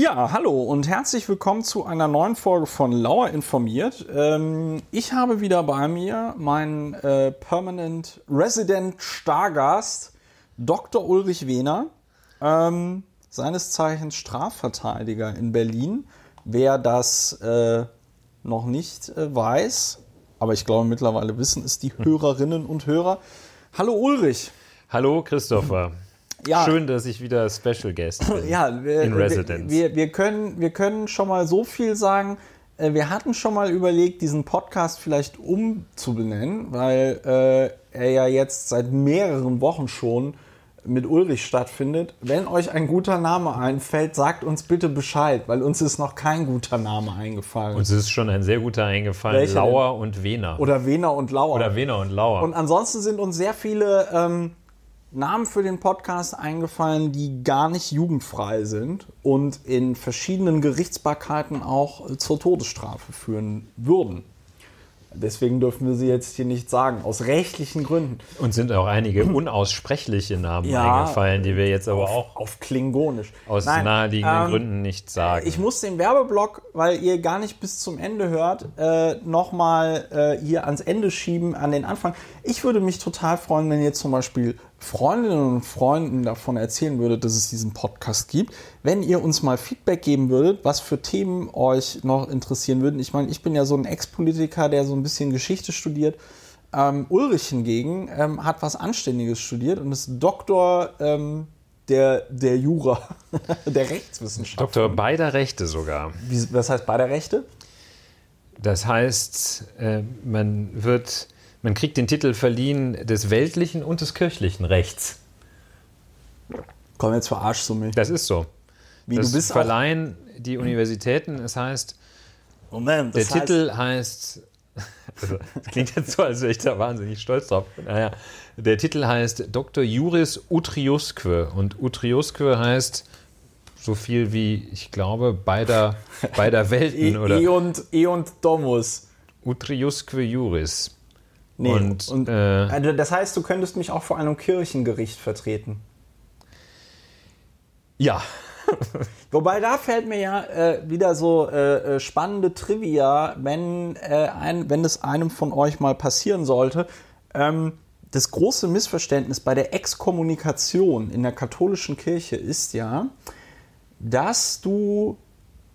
Ja, hallo und herzlich willkommen zu einer neuen Folge von Lauer informiert. Ähm, ich habe wieder bei mir meinen äh, Permanent Resident Stargast, Dr. Ulrich Wehner, ähm, seines Zeichens Strafverteidiger in Berlin. Wer das äh, noch nicht äh, weiß, aber ich glaube mittlerweile wissen es die Hörerinnen und Hörer. Hallo Ulrich. Hallo Christopher. Ja. Schön, dass ich wieder Special Guest bin. Ja, wir, in Residence. Wir, wir, können, wir können schon mal so viel sagen. Äh, wir hatten schon mal überlegt, diesen Podcast vielleicht umzubenennen, weil äh, er ja jetzt seit mehreren Wochen schon mit Ulrich stattfindet. Wenn euch ein guter Name einfällt, sagt uns bitte Bescheid, weil uns ist noch kein guter Name eingefallen. Uns ist schon ein sehr guter eingefallen. Welche Lauer und Wehner. Oder Wehner und Lauer. Oder Wehner und Lauer. Und ansonsten sind uns sehr viele ähm, Namen für den Podcast eingefallen, die gar nicht jugendfrei sind und in verschiedenen Gerichtsbarkeiten auch zur Todesstrafe führen würden. Deswegen dürfen wir sie jetzt hier nicht sagen, aus rechtlichen Gründen. Und sind auch einige unaussprechliche Namen ja, eingefallen, die wir jetzt aber auf, auch auf Klingonisch aus Nein, naheliegenden ähm, Gründen nicht sagen. Ich muss den Werbeblock, weil ihr gar nicht bis zum Ende hört, äh, nochmal äh, hier ans Ende schieben, an den Anfang. Ich würde mich total freuen, wenn ihr zum Beispiel Freundinnen und Freunden davon erzählen würdet, dass es diesen Podcast gibt. Wenn ihr uns mal Feedback geben würdet, was für Themen euch noch interessieren würden. Ich meine, ich bin ja so ein Ex-Politiker, der so ein bisschen Geschichte studiert. Ähm, Ulrich hingegen ähm, hat was Anständiges studiert und ist Doktor ähm, der, der Jura, der Rechtswissenschaft. Doktor beider Rechte sogar. Wie, was heißt beider Rechte? Das heißt, äh, man wird man kriegt den Titel verliehen des weltlichen und des kirchlichen Rechts. Komm, jetzt verarschst du mich. Das ist so. Wie, das du bist verleihen die Universitäten, es heißt, Moment, der heißt Titel heißt, also, das klingt jetzt so, als wäre ich da wahnsinnig stolz drauf. Naja, der Titel heißt Dr. Juris Utriusque und Utriusque heißt so viel wie, ich glaube, beider, beider Welten. e, oder e und, e und Domus. Utriusque Juris. Nee, und, und äh, also das heißt, du könntest mich auch vor einem Kirchengericht vertreten. Ja. Wobei da fällt mir ja äh, wieder so äh, äh, spannende Trivia, wenn, äh, ein, wenn es einem von euch mal passieren sollte. Ähm, das große Missverständnis bei der Exkommunikation in der katholischen Kirche ist ja, dass du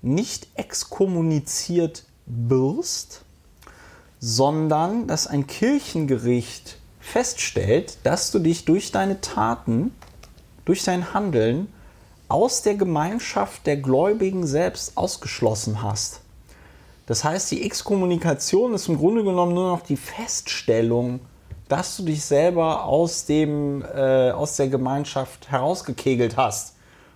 nicht exkommuniziert wirst, sondern dass ein Kirchengericht feststellt, dass du dich durch deine Taten, durch dein Handeln aus der Gemeinschaft der Gläubigen selbst ausgeschlossen hast. Das heißt, die Exkommunikation ist im Grunde genommen nur noch die Feststellung, dass du dich selber aus, dem, äh, aus der Gemeinschaft herausgekegelt hast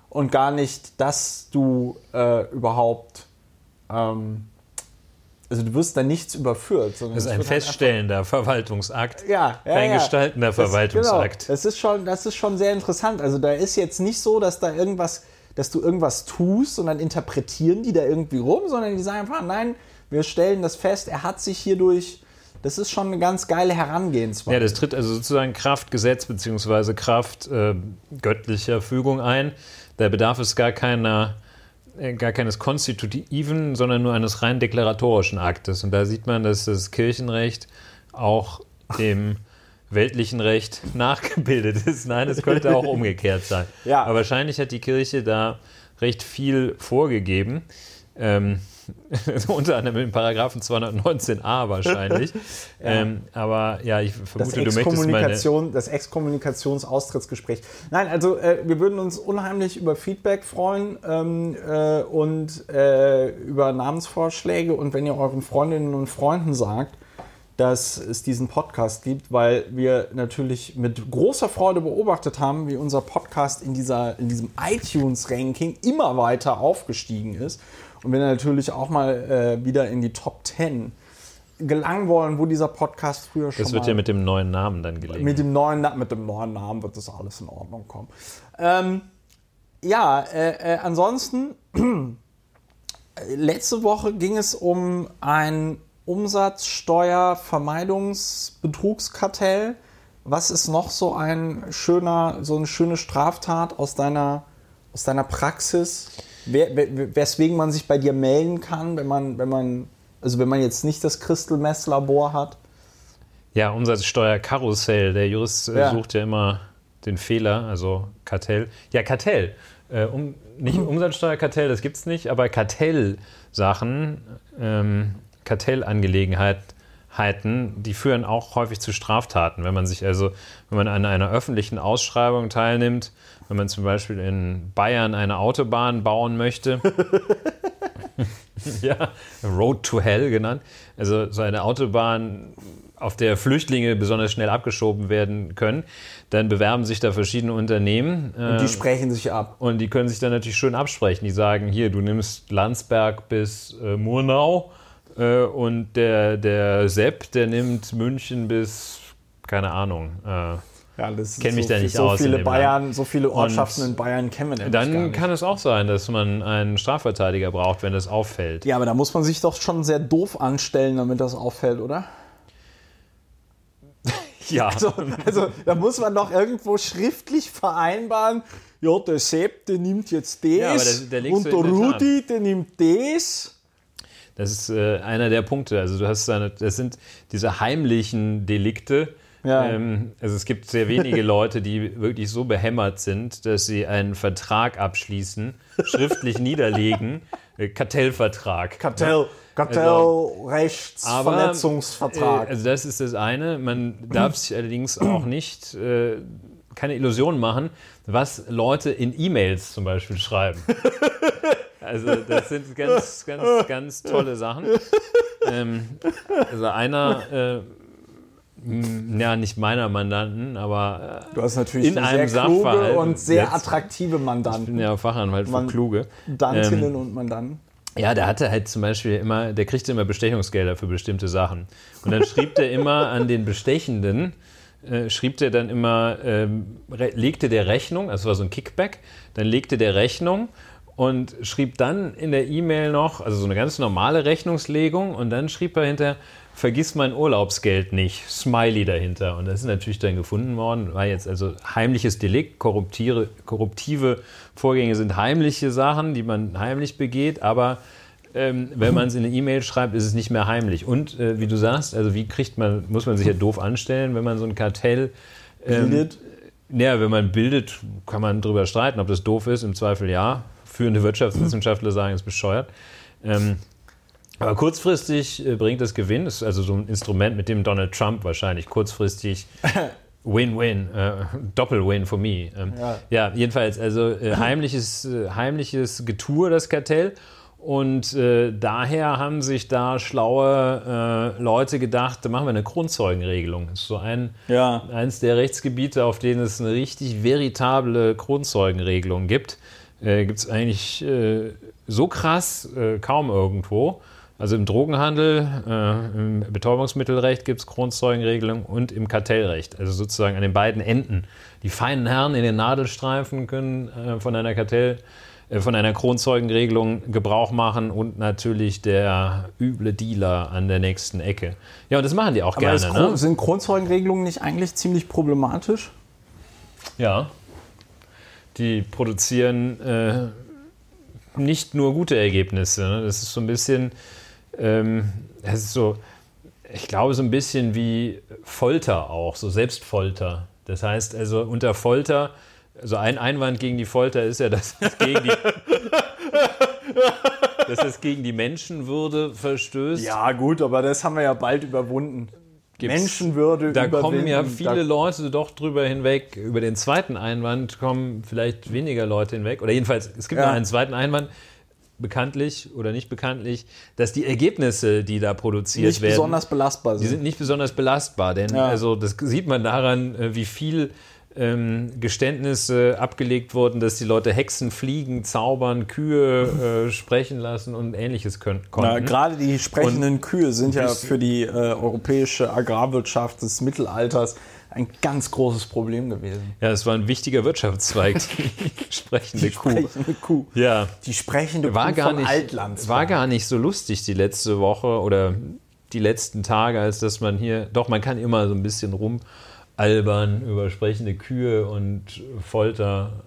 und gar nicht, dass du äh, überhaupt ähm, also du wirst da nichts überführt. das ist ein feststellender Verwaltungsakt, ja, ja, kein ja. gestaltender das, Verwaltungsakt. Genau. Das ist schon, das ist schon sehr interessant. Also da ist jetzt nicht so, dass da irgendwas, dass du irgendwas tust und dann interpretieren die da irgendwie rum, sondern die sagen einfach, nein, wir stellen das fest, er hat sich hierdurch das ist schon eine ganz geile Herangehensweise. Ja, das tritt also sozusagen Kraft Gesetz bzw. Kraft äh, göttlicher Fügung ein. Da bedarf es gar keiner gar keines konstitutiven, sondern nur eines rein deklaratorischen Aktes. Und da sieht man, dass das Kirchenrecht auch dem weltlichen Recht nachgebildet ist. Nein, es könnte auch umgekehrt sein. Ja. Aber wahrscheinlich hat die Kirche da recht viel vorgegeben. Ähm, unter anderem in Paragraphen 219a wahrscheinlich. Ähm, aber ja, ich vermute, du möchtest meine... Das Exkommunikationsaustrittsgespräch. Nein, also äh, wir würden uns unheimlich über Feedback freuen ähm, äh, und äh, über Namensvorschläge und wenn ihr euren Freundinnen und Freunden sagt, dass es diesen Podcast gibt, weil wir natürlich mit großer Freude beobachtet haben, wie unser Podcast in, dieser, in diesem iTunes-Ranking immer weiter aufgestiegen ist und wir natürlich auch mal äh, wieder in die Top 10 gelangen wollen, wo dieser Podcast früher schon Das wird ja mit dem neuen Namen dann gelegen. Mit dem neuen, mit dem neuen Namen wird das alles in Ordnung kommen. Ähm, ja, äh, äh, ansonsten, letzte Woche ging es um ein Umsatzsteuervermeidungsbetrugskartell. Was ist noch so ein schöner, so eine schöne Straftat aus deiner, aus deiner Praxis? Weswegen man sich bei dir melden kann, wenn man, wenn man, also wenn man jetzt nicht das Crystal Mess Labor hat? Ja, Umsatzsteuerkarussell. Der Jurist äh, Ja. sucht ja immer den Fehler, also Kartell. Ja, Kartell. Äh, um, nicht Umsatzsteuerkartell, das gibt es nicht, aber Kartellsachen, ähm, Kartellangelegenheiten, die führen auch häufig zu Straftaten. Wenn man sich also, wenn man an einer öffentlichen Ausschreibung teilnimmt, wenn man zum Beispiel in Bayern eine Autobahn bauen möchte, ja, Road to Hell genannt. Also so eine Autobahn, auf der Flüchtlinge besonders schnell abgeschoben werden können. Dann bewerben sich da verschiedene Unternehmen. Und die äh, sprechen sich ab. und die können sich dann natürlich schön absprechen. Die sagen, hier, du nimmst Landsberg bis äh, Murnau äh, und der, der Sepp, der nimmt München bis, keine Ahnung. Ja, das Kenn mich so, da nicht so aus viele Bayern, so viele Ortschaften Und in Bayern kennen wir dann kann es auch sein, dass man einen Strafverteidiger braucht, wenn das auffällt. Ja, aber da muss man sich doch schon sehr doof anstellen, damit das auffällt, oder? Ja, Also, also da muss man doch irgendwo schriftlich vereinbaren, ja, der Sepp, der nimmt jetzt das Ja, aber da- da legst und der der. Rudi, der nimmt das. Das ist äh, einer der Punkte. Also du hast eine, das sind diese heimlichen Delikte. Ja. Ähm, also es gibt sehr wenige Leute, die wirklich so behämmert sind, dass sie einen Vertrag abschließen, schriftlich niederlegen, äh, Kartellvertrag. Kartell, Kartellrechtsverletzungsvertrag. Äh, also das ist das eine. Man darf sich allerdings auch nicht äh, keine Illusionen machen, was Leute in E-Mails zum Beispiel schreiben. Also das sind ganz, ganz, ganz tolle Sachen. Ähm, also einer, äh, ja nicht meiner Mandanten, aber du hast natürlich in eine einem sehr kluge und sehr jetzt- attraktive äh, ich bin Mandanten. ja Fachanwalt für Kluge. Mandantinnen Ähm, und Mandanten. Ja, der hatte halt zum Beispiel immer, der kriegte immer Bestechungsgelder für bestimmte Sachen. Und dann schrieb der immer an den Bestechenden, äh, schrieb der dann immer, ähm, legte der Rechnung, also war so ein Kickback, dann legte der Rechnung und schrieb dann in der E-Mail noch, also so eine ganz normale Rechnungslegung und dann schrieb er hinter, vergiss mein Urlaubsgeld nicht, Smiley dahinter. Und das ist natürlich dann gefunden worden, war jetzt also heimliches Delikt, korruptiere, korruptive Vorgänge sind heimliche Sachen, die man heimlich begeht, aber ähm, wenn man es in eine E-Mail schreibt, ist es nicht mehr heimlich. Und äh, wie du sagst, also wie kriegt man, muss man sich ja doof anstellen, wenn man so ein Kartell ähm, Bildet. ja, wenn man bildet, kann man drüber streiten, ob das doof ist. Im Zweifel ja. Führende Wirtschaftswissenschaftler sagen, es ist bescheuert. Ähm, aber kurzfristig äh, bringt es Gewinn. Das ist also so ein Instrument, mit dem Donald Trump wahrscheinlich kurzfristig Win-Win, äh, Doppel-Win for me. Ähm, Ja. ja. jedenfalls, also äh, heimliches, äh, heimliches Getue, das Kartell. Und äh, daher haben sich da schlaue äh, Leute gedacht, da machen wir eine Grundzeugenregelung. Das ist so ein, Ja. eins der Rechtsgebiete, auf denen es eine richtig veritable Grundzeugenregelung gibt. Äh, gibt es eigentlich so krass kaum irgendwo. Also im Drogenhandel, äh, im Betäubungsmittelrecht gibt es Grundzeugenregelung und im Kartellrecht. Also sozusagen an den beiden Enden. Die feinen Herren in den Nadelstreifen können äh, von einer Kartell, äh, von einer Kronzeugenregelung Gebrauch machen und natürlich der üble Dealer an der nächsten Ecke. Ja, und das machen die auch Aber gerne. ist Kron- Ne? sind Kronzeugenregelungen nicht eigentlich ziemlich problematisch? Ja. Die produzieren äh, nicht nur gute Ergebnisse. Ne? Das ist so ein bisschen, ähm, ist so, ich glaube, so ein bisschen wie Folter auch, so Selbstfolter. Das heißt also unter Folter, also ein Einwand gegen die Folter ist ja, dass es gegen die, dass es gegen die Menschenwürde verstößt. Ja, gut, aber das haben wir ja bald überwunden. Gibt's- Menschenwürde Da kommen ja viele Da- Leute doch drüber hinweg. Über den zweiten Einwand kommen vielleicht weniger Leute hinweg. Oder jedenfalls, es gibt Ja. noch einen zweiten Einwand, bekanntlich oder nicht bekanntlich, dass die Ergebnisse, die da produziert nicht werden, besonders belastbar die sind. sind nicht besonders belastbar. Denn Ja. also das sieht man daran, äh, wie viel ähm, Geständnisse abgelegt wurden, dass die Leute Hexen, Fliegen, Zaubern, Kühe äh, sprechen lassen und ähnliches können, Na, konnten. gerade die sprechenden Kühe sind ja für die äh, europäische Agrarwirtschaft des Mittelalters ein ganz großes Problem gewesen. ja, es war ein wichtiger Wirtschaftszweig, die sprechende Kuh. Sprechende Kuh. Ja, Die sprechende war Kuh gar, von nicht, Altlands. war gar nicht so lustig die letzte Woche oder die letzten Tage, als dass man hier, doch man kann immer so ein bisschen rumalbern über sprechende Kühe und Folter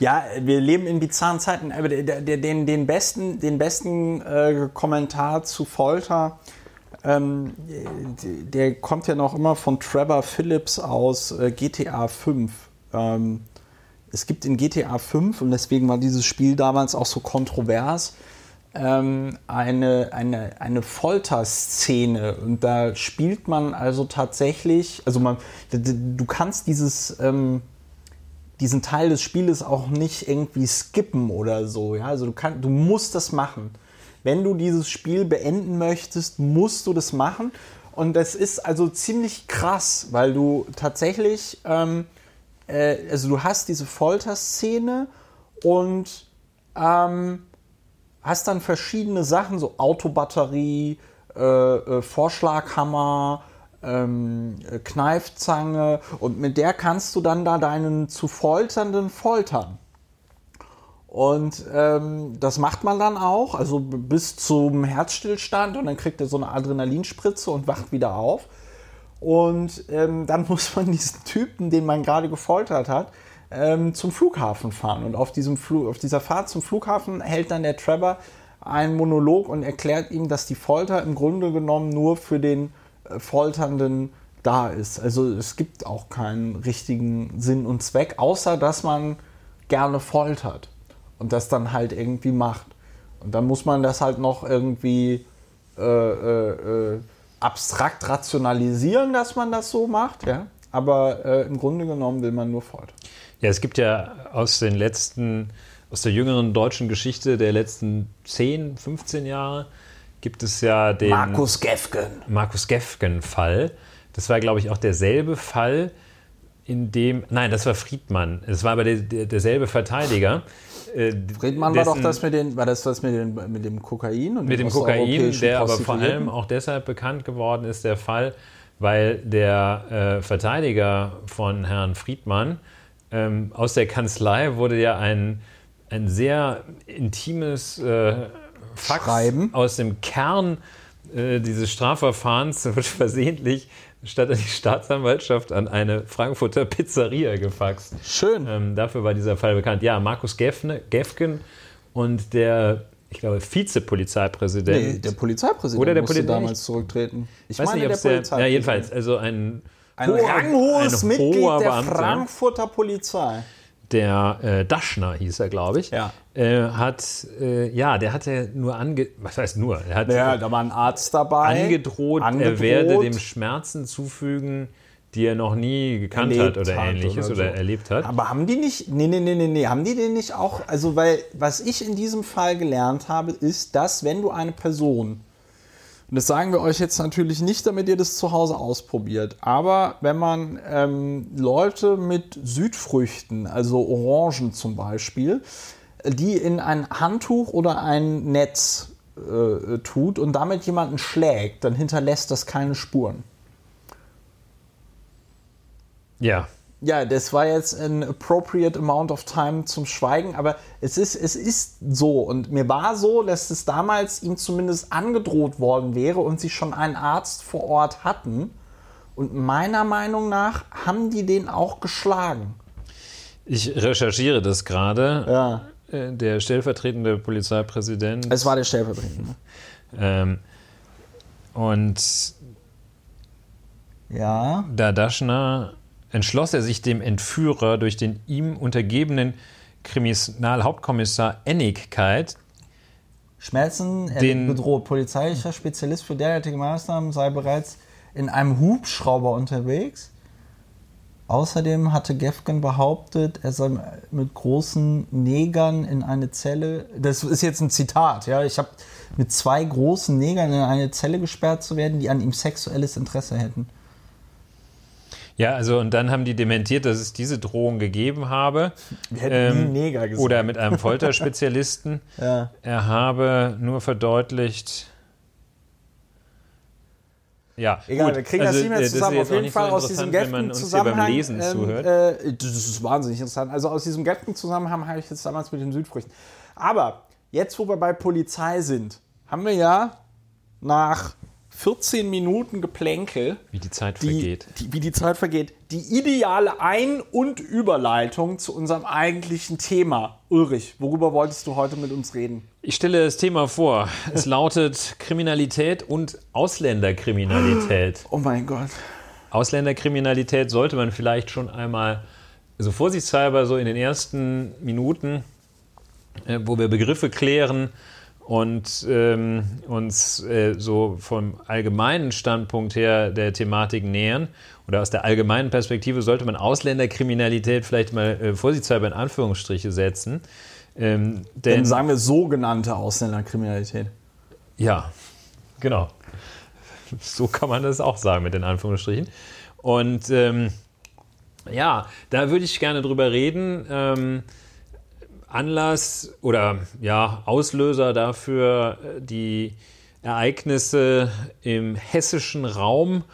Ja, wir leben in bizarren Zeiten, aber den, den besten, den besten äh, Kommentar zu Folter, ähm, der kommt ja noch immer von Trevor Phillips aus äh, GTA 5. Ähm, es gibt in GTA 5, und deswegen war dieses Spiel damals auch so kontrovers, ähm, eine, eine, eine Folterszene. Und da spielt man also tatsächlich, also man, du kannst dieses ähm, diesen Teil des Spieles auch nicht irgendwie skippen oder so. Ja? Also du, kann, du musst das machen. Wenn du dieses Spiel beenden möchtest, musst du das machen. Und das ist also ziemlich krass, weil du tatsächlich, ähm, äh, also du hast diese Folterszene und ähm, hast dann verschiedene Sachen, so Autobatterie, äh, äh, Vorschlaghammer, ähm, Kneifzange und mit der kannst du dann da deinen zu folternden foltern. Und ähm, das macht man dann auch, also bis zum Herzstillstand und dann kriegt er so eine Adrenalinspritze und wacht wieder auf. Und ähm, dann muss man diesen Typen, den man gerade gefoltert hat, ähm, zum Flughafen fahren. Und auf, diesem Fl auf dieser Fahrt zum Flughafen hält dann der Trevor einen Monolog und erklärt ihm, dass die Folter im Grunde genommen nur für den Folternden da ist. Also es gibt auch keinen richtigen Sinn und Zweck, außer dass man gerne foltert und das dann halt irgendwie macht. Und dann muss man das halt noch irgendwie äh, äh, äh abstrakt rationalisieren, dass man das so macht, ja. Aber äh, im Grunde genommen will man nur foltern. Ja, es gibt ja aus den letzten, aus der jüngeren deutschen Geschichte der letzten 10, 15 Jahre gibt es ja den Markus Gefgen. Markus Gefgen-Fall. Das war, glaube ich, auch derselbe Fall, in dem. Nein, das war Friedmann. Es war aber der, der, derselbe Verteidiger. Äh, Friedmann dessen, war doch das mit den, war das das mit, den, mit dem Kokain und mit dem Kokain, der aber vor allem auch deshalb bekannt geworden ist, der Fall, weil der äh, Verteidiger von Herrn Friedmann ähm, aus der Kanzlei wurde ja ein, ein sehr intimes äh, Fax Schreiben. aus dem Kern äh, dieses Strafverfahrens versehentlich statt an die Staatsanwaltschaft an eine Frankfurter Pizzeria gefaxt. Schön. Ähm, dafür war dieser Fall bekannt. Ja, Markus Gefne, Gefgen und der, ich glaube, Vizepolizeipräsident. Nee, der Polizeipräsident oder der musste Poli damals zurücktreten. Ich weiß meine, nicht, der, der Ja, jedenfalls, also ein, ein hoher, ranghohes ein Mitglied der Beamter. Frankfurter Polizei der äh, Daschner hieß er, glaube ich, ja. äh, hat, äh, ja, der hatte nur ange, was heißt nur, er hat ja, da war ein Arzt dabei, angedroht, angedroht, er werde dem Schmerzen zufügen, die er noch nie gekannt hat oder hat ähnliches oder, so. oder, erlebt hat. Aber haben die nicht, nee, nee, nee, nee, nee, haben die den nicht auch, also weil, was ich in diesem Fall gelernt habe, ist, dass wenn du eine Person und das sagen wir euch jetzt natürlich nicht, damit ihr das zu Hause ausprobiert. Aber wenn man ähm, Leute mit Südfrüchten, also Orangen zum Beispiel, die in ein Handtuch oder ein Netz äh, tut und damit jemanden schlägt, dann hinterlässt das keine Spuren. Ja. Ja, das war jetzt ein appropriate amount of time zum Schweigen, aber es ist, es ist so. Und mir war so, dass es damals ihm zumindest angedroht worden wäre und sie schon einen Arzt vor Ort hatten. Und meiner Meinung nach haben die den auch geschlagen. Ich recherchiere das gerade. Ja. Äh, der stellvertretende Polizeipräsident. Es war der stellvertretende. Ähm, und ja. Dadaschner entschloss er sich dem Entführer durch den ihm untergebenen Kriminalhauptkommissar Ennigkeit Schmerzen, er den bedroht. Polizeilicher Spezialist für derartige Maßnahmen sei bereits in einem Hubschrauber unterwegs. Außerdem hatte Gefgen behauptet, er sei mit großen Negern in eine Zelle. Das ist jetzt ein Zitat, ja. Ich habe mit zwei großen Negern in eine Zelle gesperrt zu werden, die an ihm sexuelles Interesse hätten. Ja, also und dann haben die dementiert, dass es diese Drohung gegeben habe. Wir hätten ähm, nie Neger gesagt. Oder mit einem Folterspezialisten. ja. Er habe nur verdeutlicht. Ja, Egal, gut. wir kriegen also, das nicht mehr zusammen. Auf jeden Fall so aus diesem Geften Zusammenhang. Lesen ähm, äh, das ist wahnsinnig interessant. Also aus diesem Geften Zusammenhang habe ich jetzt damals mit den Südfrüchten. Aber jetzt, wo wir bei Polizei sind, haben wir ja nach 14 Minuten Geplänkel. Wie die Zeit die, vergeht. Die, wie die Zeit vergeht. Die ideale Ein- und Überleitung zu unserem eigentlichen Thema. Ulrich, worüber wolltest du heute mit uns reden? Ich stelle das Thema vor. Es lautet Kriminalität und Ausländerkriminalität. Oh mein Gott. Ausländerkriminalität sollte man vielleicht schon einmal, also vorsichtshalber, so in den ersten Minuten, äh, wo wir Begriffe klären und ähm, uns äh, so vom allgemeinen Standpunkt her der Thematik nähern oder aus der allgemeinen Perspektive sollte man Ausländerkriminalität vielleicht mal äh, vorsichtshalber in Anführungsstriche setzen. Ähm, denn Dann sagen wir sogenannte Ausländerkriminalität. Ja, genau. So kann man das auch sagen mit den Anführungsstrichen. Und ähm, ja, da würde ich gerne drüber reden. Ähm, Anlass oder ja, Auslöser dafür äh, die Ereignisse im hessischen Raum,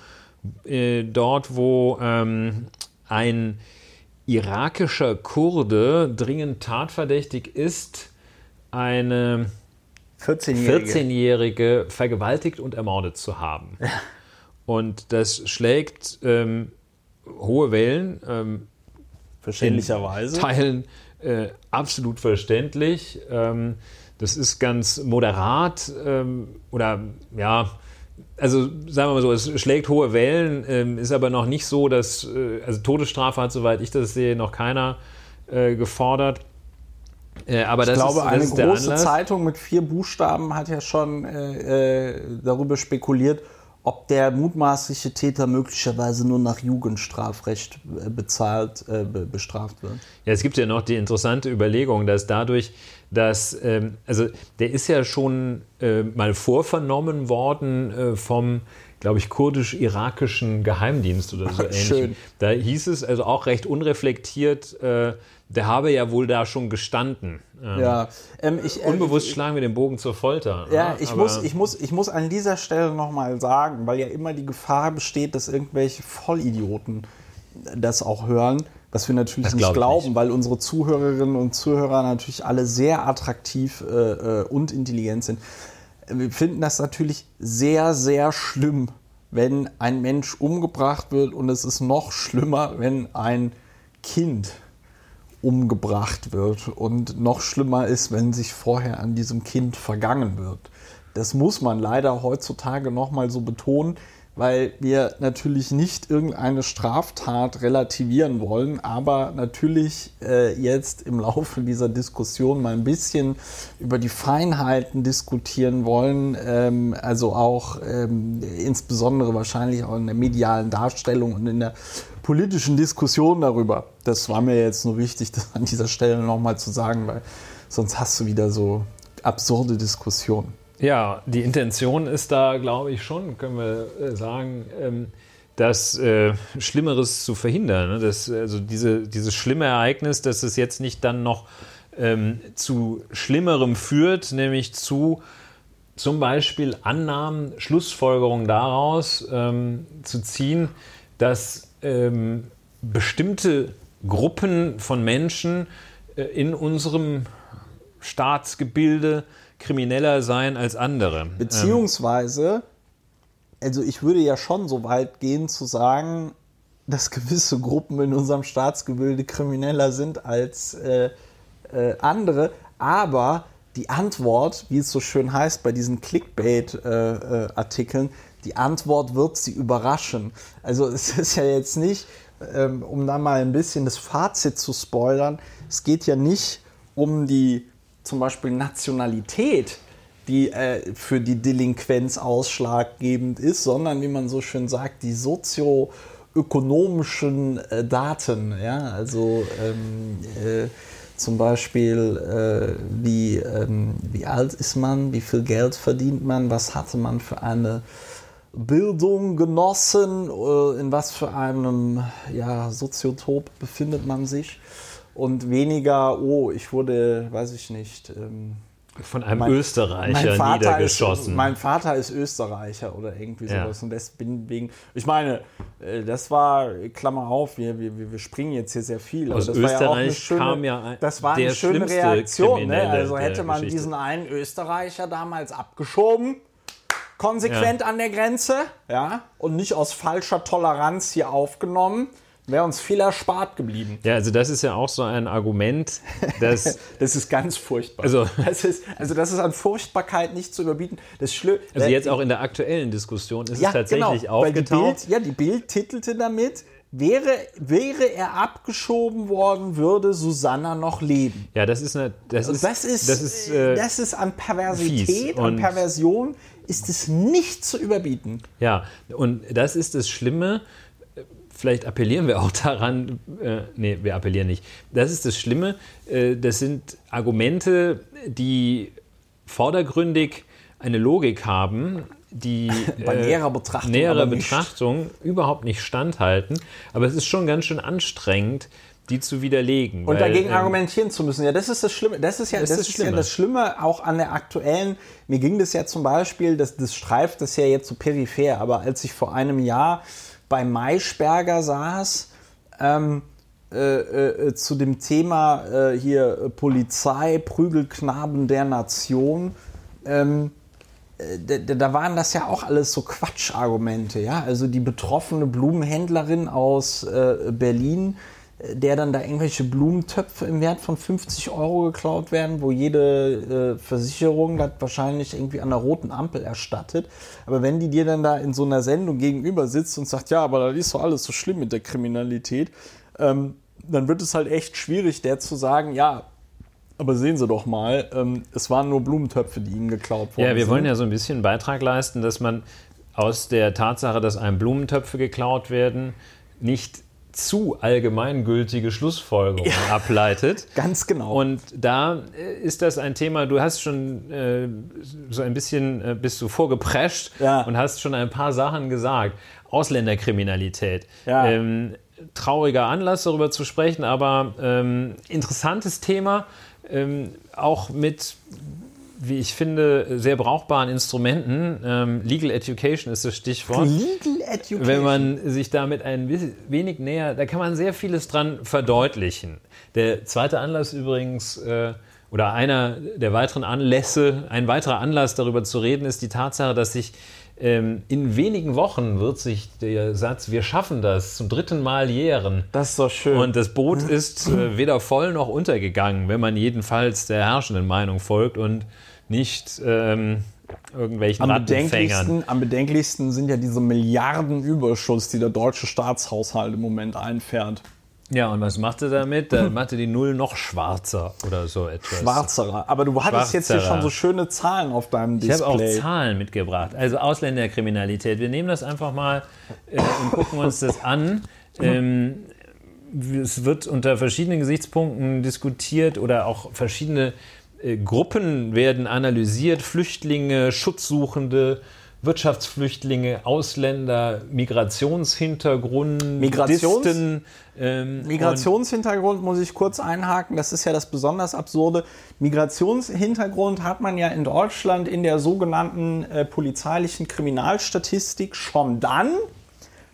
äh, dort wo ähm, ein irakischer Kurde dringend tatverdächtig ist, eine 14-Jährige 14 vergewaltigt und ermordet zu haben. Und das schlägt ähm, hohe Wellen. Ähm, Verständlicherweise. Teilen äh, absolut verständlich. Ähm, das ist ganz moderat ähm, oder ja, also sagen wir mal so, es schlägt hohe Wellen, ähm, ist aber noch nicht so, dass, äh, also Todesstrafe hat, soweit ich das sehe, noch keiner äh, gefordert. Äh, aber ich das glaube, ist, das eine ist große Zeitung mit vier Buchstaben hat ja schon äh, äh, darüber spekuliert, ob der mutmaßliche Täter möglicherweise nur nach Jugendstrafrecht äh, bezahlt, äh, bestraft wird. Ja, es gibt ja noch die interessante Überlegung, dass dadurch, dass, ähm, also der ist ja schon äh, mal vorvernommen worden äh, vom, glaube ich, kurdisch-irakischen Geheimdienst oder so ähnlich. Schön. Da hieß es also auch recht unreflektiert, äh, der habe ja wohl da schon gestanden. Ähm, ja, ähm, ich, äh, unbewusst schlagen wir den Bogen zur Folter. Ja, ne? ich, muss, ich, muss, ich muss an dieser Stelle nochmal sagen, weil ja immer die Gefahr besteht, dass irgendwelche Vollidioten das auch hören, was wir natürlich das nicht glaub glauben, nicht. weil unsere Zuhörerinnen und Zuhörer natürlich alle sehr attraktiv äh, äh, und intelligent sind. Wir finden das natürlich sehr, sehr schlimm, wenn ein Mensch umgebracht wird und es ist noch schlimmer, wenn ein Kind umgebracht wird. Und noch schlimmer ist, wenn sich vorher an diesem Kind vergangen wird. Das muss man leider heutzutage nochmal so betonen, weil wir natürlich nicht irgendeine Straftat relativieren wollen, aber natürlich äh, jetzt im Laufe dieser Diskussion mal ein bisschen über die Feinheiten diskutieren wollen, ähm, also auch ähm, insbesondere wahrscheinlich auch in der medialen Darstellung und in der politischen Diskussion darüber. Das war mir jetzt nur wichtig, das an dieser Stelle nochmal zu sagen, weil sonst hast du wieder so absurde Diskussionen. Ja, die Intention ist da, glaube ich, schon, können wir äh, sagen, ähm, das äh, Schlimmeres zu verhindern. Ne? Das, also diese, dieses schlimme Ereignis, dass es jetzt nicht dann noch ähm, zu Schlimmerem führt, nämlich zu zum Beispiel Annahmen, Schlussfolgerungen daraus ähm, zu ziehen, dass ähm, bestimmte Gruppen von Menschen äh, in unserem Staatsgebilde krimineller seien als andere. Beziehungsweise, also ich würde ja schon so weit gehen zu sagen, dass gewisse Gruppen in unserem Staatsgebilde krimineller sind als äh, äh, andere, aber die Antwort, wie es so schön heißt bei diesen Clickbait-Artikeln, äh, äh die Antwort wird sie überraschen. Also es ist ja jetzt nicht, ähm, um da mal ein bisschen das Fazit zu spoilern, es geht ja nicht um die zum Beispiel Nationalität, die äh, für die Delinquenz ausschlaggebend ist, sondern wie man so schön sagt, die sozioökonomischen äh, Daten. Ja? Also ähm, äh, zum Beispiel, äh, wie, ähm, wie alt ist man, wie viel Geld verdient man, was hatte man für eine Bildung genossen, äh, in was für einem ja, Soziotop befindet man sich und weniger, oh, ich wurde, weiß ich nicht, ähm, von einem mein, Österreicher mein niedergeschossen. Ist, mein Vater ist Österreicher oder irgendwie sowas. Ja. Und deswegen, ich meine, äh, das war, Klammer auf, wir, wir, wir springen jetzt hier sehr viel. Aus das Österreich war ja schöne, kam ja ein, Das war eine schöne Reaktion. Ne? Also hätte man diesen einen Österreicher damals abgeschoben, konsequent an der Grenze, ja, und nicht aus falscher Toleranz hier aufgenommen, wäre uns viel erspart geblieben. Ja, also das ist ja auch so ein Argument, dass Das ist ganz furchtbar. Also- das ist, also das ist an Furchtbarkeit nicht zu überbieten. Das Schlimm, also jetzt auch in der aktuellen Diskussion ist ja, es tatsächlich genau, weil die aufgetaucht. Bild, ja, die Bild titelte damit, wäre, wäre er abgeschoben worden, würde Susanna noch leben. Ja, das ist eine, das ist, Das ist, das ist, äh, das ist an Perversität, an und- Perversion ist es nicht zu überbieten. Ja, und das ist das Schlimme. Vielleicht appellieren wir auch daran, äh, nee, wir appellieren nicht. Das ist das Schlimme. Äh, das sind Argumente, die vordergründig eine Logik haben, die Bei äh, näherer Betrachtung näherer. Betrachtung überhaupt nicht standhalten. Aber es ist schon ganz schön anstrengend, die zu widerlegen. Und weil, dagegen ähm, argumentieren zu müssen. Ja, das ist das Schlimme. Das ist ja das, Das ist ist ja Schlimme. das Schlimme auch an der aktuellen. Mir ging das ja zum Beispiel, das, das streift das ja jetzt so peripher, aber als ich vor einem Jahr bei Maischberger saß, ähm, äh, äh, zu dem Thema äh, hier äh, Polizei, Prügelknaben der Nation, ähm, äh, da, waren das ja auch alles so Quatschargumente, ja. Also die betroffene Blumenhändlerin aus äh, Berlin, äh, der dann da irgendwelche Blumentöpfe im Wert von 50 Euro geklaut werden, wo jede äh, Versicherung das wahrscheinlich irgendwie an der roten Ampel erstattet. Aber wenn die dir dann da in so einer Sendung gegenüber sitzt und sagt, ja, aber das ist doch alles so schlimm mit der Kriminalität, ähm, dann wird es halt echt schwierig, der zu sagen, ja, aber sehen Sie doch mal, ähm, es waren nur Blumentöpfe, die Ihnen geklaut worden Ja, wir sind. wollen ja so ein bisschen Beitrag leisten, dass man aus der Tatsache, dass einem Blumentöpfe geklaut werden, nicht zu allgemeingültige Schlussfolgerungen ableitet. Ganz genau. Und da äh, ist das ein Thema, du hast schon äh, so ein bisschen, äh, bist du vorgeprescht Ja. und hast schon ein paar Sachen gesagt. Ausländerkriminalität. Ja. Ähm, trauriger Anlass, darüber zu sprechen, aber ähm, interessantes Thema, ähm, auch mit, wie ich finde, sehr brauchbaren Instrumenten. Ähm, Legal Education ist das Stichwort. Legal Education. Wenn man sich damit ein wenig näher, da kann man sehr vieles dran verdeutlichen. Der zweite Anlass übrigens, äh, oder einer der weiteren Anlässe, ein weiterer Anlass darüber zu reden, ist die Tatsache, dass sich ähm, in wenigen Wochen wird sich der Satz, wir schaffen das, zum dritten Mal jähren. das ist doch schön. Und das Boot ist äh, weder voll noch untergegangen, wenn man jedenfalls der herrschenden Meinung folgt und nicht ähm, irgendwelchen am bedenklichsten, am bedenklichsten sind ja diese Milliardenüberschuss, die der deutsche Staatshaushalt im Moment einfährt. Ja, und was macht er damit? Da macht er die Null noch schwarzer oder so etwas. Schwarzerer. Aber du hattest jetzt hier Schwarzerer. schon so schöne Zahlen auf deinem Ich habe auch Display. Zahlen mitgebracht. Also Ausländerkriminalität. Wir nehmen das einfach mal äh, und gucken uns das an. Ähm, es wird unter verschiedenen Gesichtspunkten diskutiert oder auch verschiedene äh, Gruppen werden analysiert. Flüchtlinge, Schutzsuchende, Wirtschaftsflüchtlinge, Ausländer, Migrationshintergrund, Migrations- Disten, ähm, Migrationshintergrund muss ich kurz einhaken, das ist ja das besonders Absurde. Migrationshintergrund hat man ja in Deutschland in der sogenannten äh, polizeilichen Kriminalstatistik schon dann,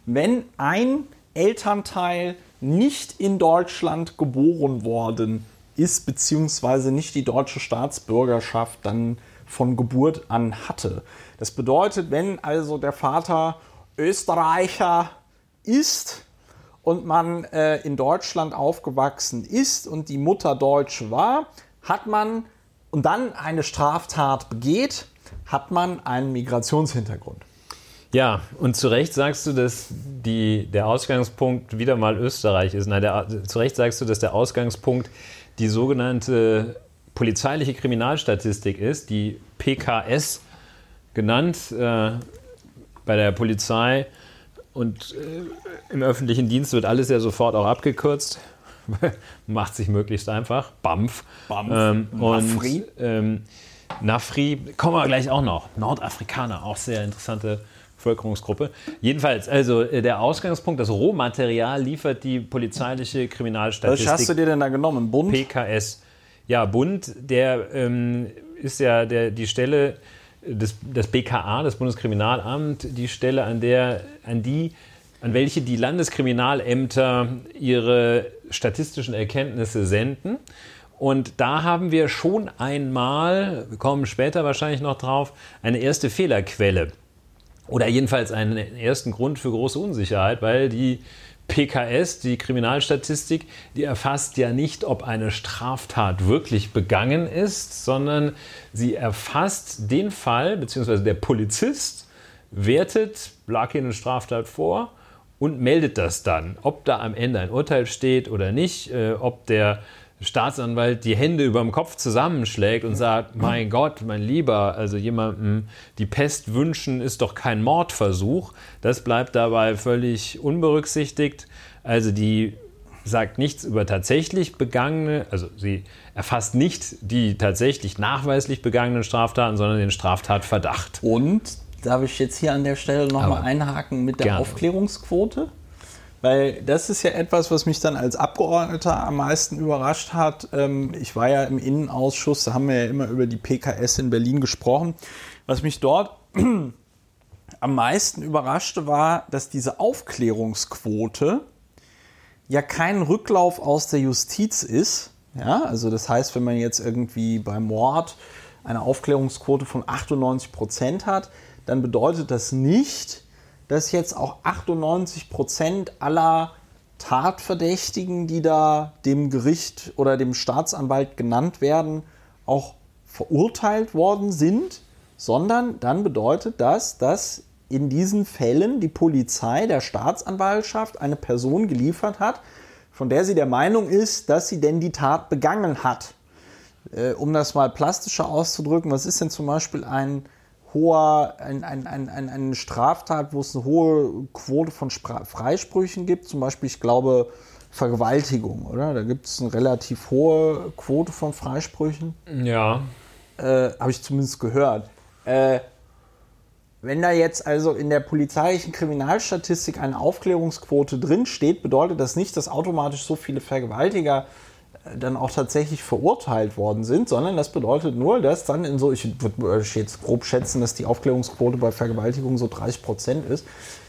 wenn ein Elternteil nicht in Deutschland geboren worden ist, beziehungsweise nicht die deutsche Staatsbürgerschaft dann von Geburt an hatte. Das bedeutet, wenn also der Vater Österreicher ist und man äh, in Deutschland aufgewachsen ist und die Mutter Deutsche war, hat man und dann eine Straftat begeht, hat man einen Migrationshintergrund. Ja, und zu Recht sagst du, dass die, der Ausgangspunkt wieder mal Österreich ist. Nein, der, zu Recht sagst du, dass der Ausgangspunkt die sogenannte polizeiliche Kriminalstatistik ist, die PKS genannt äh, bei der Polizei. Und äh, im öffentlichen Dienst wird alles ja sofort auch abgekürzt. Macht sich möglichst einfach. BAMF. BAMF. Ähm, und Nafri. ähm, Nafri, kommen wir gleich auch noch. Nordafrikaner, auch sehr interessante Bevölkerungsgruppe. Jedenfalls, also äh, der Ausgangspunkt, das Rohmaterial liefert die polizeiliche Was Kriminalstatistik. hast du dir denn da genommen? Bund? PKS. Ja, Bund, der ähm, ist ja der, die Stelle, des, das BKA, das Bundeskriminalamt, die Stelle, an der, an die, an welche die Landeskriminalämter ihre statistischen Erkenntnisse senden. Und da haben wir schon einmal, wir kommen später wahrscheinlich noch drauf, eine erste Fehlerquelle. Oder jedenfalls einen ersten Grund für große Unsicherheit, weil die PKS, die Kriminalstatistik, die erfasst ja nicht, ob eine Straftat wirklich begangen ist, sondern sie erfasst den Fall, beziehungsweise der Polizist wertet, lag hier eine Straftat vor und meldet das dann. Ob da am Ende ein Urteil steht oder nicht, äh, ob der Staatsanwalt die Hände über dem Kopf zusammenschlägt und sagt, mein Gott, mein Lieber, also jemandem die Pest wünschen ist doch kein Mordversuch. Das bleibt dabei völlig unberücksichtigt. Also die sagt nichts über tatsächlich begangene, also sie erfasst nicht die tatsächlich nachweislich begangenen Straftaten, sondern den Straftatverdacht. Und darf ich jetzt hier an der Stelle nochmal einhaken mit der gerne. Aufklärungsquote? Weil das ist ja etwas, was mich dann als Abgeordneter am meisten überrascht hat. Ähm, ich war ja im Innenausschuss, da haben wir ja immer über die PKS in Berlin gesprochen. Was mich dort am meisten überraschte, war, dass diese Aufklärungsquote ja kein Rücklauf aus der Justiz ist. Ja, also das heißt, wenn man jetzt irgendwie beim Mord eine Aufklärungsquote von 98 Prozent hat, dann bedeutet das nicht, dass jetzt auch 98 Prozent aller Tatverdächtigen, die da dem Gericht oder dem Staatsanwalt genannt werden, auch verurteilt worden sind, sondern dann bedeutet das, dass in diesen Fällen die Polizei der Staatsanwaltschaft eine Person geliefert hat, von der sie der Meinung ist, dass sie denn die Tat begangen hat. Äh, um das mal plastischer auszudrücken, was ist denn zum Beispiel ein hoher, ein, ein, ein, ein, eine Straftat, wo es eine hohe Quote von Spra Freisprüchen gibt, zum Beispiel, ich glaube, Vergewaltigung, oder? Da gibt es eine relativ hohe Quote von Freisprüchen. Ja. Äh, Habe ich zumindest gehört. Äh, wenn da jetzt also in der polizeilichen Kriminalstatistik eine Aufklärungsquote drinsteht, bedeutet das nicht, dass automatisch so viele Vergewaltiger dann auch tatsächlich verurteilt worden sind, sondern das bedeutet nur, dass dann in so, ich würde jetzt grob schätzen, dass die Aufklärungsquote bei Vergewaltigung so 30 Prozent ist,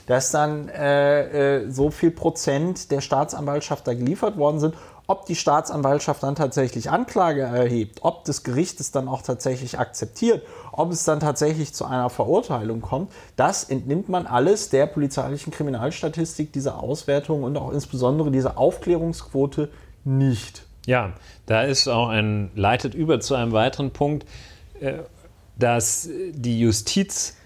dass dann äh, äh, so viel Prozent der Staatsanwaltschaft da geliefert worden sind. Ob die Staatsanwaltschaft dann tatsächlich Anklage erhebt, ob das Gericht es dann auch tatsächlich akzeptiert, ob es dann tatsächlich zu einer Verurteilung kommt, das entnimmt man alles der polizeilichen Kriminalstatistik, dieser Auswertung und auch insbesondere dieser Aufklärungsquote nicht. Ja, da ist auch ein, leitet über zu einem weiteren Punkt, äh, dass die Justiz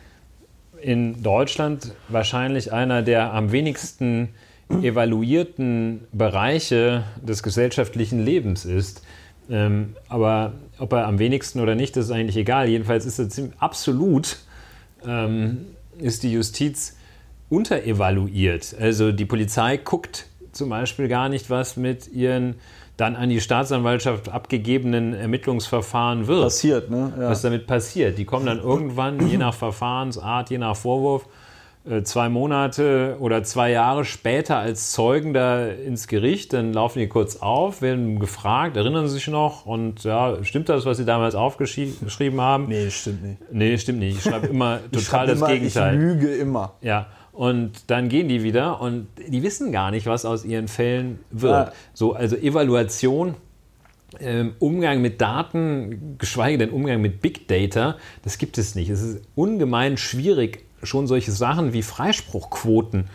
in Deutschland wahrscheinlich einer der am wenigsten evaluierten Bereiche des gesellschaftlichen Lebens ist. Ähm, aber ob er am wenigsten oder nicht, das ist eigentlich egal. Jedenfalls ist es absolut ähm, ist die Justiz unterevaluiert. Also die Polizei guckt zum Beispiel gar nicht, was mit ihren dann an die Staatsanwaltschaft abgegebenen Ermittlungsverfahren wird. Passiert, ne? Ja. Was damit passiert. Die kommen dann irgendwann, je nach Verfahrensart, je nach Vorwurf, äh, zwei Monate oder zwei Jahre später als Zeugen da ins Gericht, dann laufen die kurz auf, werden gefragt, erinnern sie sich noch und ja, stimmt das, was sie damals aufgeschrieben haben? Nee, stimmt nicht. Nee, stimmt nicht. Ich schreibe immer total schreib das immer, Gegenteil. Ich lüge immer. Ja. Und dann gehen die wieder und die wissen gar nicht, was aus ihren Fällen wird. Ja. So, also Evaluation, ähm, Umgang mit Daten, geschweige denn Umgang mit Big Data, das gibt es nicht. Es ist ungemein schwierig, schon solche Sachen wie Freispruchquoten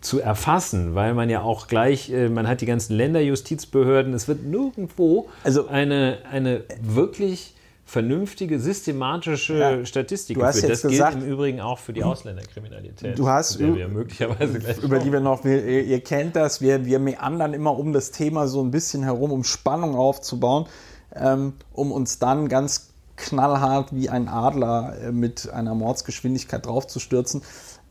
zu erfassen, weil man ja auch gleich, äh, man hat die ganzen Länderjustizbehörden, es wird nirgendwo also, eine, eine wirklich vernünftige, systematische ja. Statistik du hast. Jetzt das gesagt, gilt im Übrigen auch für die Ausländerkriminalität. Du hast, wir möglicherweise über die wir noch, wir, ihr kennt das, wir, wir meandern immer um das Thema so ein bisschen herum, um Spannung aufzubauen, ähm, um uns dann ganz knallhart wie ein Adler äh, mit einer Mordsgeschwindigkeit draufzustürzen.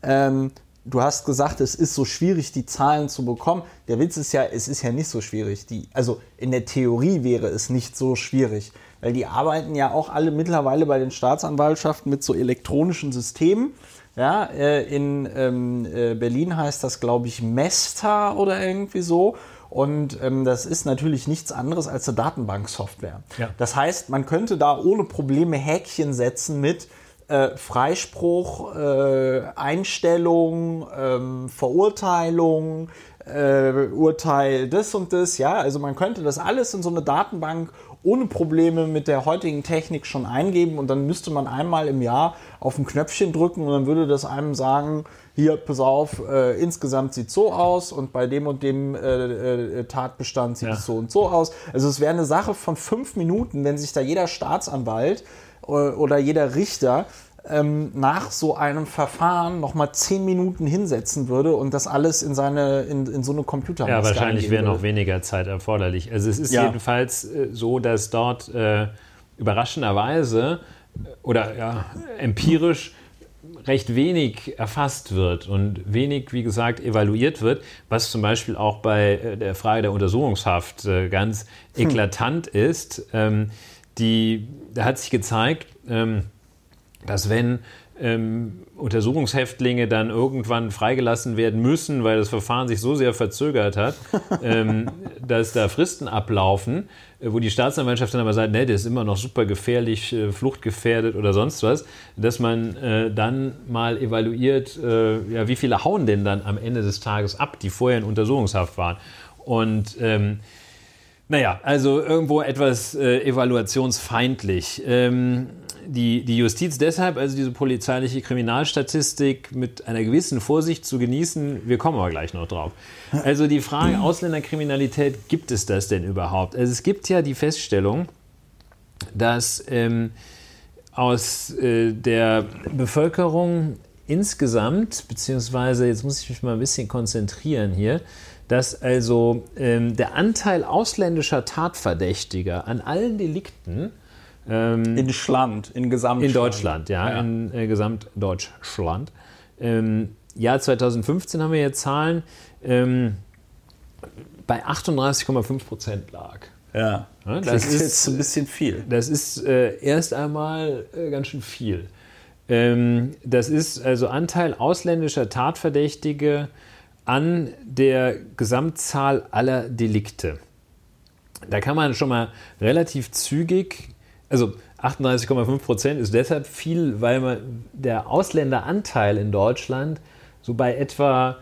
Ähm, du hast gesagt, es ist so schwierig, die Zahlen zu bekommen. Der Witz ist ja, es ist ja nicht so schwierig. Die, also in der Theorie wäre es nicht so schwierig weil die arbeiten ja auch alle mittlerweile bei den Staatsanwaltschaften mit so elektronischen Systemen. Ja, äh, in ähm, äh, Berlin heißt das, glaube ich, Mesta oder irgendwie so. Und ähm, das ist natürlich nichts anderes als eine Datenbanksoftware. Ja. Das heißt, man könnte da ohne Probleme Häkchen setzen mit äh, Freispruch, äh, Einstellung, ähm, Verurteilung, äh, Urteil das und das. Ja, also man könnte das alles in so eine Datenbank ohne Probleme mit der heutigen Technik schon eingeben und dann müsste man einmal im Jahr auf ein Knöpfchen drücken und dann würde das einem sagen, hier, pass auf, äh, insgesamt sieht so aus und bei dem und dem äh, äh, Tatbestand sieht Ja. es so und so aus. Also es wäre eine Sache von fünf Minuten, wenn sich da jeder Staatsanwalt äh, oder jeder Richter ähm, nach so einem Verfahren nochmal zehn Minuten hinsetzen würde und das alles in, seine, in, in so eine Computermaske Ja, wahrscheinlich wäre noch weniger Zeit erforderlich. Also es ist Ja. jedenfalls äh, so, dass dort äh, überraschenderweise äh, oder ja, empirisch recht wenig erfasst wird und wenig, wie gesagt, evaluiert wird, was zum Beispiel auch bei äh, der Frage der Untersuchungshaft ganz eklatant ist. Ähm, die, da hat sich gezeigt, ähm, dass wenn ähm, Untersuchungshäftlinge dann irgendwann freigelassen werden müssen, weil das Verfahren sich so sehr verzögert hat, ähm, dass da Fristen ablaufen, äh, wo die Staatsanwaltschaft dann aber sagt, nee, der ist immer noch super gefährlich, äh, fluchtgefährdet oder sonst was, dass man äh, dann mal evaluiert, äh, ja, wie viele hauen denn dann am Ende des Tages ab, die vorher in Untersuchungshaft waren. Und ähm, naja, also irgendwo etwas äh, evaluationsfeindlich. Ähm, die, die Justiz deshalb, also diese polizeiliche Kriminalstatistik mit einer gewissen Vorsicht zu genießen, wir kommen aber gleich noch drauf. Also die Frage Ausländerkriminalität, gibt es das denn überhaupt? Also es gibt ja die Feststellung, dass ähm, aus äh, der Bevölkerung insgesamt, beziehungsweise jetzt muss ich mich mal ein bisschen konzentrieren hier, dass also ähm, der Anteil ausländischer Tatverdächtiger an allen Delikten ähm, In Schland, in Gesamt in Deutschland, ja, Ja. in äh, Gesamtdeutschland. Ähm, Jahr 2015 haben wir jetzt Zahlen, ähm, bei 38,5 Prozent lag. Ja, Ja, das, das ist jetzt ein bisschen viel. Das ist äh, erst einmal äh, ganz schön viel. Ähm, das ist also Anteil ausländischer Tatverdächtige an der Gesamtzahl aller Delikte. Da kann man schon mal relativ zügig, also 38,5 Prozent ist deshalb viel, weil man der Ausländeranteil in Deutschland so bei etwa,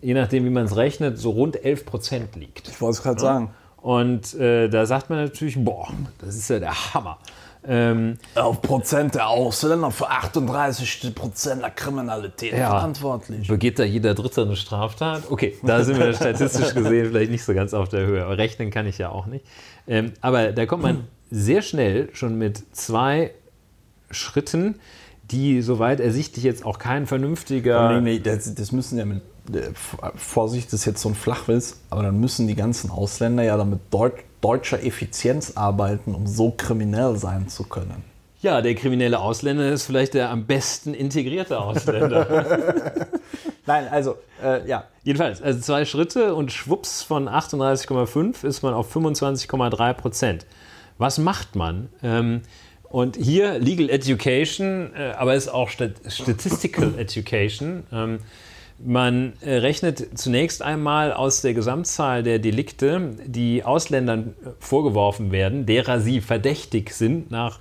je nachdem wie man es rechnet, so rund 11 Prozent liegt. Ich wollte es gerade sagen. Und äh, da sagt man natürlich, boah, das ist ja der Hammer. Ähm, Auf Prozent der Ausländer für 38 Prozent der Kriminalität Ja. verantwortlich. begeht da jeder Dritte eine Straftat? Okay, da sind wir statistisch gesehen vielleicht nicht so ganz auf der Höhe. Aber rechnen kann ich ja auch nicht. Ähm, aber da kommt man sehr schnell schon mit zwei Schritten, die soweit ersichtlich jetzt auch kein vernünftiger... Nee, nee, das, das müssen ja mit äh, Vorsicht, das ist jetzt so ein Flachwitz, aber dann müssen die ganzen Ausländer ja dann mit deut, deutscher Effizienz arbeiten, um so kriminell sein zu können. Ja, der kriminelle Ausländer ist vielleicht der am besten integrierte Ausländer. Nein, also, äh, ja. Jedenfalls, also zwei Schritte und schwupps von 38,5 ist man auf 25,3 Prozent. Was macht man? Ähm, und hier Legal Education, äh, aber ist auch Stat Statistical Education. Ähm, man äh, rechnet zunächst einmal aus der Gesamtzahl der Delikte, die Ausländern äh, vorgeworfen werden, derer sie verdächtig sind nach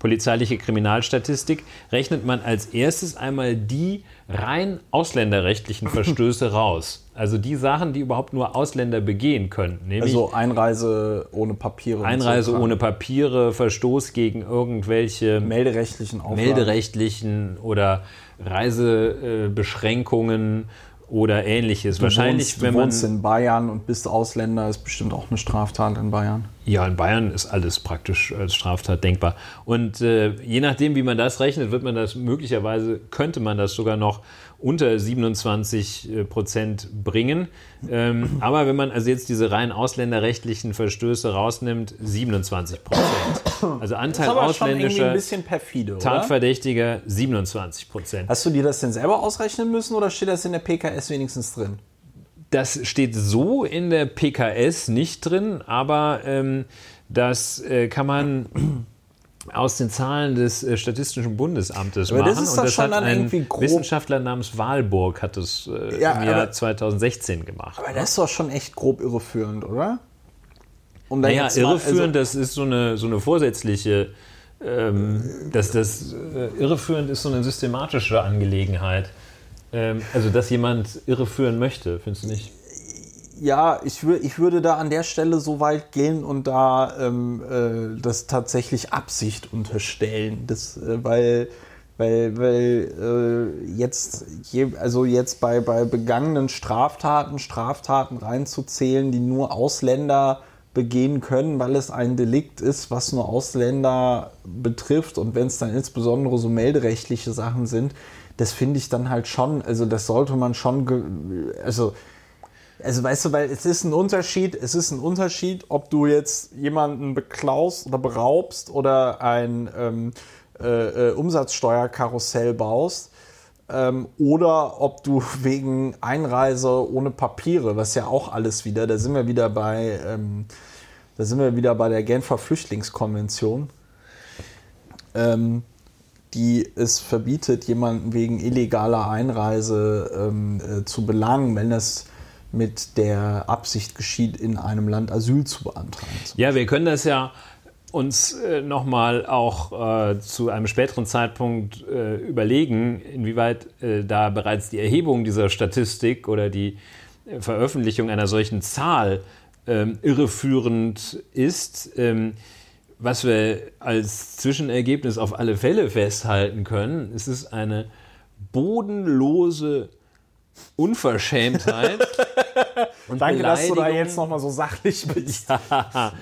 polizeiliche Kriminalstatistik, rechnet man als erstes einmal die rein ausländerrechtlichen Verstöße raus. Also die Sachen, die überhaupt nur Ausländer begehen können. Nämlich Also Einreise ohne Papiere. Einreise so. ohne Papiere, Verstoß gegen irgendwelche Melderechtlichen Auflagen. melderechtlichen oder Reisebeschränkungen oder ähnliches. Du Wahrscheinlich, wohnst, wenn du man. wohnst in Bayern und bist Ausländer, ist bestimmt auch eine Straftat in Bayern. Ja, in Bayern ist alles praktisch als Straftat denkbar. Und äh, je nachdem, wie man das rechnet, wird man das möglicherweise, könnte man das sogar noch unter 27 äh, Prozent bringen. Ähm, aber wenn man also jetzt diese rein ausländerrechtlichen Verstöße rausnimmt, 27 Prozent. Also Anteil ausländischer bisschen perfide? Tatverdächtiger 27 Prozent. Hast du dir das denn selber ausrechnen müssen oder steht das in der PKS wenigstens drin? Das steht so in der PKS nicht drin, aber ähm, das äh, kann man aus den Zahlen des äh, Statistischen Bundesamtes Aber machen. das ist Und doch das schon hat dann ein irgendwie grob- Wissenschaftler namens Wahlburg hat es äh, Ja, im Jahr aber- 2016 gemacht. Aber das ist doch schon echt grob irreführend, oder? Um Naja, mal- irreführend, das ist so eine, so eine vorsätzliche, ähm, das, das äh, irreführend ist so eine systematische Angelegenheit. Ähm, also, dass jemand irreführen möchte, findest du nicht? Ja, ich, wür, ich würde da an der Stelle so weit gehen und da ähm, äh, das tatsächlich Absicht unterstellen. Das, äh, weil weil, weil äh, jetzt, je, also jetzt bei, bei begangenen Straftaten, Straftaten reinzuzählen, die nur Ausländer begehen können, weil es ein Delikt ist, was nur Ausländer betrifft und wenn es dann insbesondere so melderechtliche Sachen sind, das finde ich dann halt schon, also das sollte man schon, also also weißt du, weil es ist ein Unterschied, es ist ein Unterschied, ob du jetzt jemanden beklaust oder beraubst oder ein ähm, äh, äh, Umsatzsteuerkarussell baust ähm, oder ob du wegen Einreise ohne Papiere, was ja auch alles wieder, da sind wir wieder bei, ähm, da sind wir wieder bei der Genfer Flüchtlingskonvention, ähm, die es verbietet, jemanden wegen illegaler Einreise ähm, äh, zu belangen, wenn das mit der Absicht geschieht, in einem Land Asyl zu beantragen. Ja, wir können das ja uns äh, nochmal auch äh, zu einem späteren Zeitpunkt äh, überlegen, inwieweit äh, da bereits die Erhebung dieser Statistik oder die äh, Veröffentlichung einer solchen Zahl ähm, irreführend ist. Ähm, was wir als Zwischenergebnis auf alle Fälle festhalten können, es ist eine bodenlose Unverschämtheit. und Danke, dass du da jetzt nochmal so sachlich bist. Ja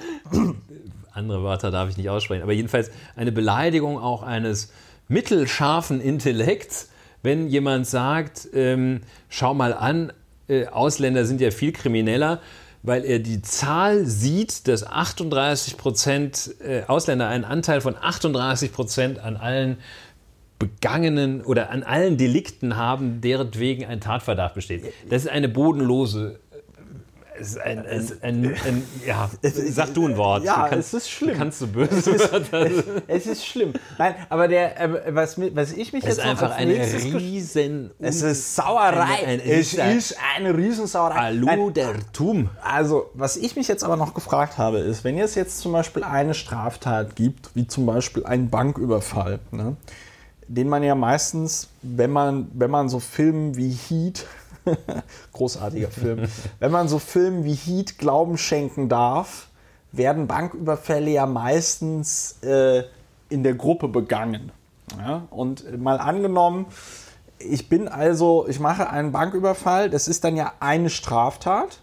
andere Wörter darf ich nicht aussprechen, aber jedenfalls eine Beleidigung auch eines mittelscharfen Intellekts, wenn jemand sagt, ähm, schau mal an, äh, Ausländer sind ja viel krimineller, weil er die Zahl sieht, dass 38 Prozent äh, Ausländer einen Anteil von 38 Prozent an allen begangenen oder an allen Delikten haben, deretwegen ein Tatverdacht besteht. Das ist eine bodenlose es ist ein, ein, ein, ein, ja, sag du ein Wort. Ja, kannst, es ist schlimm. Kannst du böse es ist, es, ist schlimm. Nein, aber der, äh, was, was ich mich es jetzt ist einfach eine riesen... Es ist Sauerei. Ein, es ist eine Riesensauerei. Der Tum. Also, was ich mich jetzt aber noch gefragt habe, ist, wenn es jetzt zum Beispiel eine Straftat gibt, wie zum Beispiel ein Banküberfall, ne, den man ja meistens, wenn man, wenn man so Filmen wie Heat Großartiger Film. Wenn man so Filmen wie Heat Glauben schenken darf, werden Banküberfälle ja meistens äh, in der Gruppe begangen. Ja? Und mal angenommen, ich bin also, ich mache einen Banküberfall, das ist dann ja eine Straftat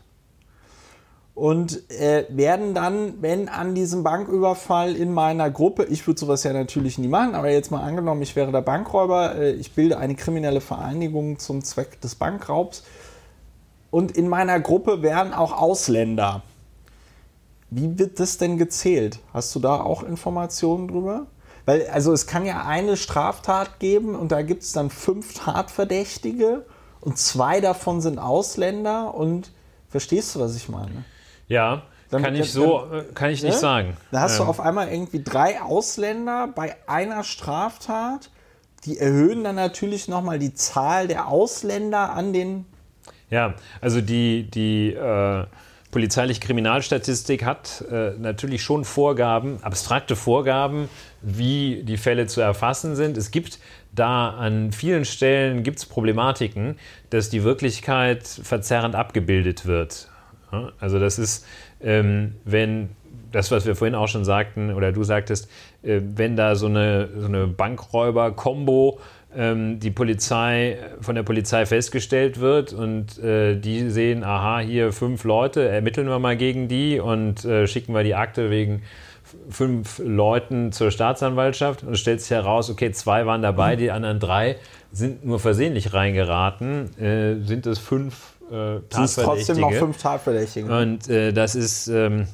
und äh, werden dann, wenn an diesem Banküberfall in meiner Gruppe, ich würde sowas ja natürlich nie machen, aber jetzt mal angenommen, ich wäre der Bankräuber, äh, ich bilde eine kriminelle Vereinigung zum Zweck des Bankraubs und in meiner Gruppe wären auch Ausländer. Wie wird das denn gezählt? Hast du da auch Informationen drüber? Weil, also es kann ja eine Straftat geben und da gibt es dann fünf Tatverdächtige und zwei davon sind Ausländer und verstehst du, was ich meine? Ja, dann, kann ich so, dann, kann ich nicht ne? sagen. Da hast ähm. du auf einmal irgendwie drei Ausländer bei einer Straftat. Die erhöhen dann natürlich nochmal die Zahl der Ausländer an den. Ja, also die, die äh, polizeiliche Kriminalstatistik hat äh, natürlich schon Vorgaben, abstrakte Vorgaben, wie die Fälle zu erfassen sind. Es gibt da an vielen Stellen gibt's Problematiken, dass die Wirklichkeit verzerrend abgebildet wird. Also das ist, ähm, wenn das, was wir vorhin auch schon sagten, oder du sagtest, äh, wenn da so eine, so eine Bankräuber-Kombo ähm, die Polizei, von der Polizei festgestellt wird und äh, die sehen, aha, hier fünf Leute, ermitteln wir mal gegen die und äh, schicken wir die Akte wegen fünf Leuten zur Staatsanwaltschaft und stellt sich heraus, okay, zwei waren dabei, die anderen drei sind nur versehentlich reingeraten, sind es fünf äh, Tatverdächtige. trotzdem noch fünf Tatverdächtige. Und äh, das ist. Ähm,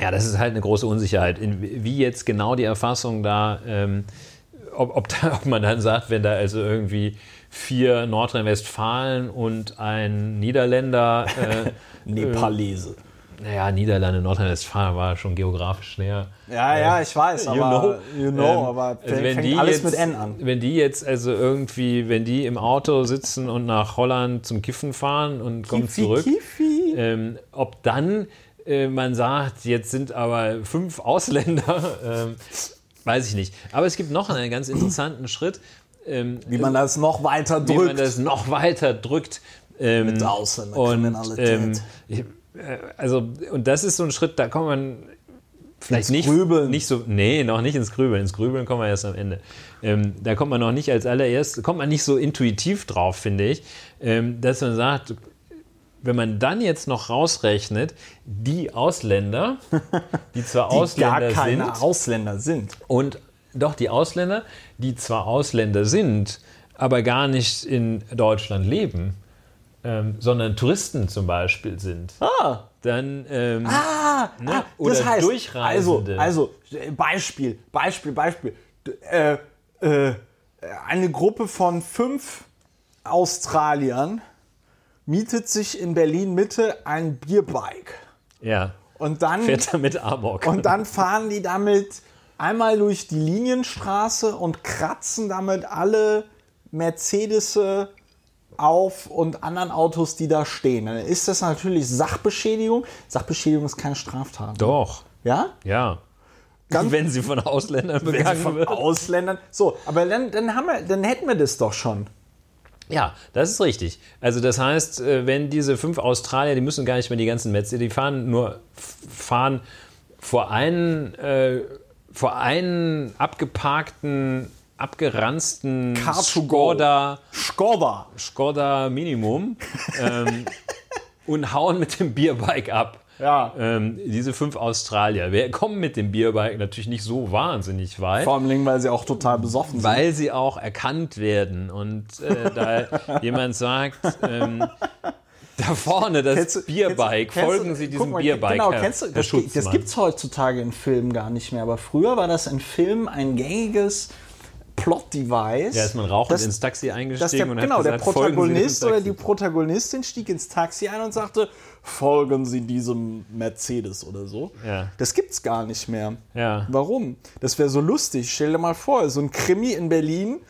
ja, das ist halt eine große Unsicherheit. In, wie jetzt genau die Erfassung da, ähm, ob, ob, da, ob man dann sagt, wenn da also irgendwie vier Nordrhein-Westfalen und ein Niederländer. Äh, Nepalese. Naja, Niederlande, Nordrhein-Westfalen war schon geografisch näher. Ja, ja, ich weiß, aber, you know, you know, ähm, aber also fängt, wenn die alles jetzt, mit N an. Wenn die jetzt also irgendwie, wenn die im Auto sitzen und nach Holland zum Kiffen fahren und kommen Kiffi, zurück, Kiffi. Ähm, ob dann äh, man sagt, jetzt sind aber fünf Ausländer, ähm, weiß ich nicht. Aber es gibt noch einen ganz interessanten Schritt. Ähm, wie man das noch weiter drückt. Wie man das noch weiter drückt Ähm, Mit und, Ausländerkriminalität. ähm, ich- äh, also, und das ist so ein Schritt, da kommt man vielleicht Ins nicht, Grübeln. nicht so, nee, noch nicht ins Grübeln. Ins Grübeln kommen wir erst am Ende. Ähm, da kommt man noch nicht als allererst, kommt man nicht so intuitiv drauf, finde ich, ähm, dass man sagt, wenn man dann jetzt noch rausrechnet, die Ausländer, die zwar die Ausländer gar keine sind, Ausländer sind. und doch die Ausländer, die zwar Ausländer sind, aber gar nicht in Deutschland leben, ähm, sondern Touristen zum Beispiel sind, Ah, dann ähm, ah, Ne? ah Oder das heißt, also, Durchreisende. also äh, Beispiel, Beispiel, Beispiel. Äh, äh, eine Gruppe von fünf Australiern mietet sich in Berlin Mitte ein Bierbike ja, und dann fährt damit Amok. Und dann fahren die damit einmal durch die Linienstraße und kratzen damit alle Mercedes auf und anderen Autos, die da stehen. Dann ist das natürlich Sachbeschädigung. Sachbeschädigung ist keine Straftat. Doch, Ja? ja. Ganz- Wenn sie von Ausländern Wenn sie begangen von wird. Ausländern. So, aber dann, dann, haben wir, dann hätten wir das doch schon. Ja, das ist richtig. Also das heißt, äh, wenn diese fünf Australier, die müssen gar nicht mehr die ganzen Mercedes, die fahren nur fahren vor einen, äh, vor einen abgeparkten, abgeranzten. Skoda, Skoda. Skoda Minimum ähm, und hauen mit dem Bierbike ab. Ja. Ähm, diese fünf Australier. Wir kommen mit dem Bierbike natürlich nicht so wahnsinnig weit. Vor allem, weil sie auch total besoffen sind. Weil sie auch erkannt werden und äh, da jemand sagt, ähm, da vorne das Kennst Bierbike, kennst folgen Sie diesem mal, Bierbike. Genau, Herr- kennst du, das, das gibt es heutzutage in Filmen gar nicht mehr. Aber früher war das in Filmen ein gängiges Plot-Device. Da ist man rauchend dass- ins Taxi eingestiegen der, und genau, hat gesagt, der Protagonist oder die Protagonistin stieg ins Taxi ein und sagte, folgen Sie diesem Mercedes oder so. Ja. Das gibt's gar nicht mehr. Ja. Warum? Das wäre so lustig. Stell dir mal vor, so ein Krimi in Berlin,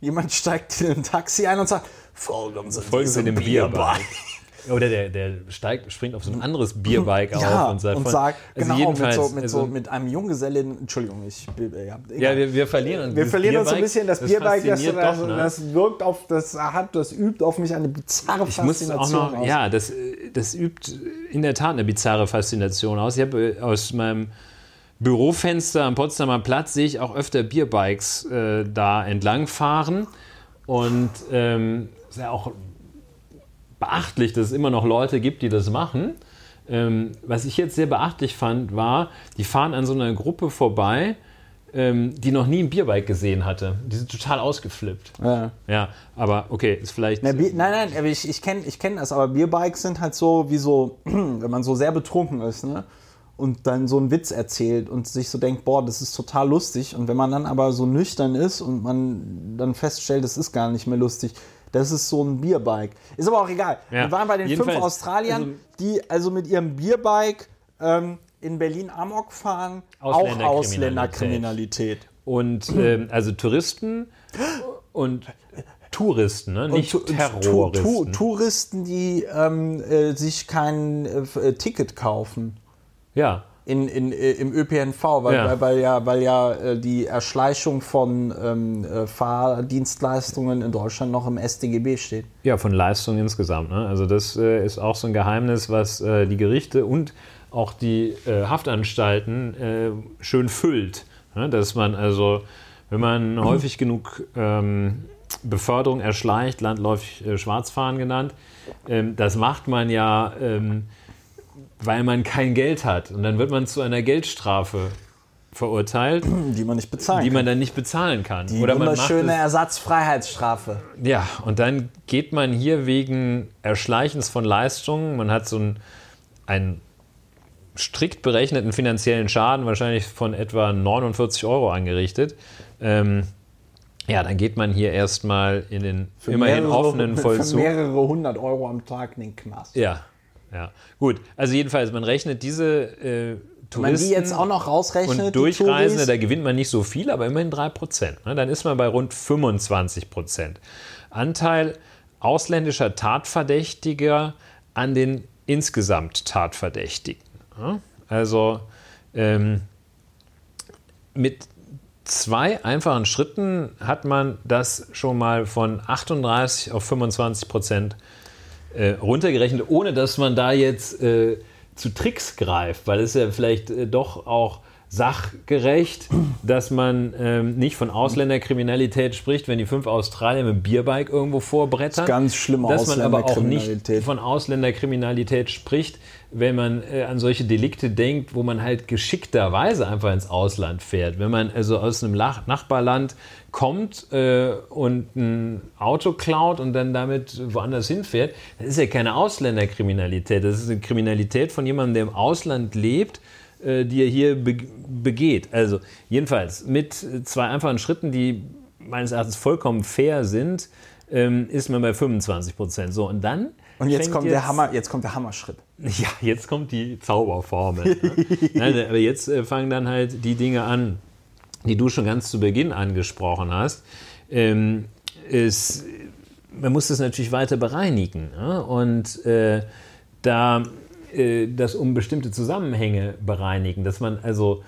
jemand steigt in ein Taxi ein und sagt, folgen Sie, Folgen Sie dem Bierbike. Oder der, der steigt, springt auf so ein anderes Bierbike Ja, auf und sagt, und sagt also genau, mit, so, mit, also, so, mit einem Junggesellen, Entschuldigung, ich, äh, ja, ja, wir, wir verlieren wir das verlieren uns so ein Bierbike, bisschen, das, Bierbike, das, fasziniert das, doch, ne? das wirkt auf, das hat, das übt auf mich eine bizarre Ich muss auch Faszination noch, aus. ja, das, äh, das übt in der Tat eine bizarre Faszination aus. Ich habe äh, aus meinem Bürofenster am Potsdamer Platz sehe ich auch öfter Bierbikes äh, da entlangfahren und ähm, ist ja auch beachtlich, dass es immer noch Leute gibt, die das machen. Ähm, was ich jetzt sehr beachtlich fand, war, die fahren an so einer Gruppe vorbei, ähm, die noch nie ein Bierbike gesehen hatte. Die sind total ausgeflippt. Ja. Ja, aber okay, ist vielleicht. Na, Bier, nein, nein, aber ich, ich kenne ich kenn das, aber Bierbikes sind halt so wie so, wenn man so sehr betrunken ist, ne? Und dann so einen Witz erzählt und sich so denkt, boah, das ist total lustig. Und wenn man dann aber so nüchtern ist und man dann feststellt, das ist gar nicht mehr lustig, das ist so ein Bierbike. Ist aber auch egal. Ja, Wir waren bei den jedenfalls, fünf Australiern, also- die also mit ihrem Bierbike ähm, in Berlin Amok fahren, auch Ausländerkriminalität. Und ähm, also Touristen und Touristen, ne? nicht Tu- Terroristen. Tu, tu, Touristen, die ähm, äh, sich kein äh, Ticket kaufen ja, in, in, äh, im ÖPNV, weil, Ja. weil, weil ja, weil ja äh, die Erschleichung von ähm, äh, Fahrdienstleistungen in Deutschland noch im StGB steht. ja, von Leistung insgesamt. Ne? Also das äh, ist auch so ein Geheimnis, was äh, die Gerichte und auch die Haftanstalten schön füllt. Ne? Dass man also, wenn man häufig genug ähm, Beförderung erschleicht, landläufig Schwarzfahren genannt, ähm, das macht man ja, ähm, weil man kein Geld hat. Und dann wird man zu einer Geldstrafe verurteilt, Die man nicht bezahlen die man dann nicht bezahlen kann. Die Oder wunderschöne Ersatzfreiheitsstrafe. ja, und dann geht man hier wegen Erschleichens von Leistungen, man hat so einen, einen strikt berechneten finanziellen Schaden, wahrscheinlich von etwa 49 Euro angerichtet. Ähm, ja, dann geht man hier erstmal in den immerhin mehrere- offenen Für Vollzug. mehrere hundert Euro am Tag in den Knast. Ja, ja. Gut, also jedenfalls, man rechnet diese äh, Wenn man Touristen die jetzt auch noch rausrechnet, und Durchreisende, da gewinnt man nicht so viel, aber immerhin 3%. Ne? Dann ist man bei rund 25%. Anteil ausländischer Tatverdächtiger an den insgesamt Tatverdächtigen. Ne? Also ähm, mit zwei einfachen Schritten hat man das schon mal von 38 auf 25 Prozent äh, runtergerechnet, ohne dass man da jetzt äh, zu Tricks greift, weil es ja vielleicht äh, doch auch sachgerecht, dass man ähm, nicht von Ausländerkriminalität spricht, wenn die fünf Australier mit dem Bierbike irgendwo vorbrettern. Ganz schlimme Dass man aber auch nicht von Ausländerkriminalität spricht, wenn man äh, an solche Delikte denkt, wo man halt geschickterweise einfach ins Ausland fährt. Wenn man also aus einem Nachbarland kommt äh, und ein Auto klaut und dann damit woanders hinfährt, das ist ja keine Ausländerkriminalität. Das ist eine Kriminalität von jemandem, der im Ausland lebt, äh, die er hier be begeht. Also jedenfalls mit zwei einfachen Schritten, die meines Erachtens vollkommen fair sind, ähm, ist man bei 25 Prozent. So, und dann Und jetzt kommt, Der Hammer, jetzt kommt der Hammerschritt. ja, jetzt kommt die Zauberformel. ne? Nein, aber jetzt äh, fangen dann halt die Dinge an, die du schon ganz zu Beginn angesprochen hast. Ähm, es, man muss das natürlich weiter bereinigen. Ne? Und äh, da äh, das um bestimmte Zusammenhänge bereinigen, dass man also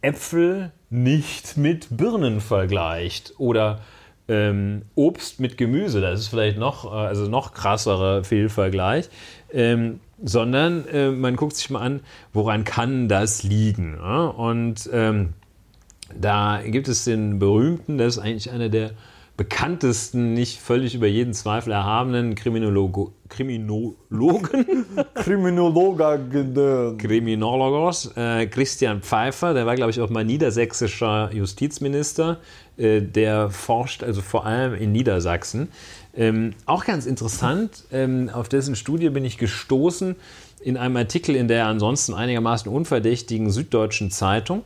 Äpfel nicht mit Birnen vergleicht oder ähm, Obst mit Gemüse, das ist vielleicht noch, äh, also noch krasserer Fehlvergleich, ähm, sondern äh, man guckt sich mal an, woran kann das liegen. Ja? Und ähm, da gibt es den berühmten, das ist eigentlich einer der bekanntesten, nicht völlig über jeden Zweifel erhabenen Kriminologo, Kriminologen, Kriminologer gedöns. Kriminologos, äh, Christian Pfeiffer, der war, glaube ich, auch mal niedersächsischer Justizminister. Äh, der forscht also vor allem in Niedersachsen. Ähm, auch ganz interessant, ähm, auf dessen Studie bin ich gestoßen in einem Artikel in der ansonsten einigermaßen unverdächtigen Süddeutschen Zeitung.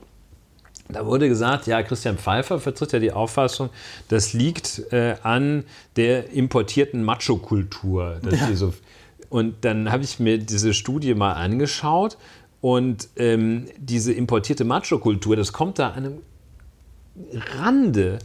Da wurde gesagt, ja, Christian Pfeiffer vertritt ja die Auffassung, das liegt äh, an der importierten Macho-Kultur. die So, und dann habe ich mir diese Studie mal angeschaut und ähm, diese importierte Macho-Kultur, das kommt da an einem Rande,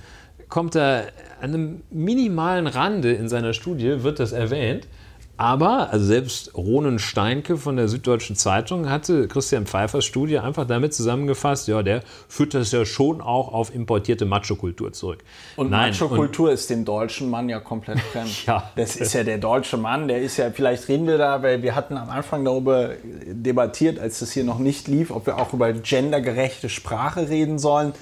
kommt da an einem minimalen Rande in seiner Studie, wird das erwähnt. Aber, also selbst Ronen Steinke von der Süddeutschen Zeitung hatte Christian Pfeiffers Studie einfach damit zusammengefasst, ja, der führt das ja schon auch auf importierte Macho-Kultur zurück. Und Macho-Kultur ist dem deutschen Mann ja komplett fremd. Ja. Das ist ja der deutsche Mann, der ist ja, vielleicht reden wir da, weil wir hatten am Anfang darüber debattiert, als das hier noch nicht lief, ob wir auch über gendergerechte Sprache reden sollen.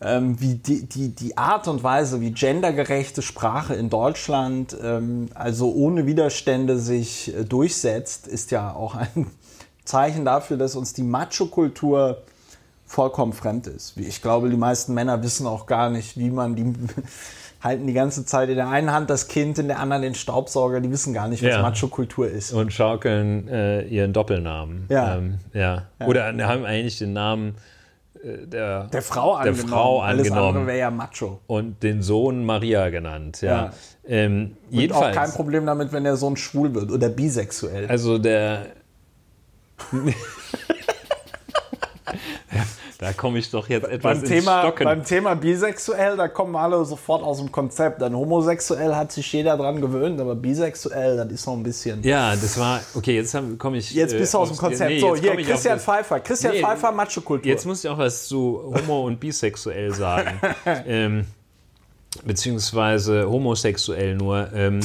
Ähm, wie die, die, die Art und Weise, wie gendergerechte Sprache in Deutschland, ähm, also ohne Widerstände sich äh, durchsetzt, ist ja auch ein Zeichen dafür, dass uns die Macho-Kultur vollkommen fremd ist. Ich glaube, die meisten Männer wissen auch gar nicht, wie man die halten die ganze Zeit in der einen Hand das Kind, in der anderen den Staubsauger. Die wissen gar nicht, was Ja. Macho-Kultur ist. Und schaukeln äh, ihren Doppelnamen. Ja. Ähm, ja. Oder haben eigentlich den Namen der, Der Frau der angenommen. Frau Alles andere angenommen wäre ja Macho. und den Sohn Maria genannt. Ja. Ja. Ähm, Und auch jedenfalls. kein Problem damit, wenn der Sohn schwul wird oder bisexuell. Also der. da komme ich doch jetzt etwas beim, ins Thema, Stocken. beim Thema bisexuell, da kommen alle sofort aus dem Konzept. Dann homosexuell hat sich jeder dran gewöhnt, aber bisexuell, das ist noch ein bisschen. ja, das war. Okay, jetzt komme ich. Jetzt bist du äh, aus dem Konzept. nee, so, hier, Christian Pfeiffer. Christian Nee, Pfeiffer, Macho-Kultur. Jetzt muss ich auch was zu homo- und bisexuell sagen. ähm, beziehungsweise homosexuell nur. Ähm,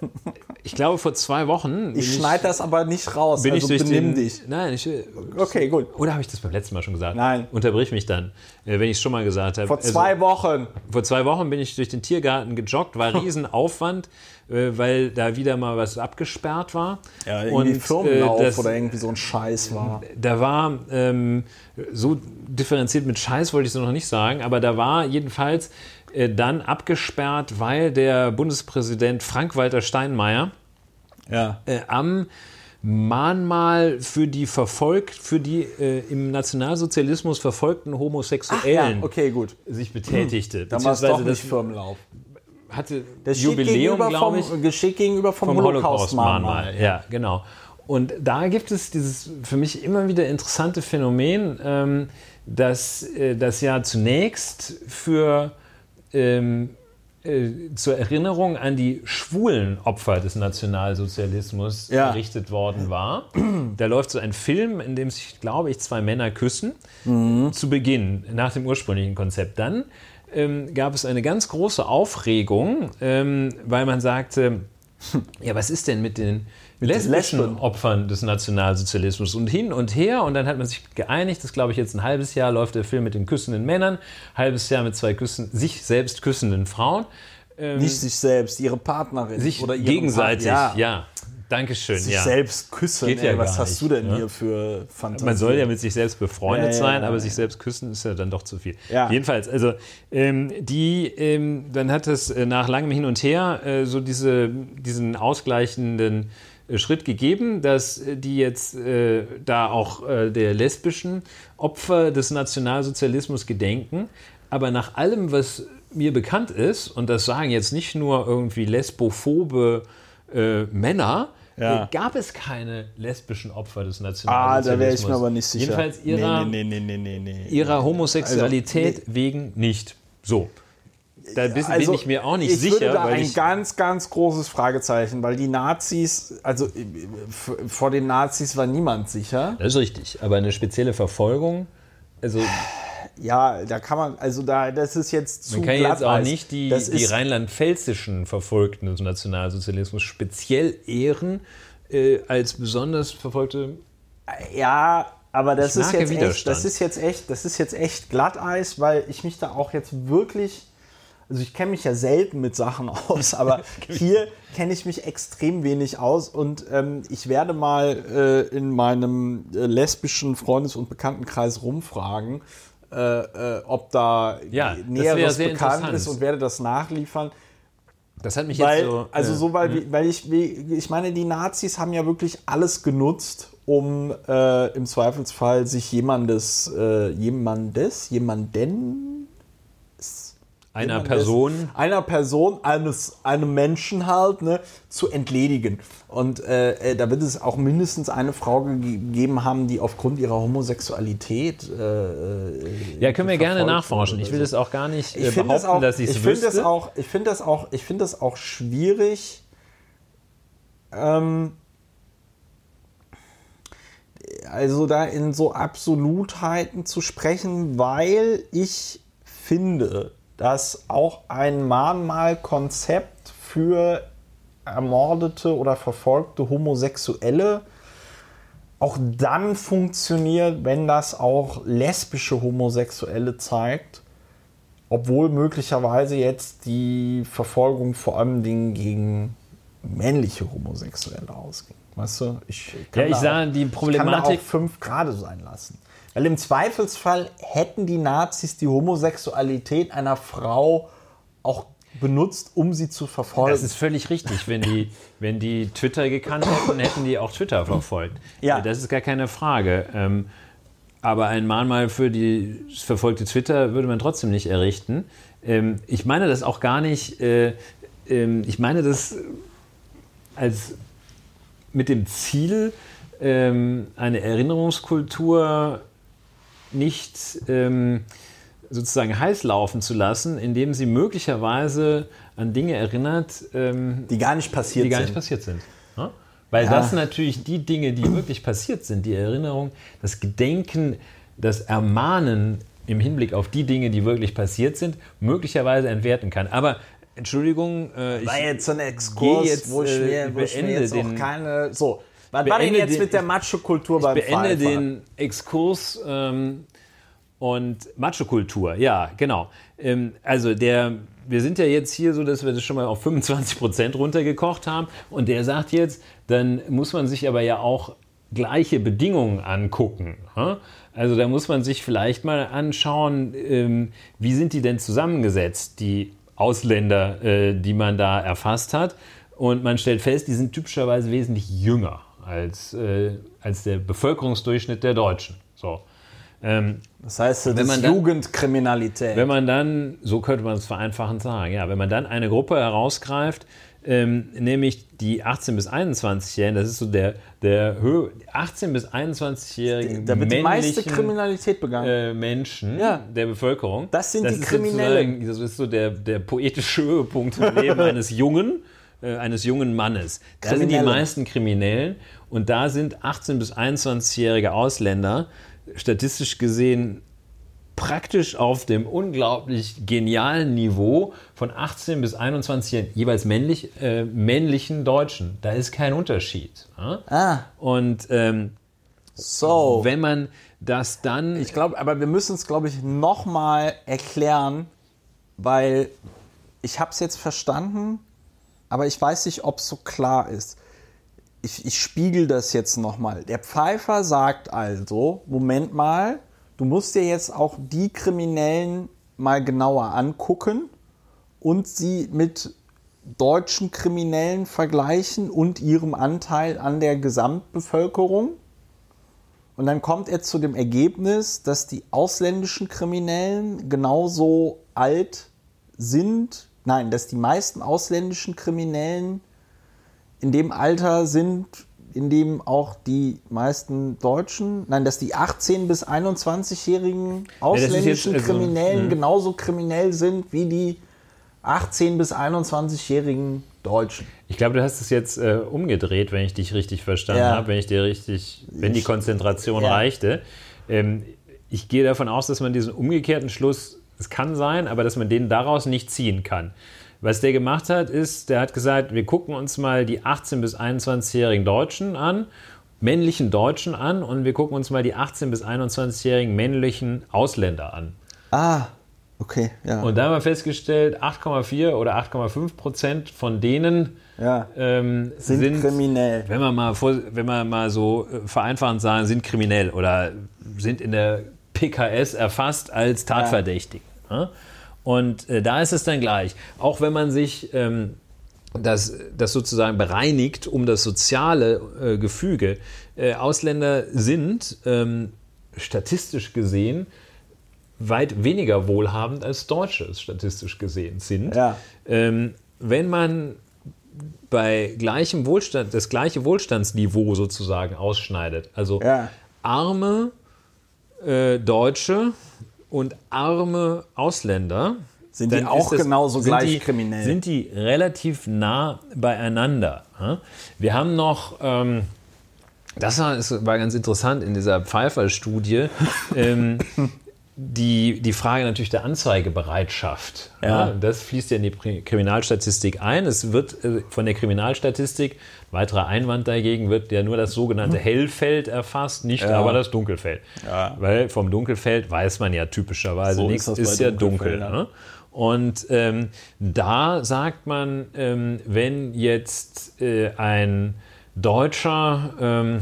ich glaube, vor zwei Wochen. bin ich schneide das aber nicht raus, bin also ich durch benimm den, dich. Nein, ich, Okay, gut. oder habe ich das beim letzten Mal schon gesagt? Nein. Unterbrich mich dann, äh, wenn ich es schon mal gesagt habe. Vor zwei Wochen. Vor zwei Wochen bin ich durch den Tiergarten gejoggt, war Riesenaufwand, äh, weil da wieder mal was abgesperrt war. Ja, irgendwie Und, Firmenlauf äh, das- oder irgendwie so ein Scheiß war. Da war ähm, so differenziert mit Scheiß wollte ich es noch nicht sagen, aber da war jedenfalls äh, dann abgesperrt, weil der Bundespräsident Frank-Walter Steinmeier Ja. äh, am Mahnmal für die verfolgt, für die äh, im Nationalsozialismus verfolgten Homosexuellen ja, okay, gut. sich betätigte. Dann war es doch nicht Firmenlauf. das hatte Das Jubiläum, glaube ich, vom, Geschickt gegenüber vom, vom Holocaust-Mahnmal. Holocaust-Mahnmal. Ja, genau. Und da gibt es dieses für mich immer wieder interessante Phänomen, ähm, dass äh, das ja zunächst für ähm, äh, zur Erinnerung an die schwulen Opfer des Nationalsozialismus Ja. errichtet worden war. Da läuft so ein Film, in dem sich, glaube ich, zwei Männer küssen, Mhm. zu Beginn, nach dem ursprünglichen Konzept. Dann ähm, gab es eine ganz große Aufregung, ähm, weil man sagte, ja, was ist denn mit den lesbischen Lesben. Opfern des Nationalsozialismus und hin und her und dann hat man sich geeinigt, das glaube ich jetzt ein halbes Jahr läuft der Film mit den küssenden Männern, halbes Jahr mit zwei küssen, sich selbst küssenden Frauen. Ähm, Nicht sich selbst, ihre Partnerin. sich oder gegenseitig, Partner. ja. Dankeschön, Sich ja. selbst küssen. Geht ey, ja was gar hast nicht, du denn ne? hier für Fantasie? Man soll ja mit sich selbst befreundet Ja, ja, sein, ja, aber ja. sich selbst küssen ist ja dann doch zu viel. Ja. Jedenfalls, also ähm, die, ähm, dann hat es äh, nach langem Hin und Her äh, so diese, diesen ausgleichenden Schritt gegeben, dass äh, die jetzt äh, da auch äh, der lesbischen Opfer des Nationalsozialismus gedenken. Aber nach allem, was mir bekannt ist, und das sagen jetzt nicht nur irgendwie lesbophobe äh, Männer, Ja. äh, gab es keine lesbischen Opfer des Ah, Nationalsozialismus. da wäre ich mir aber nicht sicher. Jedenfalls ihrer, nee, nee, nee. ihrer Homosexualität Also, wegen nicht. So. Da bin, Also, bin ich mir auch nicht ich sicher, würde da weil ein ich, ganz, ganz großes Fragezeichen, weil die Nazis, also äh, vor den Nazis war niemand sicher. das ist richtig, aber eine spezielle Verfolgung, also Ja, da kann man, also da, das ist jetzt zu man kann jetzt auch nicht die, die rheinland-pfälzischen Verfolgten des Nationalsozialismus speziell ehren äh, als besonders verfolgte. Ja, aber das ist jetzt echt, das ist jetzt echt, das ist jetzt echt Glatteis, weil ich mich da auch jetzt wirklich, also ich kenne mich ja selten mit Sachen aus, aber hier kenne ich mich extrem wenig aus und ähm, ich werde mal äh, in meinem äh, lesbischen Freundes- und Bekanntenkreis rumfragen, äh, äh, ob da Ja, Näheres bekannt ist und werde das nachliefern. Das hat mich Weil, jetzt so. also äh, so, weil, weil ich, ich meine, die Nazis haben ja wirklich alles genutzt, um im Zweifelsfall sich jemandes, jemandes, jemanden, einer Person. einer Person, eines, einem Menschen halt, ne, zu entledigen. Und äh, äh, da wird es auch mindestens eine Frau ge- gegeben haben, die aufgrund ihrer Homosexualität äh, äh, Ja, können wir gerne nachforschen. Ich will das auch gar nicht äh, ich finde behaupten, das auch, dass ich ich es finde das wüsste. auch, ich finde das auch, ich finde das auch schwierig. Ähm, also da in so Absolutheiten zu sprechen, weil ich finde, dass auch ein Mahnmalkonzept für ermordete oder verfolgte Homosexuelle auch dann funktioniert, wenn das auch lesbische Homosexuelle zeigt, obwohl möglicherweise jetzt die Verfolgung vor allem Dingen gegen männliche Homosexuelle ausging. Weißt du, ich Ja, ich da sah die ich kann da Problematik- auch fünf Grade sein lassen. Weil im Zweifelsfall hätten die Nazis die Homosexualität einer Frau auch benutzt, um sie zu verfolgen. Das ist völlig richtig. Wenn die, wenn die Twitter gekannt hätten, hätten die auch Twitter verfolgt. Ja. Das ist gar keine Frage. Ähm, aber ein Mahnmal für die verfolgte Twitter würde man trotzdem nicht errichten. Ähm, ich meine das auch gar nicht. Äh, ähm, ich meine das als mit dem Ziel, eine Erinnerungskultur nicht ähm, sozusagen heiß laufen zu lassen, indem sie möglicherweise an Dinge erinnert, ähm, die gar nicht passiert die gar sind. nicht passiert sind. Ja? Weil das natürlich die Dinge, die wirklich passiert sind, die Erinnerung, das Gedenken, das Ermahnen im Hinblick auf die Dinge, die wirklich passiert sind, möglicherweise entwerten kann. Aber Entschuldigung, äh, ich war jetzt so ein Exkurs, jetzt, wo ich äh, mir, wo ich mir jetzt auch keine. So, was war denn beende jetzt den- mit der Macho-Kultur beim beende Pfeifer? den Exkurs ähm, und Macho-Kultur. Ja, genau. Ähm, also der, wir sind ja jetzt hier so, dass wir das schon mal auf 25 Prozent runtergekocht haben. Und der sagt jetzt, dann muss man sich aber ja auch gleiche Bedingungen angucken. Also da muss man sich vielleicht mal anschauen, ähm, wie sind die denn zusammengesetzt, die Ausländer, äh, die man da erfasst hat. Und man stellt fest, die sind typischerweise wesentlich jünger als, äh, als der Bevölkerungsdurchschnitt der Deutschen. So. Ähm, Das heißt, das Wenn man dann- Jugendkriminalität. wenn man dann, so könnte man es vereinfachend sagen, ja, wenn man dann eine Gruppe herausgreift, ähm, nämlich die 18- bis 21-Jährigen, das ist so der, der Höhe, 18- bis 21-jährigen da wird die meiste Kriminalität begangen. äh, Menschen Ja. der Bevölkerung. Das sind die ist Kriminellen. Das ist so der, der poetische Höhepunkt im Leben eines Jungen, äh, eines jungen Mannes. Da sind die Kriminelle. meisten Kriminellen und da sind 18- bis 21-jährige Ausländer statistisch gesehen praktisch auf dem unglaublich genialen Niveau von 18 bis 21 jeweils männlich, äh, männlichen Deutschen. Da ist kein Unterschied. Ja? Ah. Und ähm, So. wenn man das dann. Ich glaube, aber wir müssen es, glaube ich, nochmal erklären, weil ich habe es jetzt verstanden, aber ich weiß nicht, ob es so klar ist. Ich, ich spiegel das jetzt nochmal. Der Pfeifer sagt also, Moment mal, du musst dir jetzt auch die Kriminellen mal genauer angucken und sie mit deutschen Kriminellen vergleichen und ihrem Anteil an der Gesamtbevölkerung. Und dann kommt er zu dem Ergebnis, dass die ausländischen Kriminellen genauso alt sind. Nein, dass die meisten ausländischen Kriminellen in dem Alter sind, in dem auch die meisten Deutschen, nein, dass die 18- bis 21-jährigen ausländischen jetzt, also, Kriminellen mh. genauso kriminell sind wie die 18- bis 21-jährigen Deutschen. Ich glaube, du hast es jetzt äh, umgedreht, wenn ich dich richtig verstanden Ja. habe, wenn ich dir richtig, wenn die Ich- Konzentration Ja. reichte. Ähm, ich gehe davon aus, dass man diesen umgekehrten Schluss, es kann sein, aber dass man den daraus nicht ziehen kann. Was der gemacht hat, ist, der hat gesagt, wir gucken uns mal die 18- bis 21-jährigen Deutschen an, männlichen Deutschen an und wir gucken uns mal die 18- bis 21-jährigen männlichen Ausländer an. Ah, okay, ja. Und da haben wir festgestellt, 8,4 oder 8,5 Prozent von denen ja. ähm, Sind sind, kriminell. Wenn man mal, vor, wenn man mal so äh, vereinfachend sagen, sind kriminell oder sind in der PKS erfasst als Tatverdächtig. Ja? Und äh, da ist es dann gleich. Auch wenn man sich ähm, das, das sozusagen bereinigt um das soziale äh, Gefüge. Äh, Ausländer sind ähm, statistisch gesehen weit weniger wohlhabend als Deutsche statistisch gesehen sind. Ja. Ähm, wenn man bei gleichem Wohlstand, das gleiche Wohlstandsniveau sozusagen ausschneidet, also Ja. arme äh, Deutsche und arme Ausländer, Sind die auch das- genauso gleich die, kriminell? Sind die relativ nah beieinander. Wir haben noch, ähm, das war, das war ganz interessant in dieser Pfeiffer-Studie, ähm, die, die Frage natürlich der Anzeigebereitschaft. Ja. das fließt ja in die Kriminalstatistik ein. Es wird äh, von der Kriminalstatistik, weiterer Einwand dagegen, wird ja nur das sogenannte Hellfeld erfasst, nicht aber das Dunkelfeld. Ja. Weil vom Dunkelfeld weiß man ja typischerweise So nichts, ist ist, ja dunkel. Ne? Und ähm, da sagt man, ähm, wenn jetzt äh, ein Deutscher ähm,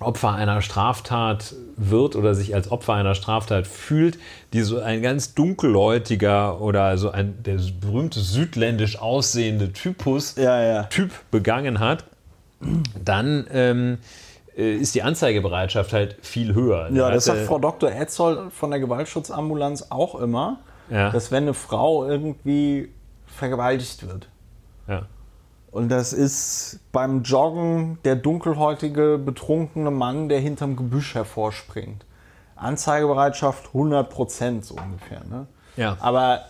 Opfer einer Straftat wird oder sich als Opfer einer Straftat fühlt, die so ein ganz dunkelhäutiger oder so ein der berühmte südländisch aussehende Typus Ja, ja. Typ begangen hat, dann ähm, äh, ist die Anzeigebereitschaft halt viel höher. Ja, Da das sagt Frau Dr. Etzold von der Gewaltschutzambulanz auch immer, Ja. dass wenn eine Frau irgendwie vergewaltigt wird. Und das ist beim Joggen der dunkelhäutige, betrunkene Mann, der hinterm Gebüsch hervorspringt. Anzeigebereitschaft 100 Prozent so ungefähr. Ne? Ja. Aber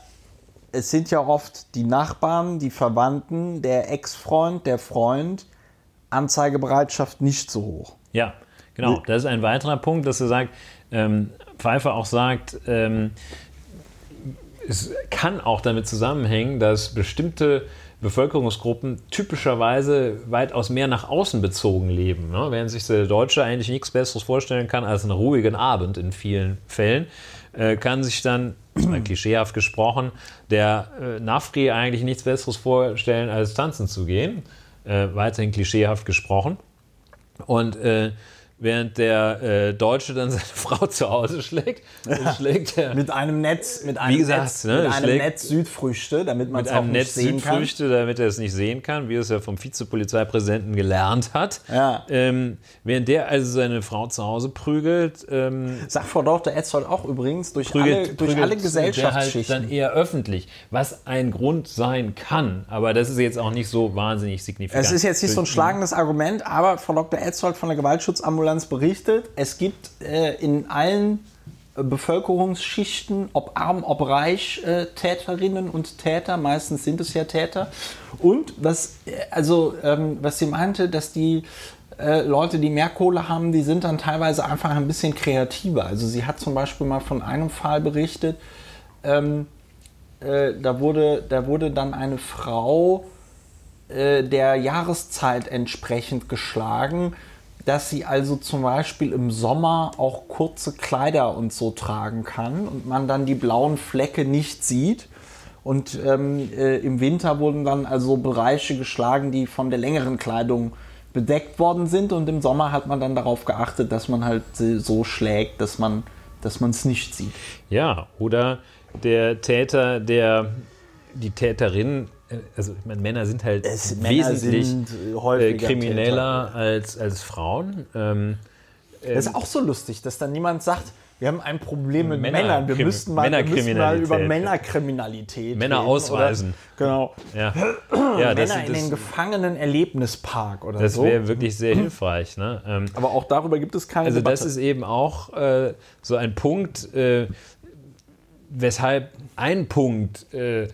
es sind ja oft die Nachbarn, die Verwandten, der Ex-Freund, der Freund. Anzeigebereitschaft nicht so hoch. Ja, genau. Das ist ein weiterer Punkt, dass er sagt, ähm, Pfeiffer auch sagt, ähm, es kann auch damit zusammenhängen, dass bestimmte Bevölkerungsgruppen typischerweise weitaus mehr nach außen bezogen leben. Ne? Während sich der Deutsche eigentlich nichts Besseres vorstellen kann als einen ruhigen Abend in vielen Fällen, äh, kann sich dann, klischeehaft gesprochen, der äh, Nafri eigentlich nichts Besseres vorstellen als tanzen zu gehen. Äh, weiterhin klischeehaft gesprochen. Und äh, während der äh, Deutsche dann seine Frau zu Hause schlägt, schlägt er Mit einem Netz, mit einem gesagt, Netz, ne, mit einem Netz Südfrüchte, damit man mit es auch einem nicht Netz sehen kann. Südfrüchte, damit er es nicht sehen kann, wie es ja vom Vizepolizeipräsidenten gelernt hat. Ja. Ähm, während der also seine Frau zu Hause prügelt, ähm, Sagt Frau Dr. Etzold auch übrigens durch prügelt, alle, durch prügelt alle der Gesellschaftsschichten. Halt dann eher öffentlich, was ein Grund sein kann. Aber das ist jetzt auch nicht so wahnsinnig signifikant. Es ist jetzt nicht so ein schlagendes Argument, aber Frau Dr. Etzold von der Gewaltschutzambulanz berichtet, es gibt äh, in allen äh, Bevölkerungsschichten, ob arm, ob reich, äh, Täterinnen und Täter, meistens sind es ja Täter. Und was, äh, also, ähm, was sie meinte, dass die äh, Leute, die mehr Kohle haben, die sind dann teilweise einfach ein bisschen kreativer. Also sie hat zum Beispiel mal von einem Fall berichtet, ähm, äh, da, wurde, da wurde dann eine Frau äh, der Jahreszeit entsprechend geschlagen, dass sie also zum Beispiel im Sommer auch kurze Kleider und so tragen kann und man dann die blauen Flecke nicht sieht. Und ähm, äh, im Winter wurden dann also Bereiche geschlagen, die von der längeren Kleidung bedeckt worden sind. Und im Sommer hat man dann darauf geachtet, dass man halt so schlägt, dass man es nicht sieht. Ja, oder der Täter, der die Täterin also ich meine, Männer sind halt es, wesentlich sind äh, krimineller als, als Frauen. Ähm, das ist auch so lustig, dass dann niemand sagt, wir haben ein Problem mit Männer, Männern. Wir müssten mal, wir müssen mal über Männerkriminalität Männer ausweisen. Oder, genau. Ja. ja Männer das, in den Gefangenen-Erlebnispark oder das so. Das wäre wirklich sehr hilfreich. Ne? Ähm, Aber auch darüber gibt es keine Also Debatte. das ist eben auch äh, so ein Punkt, äh, weshalb ein Punkt, äh,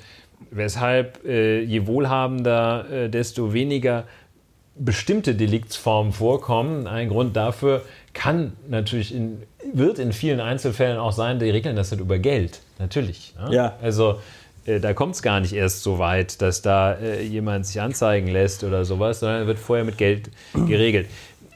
weshalb äh, je wohlhabender, äh, desto weniger bestimmte Deliktsformen vorkommen. Ein Grund dafür kann natürlich in, wird in vielen Einzelfällen auch sein, die regeln das halt über Geld. Natürlich. Ne? Ja. Also äh, da kommt es gar nicht erst so weit, dass da äh, jemand sich anzeigen lässt oder sowas, sondern wird vorher mit Geld geregelt.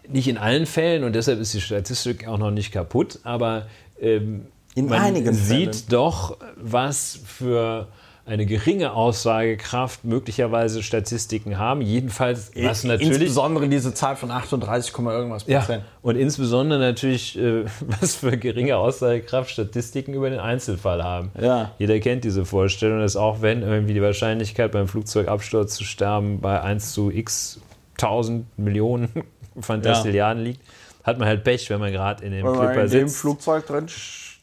Nicht in allen Fällen und deshalb ist die Statistik auch noch nicht kaputt, aber ähm, in man einigen sieht Fällen. doch, was für eine geringe Aussagekraft möglicherweise Statistiken haben. Jedenfalls, was natürlich. Insbesondere diese Zahl von 38, irgendwas Prozent. Ja, und insbesondere natürlich, äh, was für geringe Aussagekraft Statistiken über den Einzelfall haben. Ja. Jeder kennt diese Vorstellung, dass auch wenn irgendwie die Wahrscheinlichkeit beim Flugzeugabsturz zu sterben bei 1 zu x 1000 Millionen Fantastilliarden ja. liegt, hat man halt Pech, wenn man gerade in dem Clipper sitzt. in dem Flugzeug drin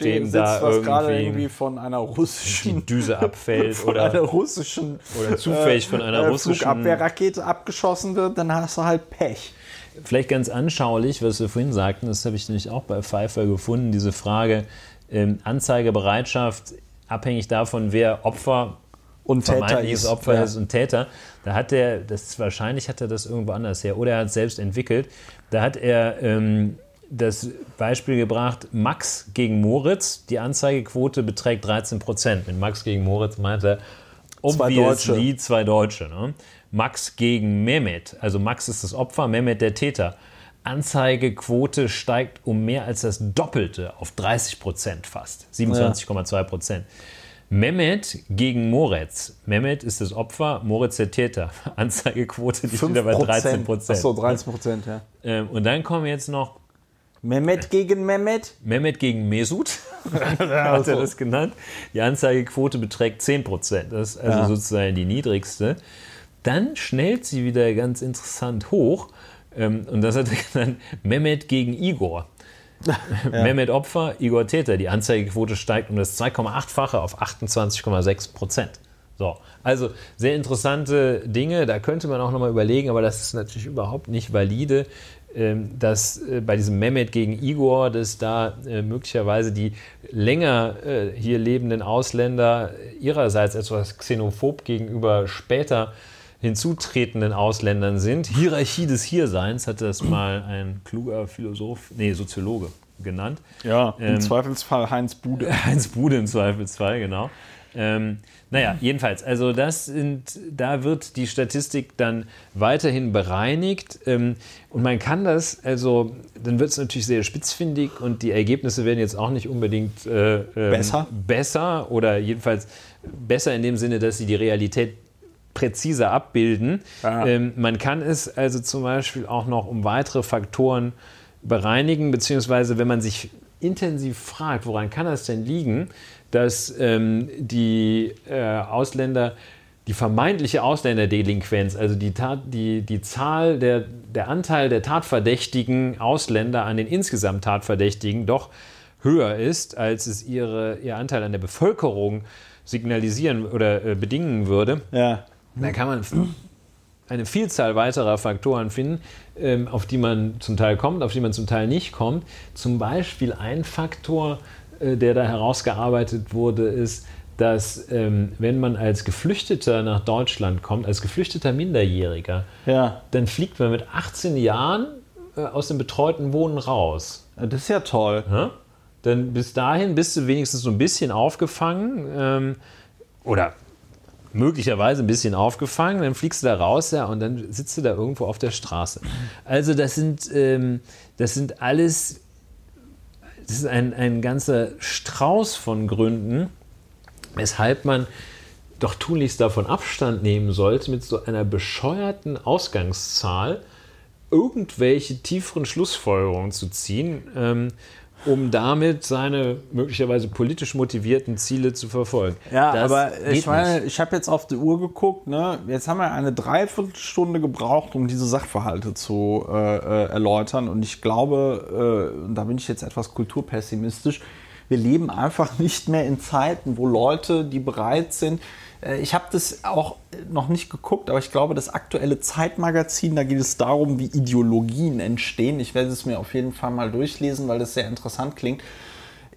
dem sitzt, da was irgendwie, gerade irgendwie von einer russischen Düse abfällt oder einer russischen oder zufällig von einer äh, russischen Flugabwehrrakete abgeschossen wird, dann hast du halt Pech. Vielleicht ganz anschaulich, was wir vorhin sagten, das habe ich nämlich auch bei Pfeiffer gefunden, diese Frage ähm, Anzeigebereitschaft abhängig davon, wer Opfer und Täter ist, Opfer ja. ist und Täter. Da hat er, das wahrscheinlich hat er das irgendwo anders her oder er hat es selbst entwickelt. Da hat er ähm, das Beispiel gebracht, Max gegen Moritz, die Anzeigequote beträgt 13 Prozent. Mit Max gegen Moritz meint er zwei Deutsche. zwei Deutsche. Ne? Max gegen Mehmet, also Max ist das Opfer, Mehmet der Täter. Anzeigequote steigt um mehr als das Doppelte auf 30 Prozent fast, 27,2 Prozent. Ja. Mehmet gegen Moritz. Mehmet ist das Opfer, Moritz der Täter. Anzeigequote, die steht bei 13 Prozent. Achso, 13 Prozent, ja. Ähm, und dann kommen jetzt noch Mehmet gegen Mehmet? Mehmet gegen Mesut, hat er das genannt. Die Anzeigequote beträgt 10 Prozent. Das ist also ja. sozusagen die niedrigste. Dann schnellt sie wieder ganz interessant hoch. Ähm, und das hat er genannt Mehmet gegen Igor. Ja. Mehmet Opfer, Igor Täter. Die Anzeigequote steigt um das 2,8-fache auf 28,6 Prozent. So, also sehr interessante Dinge. Da könnte man auch nochmal überlegen, aber das ist natürlich überhaupt nicht valide. Ähm, dass äh, bei diesem Mehmet gegen Igor, dass da äh, möglicherweise die länger äh, hier lebenden Ausländer ihrerseits etwas xenophob gegenüber später hinzutretenden Ausländern sind. Hierarchie des Hierseins hat das mal ein kluger Philosoph, nee, Soziologe genannt. Ja, im ähm, Zweifelsfall Heinz Bude. Heinz Bude im Zweifelsfall, genau. Ähm, naja, jedenfalls, also das sind, da wird die Statistik dann weiterhin bereinigt ähm, und man kann das, also dann wird es natürlich sehr spitzfindig und die Ergebnisse werden jetzt auch nicht unbedingt äh, ähm, besser. besser oder jedenfalls besser in dem Sinne, dass sie die Realität präziser abbilden. Ähm, man kann es also zum Beispiel auch noch um weitere Faktoren bereinigen, beziehungsweise wenn man sich intensiv fragt, woran kann das denn liegen, dass ähm, die äh, Ausländer, die vermeintliche Ausländerdelinquenz, also die, Tat, die, die Zahl, der, der Anteil der tatverdächtigen Ausländer an den insgesamt Tatverdächtigen doch höher ist, als es ihre, ihr Anteil an der Bevölkerung signalisieren oder äh, bedingen würde. Ja. Dann kann man eine Vielzahl weiterer Faktoren finden, ähm, auf die man zum Teil kommt, auf die man zum Teil nicht kommt. Zum Beispiel ein Faktor, der da herausgearbeitet wurde, ist, dass ähm, wenn man als Geflüchteter nach Deutschland kommt, als geflüchteter Minderjähriger, ja. dann fliegt man mit 18 Jahren äh, aus dem betreuten Wohnen raus. Das ist ja toll. Ja? Denn bis dahin bist du wenigstens so ein bisschen aufgefangen ähm, oder möglicherweise ein bisschen aufgefangen, dann fliegst du da raus ja, und dann sitzt du da irgendwo auf der Straße. Also das sind, ähm, das sind alles, das ist ein, ein ganzer Strauß von Gründen, weshalb man doch tunlichst davon Abstand nehmen sollte, mit so einer bescheuerten Ausgangszahl irgendwelche tieferen Schlussfolgerungen zu ziehen. Ähm, um damit seine möglicherweise politisch motivierten Ziele zu verfolgen. Ja, das aber ich meine, ich habe jetzt auf die Uhr geguckt, ne? Jetzt haben wir eine Dreiviertelstunde gebraucht, um diese Sachverhalte zu äh, äh erläutern. Und ich glaube, äh, da bin ich jetzt etwas kulturpessimistisch, wir leben einfach nicht mehr in Zeiten, wo Leute, die bereit sind, ich habe das auch noch nicht geguckt, aber ich glaube, das aktuelle Zeitmagazin, da geht es darum, wie Ideologien entstehen. Ich werde es mir auf jeden Fall mal durchlesen, weil das sehr interessant klingt.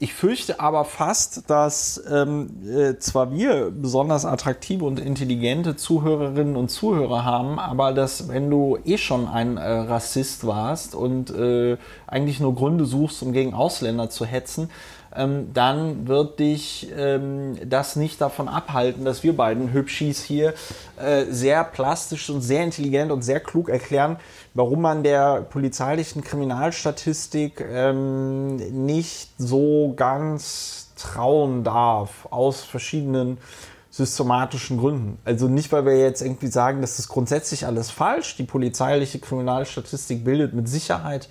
Ich fürchte aber fast, dass ähm, äh, zwar wir besonders attraktive und intelligente Zuhörerinnen und Zuhörer haben, aber dass wenn du eh schon ein äh, Rassist warst und äh, eigentlich nur Gründe suchst, um gegen Ausländer zu hetzen, dann wird dich ähm, das nicht davon abhalten, dass wir beiden Hübschis hier äh, sehr plastisch und sehr intelligent und sehr klug erklären, warum man der polizeilichen Kriminalstatistik ähm, nicht so ganz trauen darf, aus verschiedenen systematischen Gründen. Also nicht, weil wir jetzt irgendwie sagen, das ist grundsätzlich alles falsch. Die polizeiliche Kriminalstatistik bildet mit Sicherheit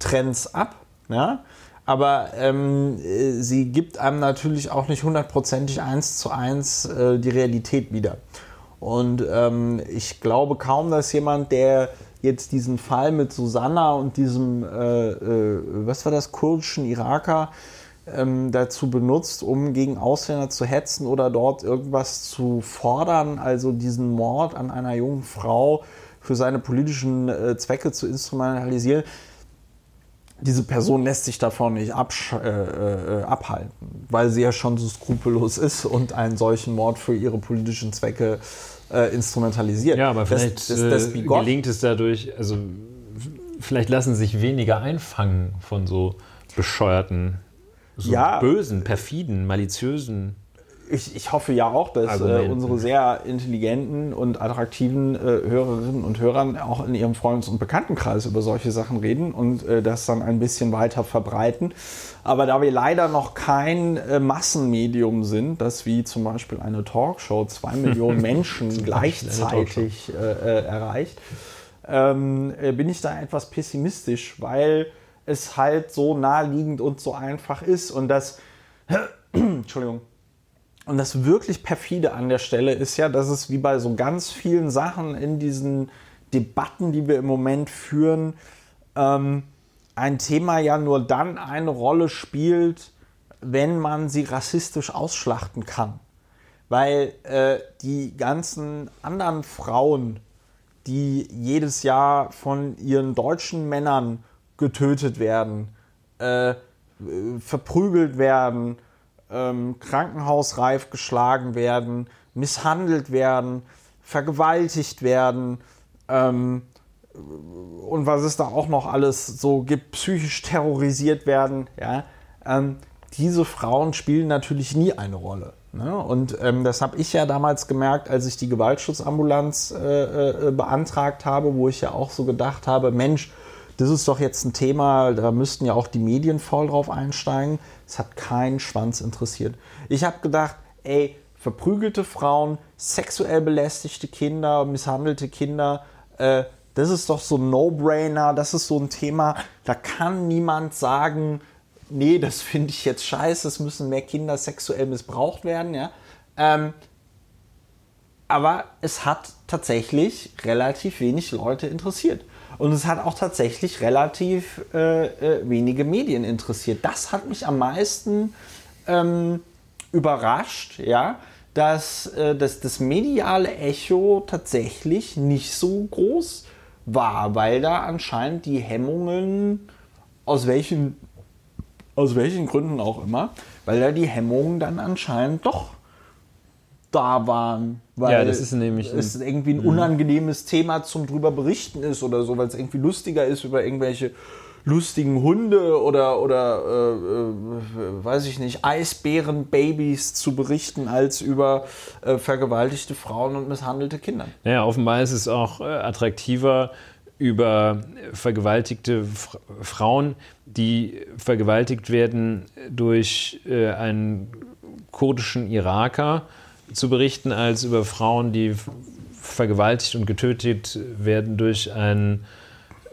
Trends ab. Ja? Aber ähm, äh, sie gibt einem natürlich auch nicht hundertprozentig eins zu eins äh, die Realität wieder. Und ähm, ich glaube kaum, dass jemand, der jetzt diesen Fall mit Susanna und diesem, äh, äh, was war das, kurdischen Iraker, ähm, dazu benutzt, um gegen Ausländer zu hetzen oder dort irgendwas zu fordern, also diesen Mord an einer jungen Frau für seine politischen äh, Zwecke zu instrumentalisieren diese Person lässt sich davon nicht äh, äh, abhalten, weil sie ja schon so skrupellos ist und einen solchen Mord für ihre politischen Zwecke äh, instrumentalisiert. Ja, aber vielleicht das, das, das äh, gelingt es dadurch, also vielleicht lassen sich weniger einfangen von so bescheuerten, so ja, bösen, perfiden, maliziösen ich, ich hoffe ja auch, dass äh, unsere sehr intelligenten und attraktiven äh, Hörerinnen und Hörern auch in ihrem Freundes- und Bekanntenkreis über solche Sachen reden und äh, das dann ein bisschen weiter verbreiten. Aber da wir leider noch kein äh, Massenmedium sind, das wie zum Beispiel eine Talkshow zwei Millionen Menschen gleichzeitig äh, äh, erreicht, ähm, bin ich da etwas pessimistisch, weil es halt so naheliegend und so einfach ist und das Entschuldigung und das wirklich perfide an der Stelle ist ja, dass es wie bei so ganz vielen Sachen in diesen Debatten, die wir im Moment führen, ähm, ein Thema ja nur dann eine Rolle spielt, wenn man sie rassistisch ausschlachten kann. Weil äh, die ganzen anderen Frauen, die jedes Jahr von ihren deutschen Männern getötet werden, äh, verprügelt werden, ähm, krankenhausreif geschlagen werden, misshandelt werden, vergewaltigt werden ähm, und was es da auch noch alles so gibt, psychisch terrorisiert werden. Ja? Ähm, diese Frauen spielen natürlich nie eine Rolle. Ne? Und ähm, das habe ich ja damals gemerkt, als ich die Gewaltschutzambulanz äh, äh, beantragt habe, wo ich ja auch so gedacht habe, Mensch, das ist doch jetzt ein Thema, da müssten ja auch die Medien voll drauf einsteigen. Es hat keinen Schwanz interessiert. Ich habe gedacht, ey, verprügelte Frauen, sexuell belästigte Kinder, misshandelte Kinder, äh, das ist doch so ein No-Brainer, das ist so ein Thema, da kann niemand sagen, nee, das finde ich jetzt scheiße, es müssen mehr Kinder sexuell missbraucht werden, ja. Ähm, aber es hat tatsächlich relativ wenig Leute interessiert. Und es hat auch tatsächlich relativ äh, äh, wenige Medien interessiert. Das hat mich am meisten ähm, überrascht, ja, dass, äh, dass das mediale Echo tatsächlich nicht so groß war, weil da anscheinend die Hemmungen, aus welchen, aus welchen Gründen auch immer, weil da die Hemmungen dann anscheinend doch da waren, weil Ja, das ist nämlich es irgendwie ein unangenehmes Thema zum drüber berichten ist oder so, weil es irgendwie lustiger ist über irgendwelche lustigen Hunde oder oder äh, äh, weiß ich nicht Eisbärenbabys zu berichten als über äh, vergewaltigte Frauen und misshandelte Kinder. Naja, offenbar ist es auch äh, attraktiver, über vergewaltigte F Frauen, die vergewaltigt werden durch äh, einen kurdischen Iraker, zu berichten, als über Frauen, die vergewaltigt und getötet werden durch einen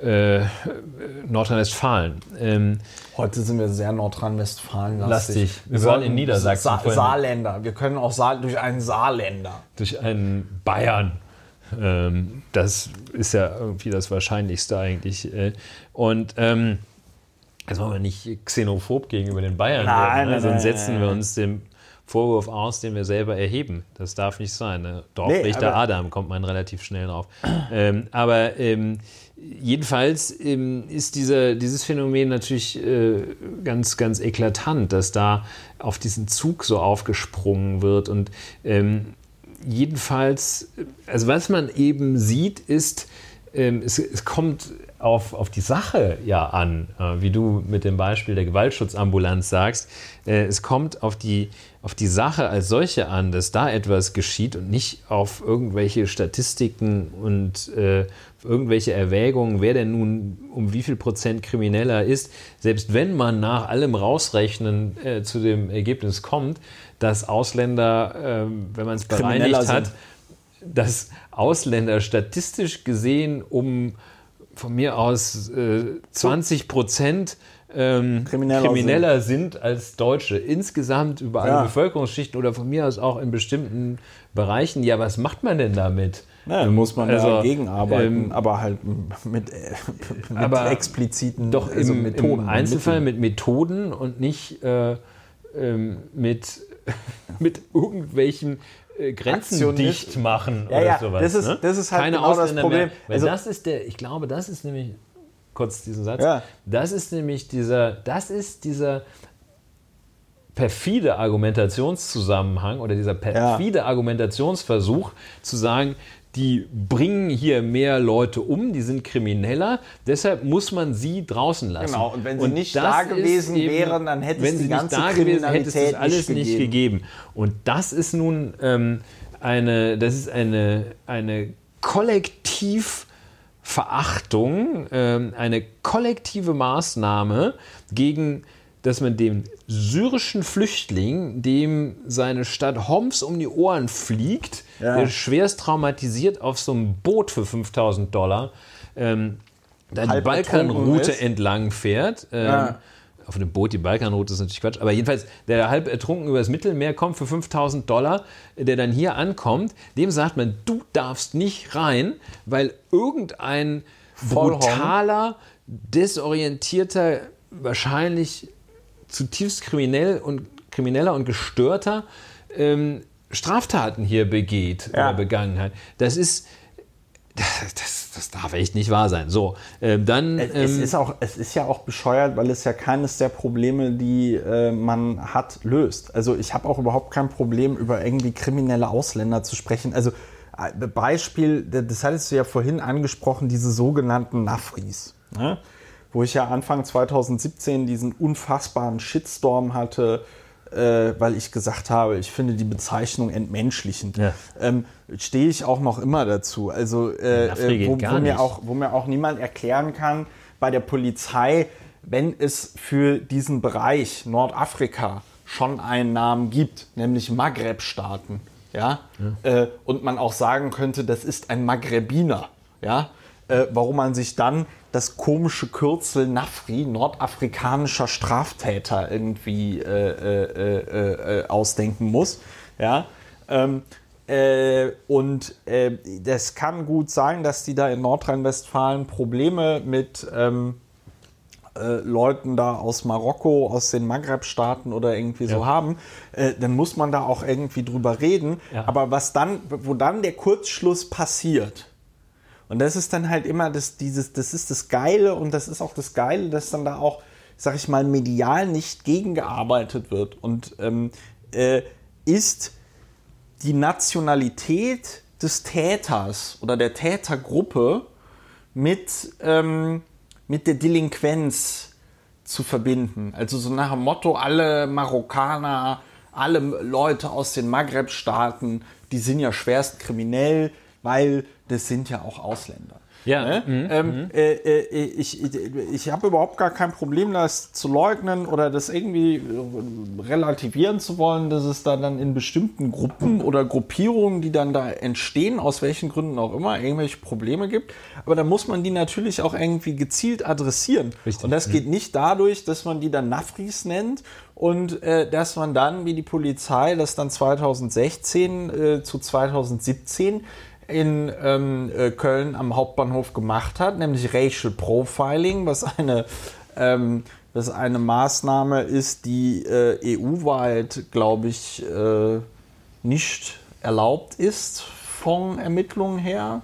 äh, Nordrhein-Westfalen. Ähm, Heute sind wir sehr Nordrhein-Westfalen Lastig. Wir waren in Niedersachsen Sa vorhin. Saarländer. Wir können auch Saar durch einen Saarländer. durch einen Bayern. Ähm, das ist ja irgendwie das Wahrscheinlichste eigentlich. Äh, Und ähm, jetzt wollen wir nicht xenophob gegenüber den Bayern Nein, werden, ne? nein, sonst setzen wir uns dem Vorwurf aus, den wir selber erheben. Das darf nicht sein. Ne? Nee, Dorfrichter aber- Adam kommt man relativ schnell drauf. ähm, aber ähm, jedenfalls ähm, ist dieser, dieses Phänomen natürlich äh, ganz, ganz eklatant, dass da auf diesen Zug so aufgesprungen wird. Und ähm, jedenfalls, also was man eben sieht, ist, ähm, es, es kommt auf, auf die Sache ja an, äh, wie du mit dem Beispiel der Gewaltschutzambulanz sagst. Äh, es kommt auf die, auf die Sache als solche an, dass da etwas geschieht und nicht auf irgendwelche Statistiken und äh, irgendwelche Erwägungen, wer denn nun um wie viel Prozent krimineller ist. Selbst wenn man nach allem Rausrechnen äh, zu dem Ergebnis kommt, dass Ausländer, ähm, wenn man es bereinigt hat, sind. dass Ausländer statistisch gesehen um von mir aus äh, 20 Prozent ähm, Krimineller krimineller, sind. als Deutsche. Insgesamt über alle Ja. Bevölkerungsschichten oder von mir aus auch in bestimmten Bereichen. Ja, was macht man denn damit? Ja, dann muss man Also, dagegen arbeiten, ähm, aber halt mit, äh, mit Aber expliziten Doch also im, Methoden. im Einzelfall mit Methoden und nicht äh, ähm, mit, mit irgendwelchen äh, Grenzen Aktionist- dicht machen Ja, oder ja, sowas. das ist- ne? das ist halt Keine genau das Ausländer Problem. Mehr, weil Also- das ist der, ich glaube, das ist nämlich, kurz diesen Satz, Ja. das ist nämlich dieser, das ist dieser perfide Argumentationszusammenhang oder dieser perfide Argumentationsversuch zu sagen, die bringen hier mehr Leute um, die sind krimineller, deshalb muss man sie draußen lassen. Genau, und wenn sie nicht das da gewesen wären, dann hätte es die sie ganze nicht da gewesen, hätte Kriminalität alles nicht nicht gegeben. Und das ist nun ähm, eine, das ist eine, eine Kollektivverachtung, ähm, eine kollektive Maßnahme gegen dass man dem syrischen Flüchtling, dem seine Stadt Homs um die Ohren fliegt, Ja. der schwerst traumatisiert auf so einem Boot für 5000 Dollar, ähm, die Balkanroute entlang fährt. Ähm, Ja. Auf einem Boot, die Balkanroute ist natürlich Quatsch, aber jedenfalls, der halb ertrunken übers Mittelmeer kommt für 5000 Dollar, der dann hier ankommt, dem sagt man, du darfst nicht rein, weil irgendein Vollhorn. brutaler, desorientierter, wahrscheinlich zutiefst kriminell und krimineller und gestörter ähm, Straftaten hier begeht Ja. oder begangen hat. Das ist, das, das darf echt nicht wahr sein. So, ähm, dann. Es, es, ähm, ist auch, es ist ja auch bescheuert, weil es ja keines der Probleme, die äh, man hat, löst. Also ich habe auch überhaupt kein Problem, über irgendwie kriminelle Ausländer zu sprechen. Also äh, Beispiel, das hattest du ja vorhin angesprochen, diese sogenannten Nafris. Ne? Wo ich ja Anfang 2017 diesen unfassbaren Shitstorm hatte, äh, weil ich gesagt habe, ich finde die Bezeichnung entmenschlichend. Ja. Ähm, Stehe ich auch noch immer dazu. Also äh, äh, wo, wo mir auch wo mir auch niemand erklären kann, bei der Polizei, wenn es für diesen Bereich Nordafrika schon einen Namen gibt, nämlich Maghreb-Staaten, ja, Äh, und man auch sagen könnte, das ist ein Maghrebiner, ja, äh, warum man sich dann das komische Kürzel Nafri, nordafrikanischer Straftäter, irgendwie äh, äh, äh, äh, ausdenken muss, ja. Ähm, äh, und das kann gut sein, dass die da in Nordrhein-Westfalen Probleme mit ähm, äh, Leuten da aus Marokko, aus den Maghreb-Staaten oder irgendwie so Ja. haben, äh, dann muss man da auch irgendwie drüber reden. Ja. Aber was dann, wo dann der Kurzschluss passiert, und das ist dann halt immer das, dieses, das ist das Geile und das ist auch das Geile, dass dann da auch, sag ich mal, medial nicht gegengearbeitet wird und ähm, äh, ist die Nationalität des Täters oder der Tätergruppe mit, ähm, mit der Delinquenz zu verbinden. Also so nach dem Motto, alle Marokkaner, alle Leute aus den Maghreb-Staaten, die sind ja schwerst kriminell, weil das sind ja auch Ausländer. Ja. Ne? Mhm. Ähm, äh, äh, ich ich, ich habe überhaupt gar kein Problem, das zu leugnen oder das irgendwie äh, relativieren zu wollen, dass es da dann in bestimmten Gruppen oder Gruppierungen, die dann da entstehen, aus welchen Gründen auch immer, irgendwelche Probleme gibt. Aber da muss man die natürlich auch irgendwie gezielt adressieren. Richtig. Und das geht nicht dadurch, dass man die dann Nafris nennt und äh, dass man dann, wie die Polizei das dann 2016 äh, zu 2017 in ähm, äh, Köln am Hauptbahnhof gemacht hat, nämlich Racial Profiling, was eine, ähm, was eine Maßnahme ist, die äh, EU-weit, glaube ich, äh, nicht erlaubt ist von Ermittlungen her.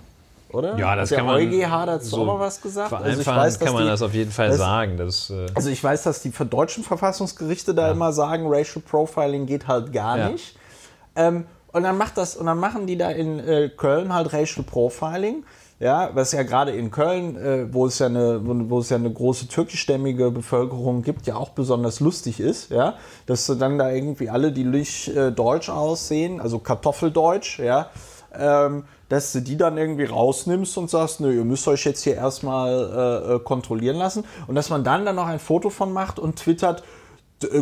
Oder? Ja, das Hat kann der man EuGH dazu so auch was gesagt. Also Vereinfachen kann man die- das auf jeden Fall das- sagen. Das, äh, also ich weiß, dass die deutschen Verfassungsgerichte da immer sagen, Racial Profiling geht halt gar Ja. nicht. Ähm, und dann macht das und dann machen die da in äh, Köln halt Racial Profiling. Ja, was ja gerade in Köln, äh, wo es ja eine, wo, es ja eine große türkischstämmige Bevölkerung gibt, ja auch besonders lustig ist, ja, dass du dann da irgendwie alle, die nicht äh, deutsch aussehen, also Kartoffeldeutsch, ja, ähm, dass du die dann irgendwie rausnimmst und sagst, nö, ihr müsst euch jetzt hier erstmal äh, äh, kontrollieren lassen und dass man dann dann noch ein Foto von macht und twittert,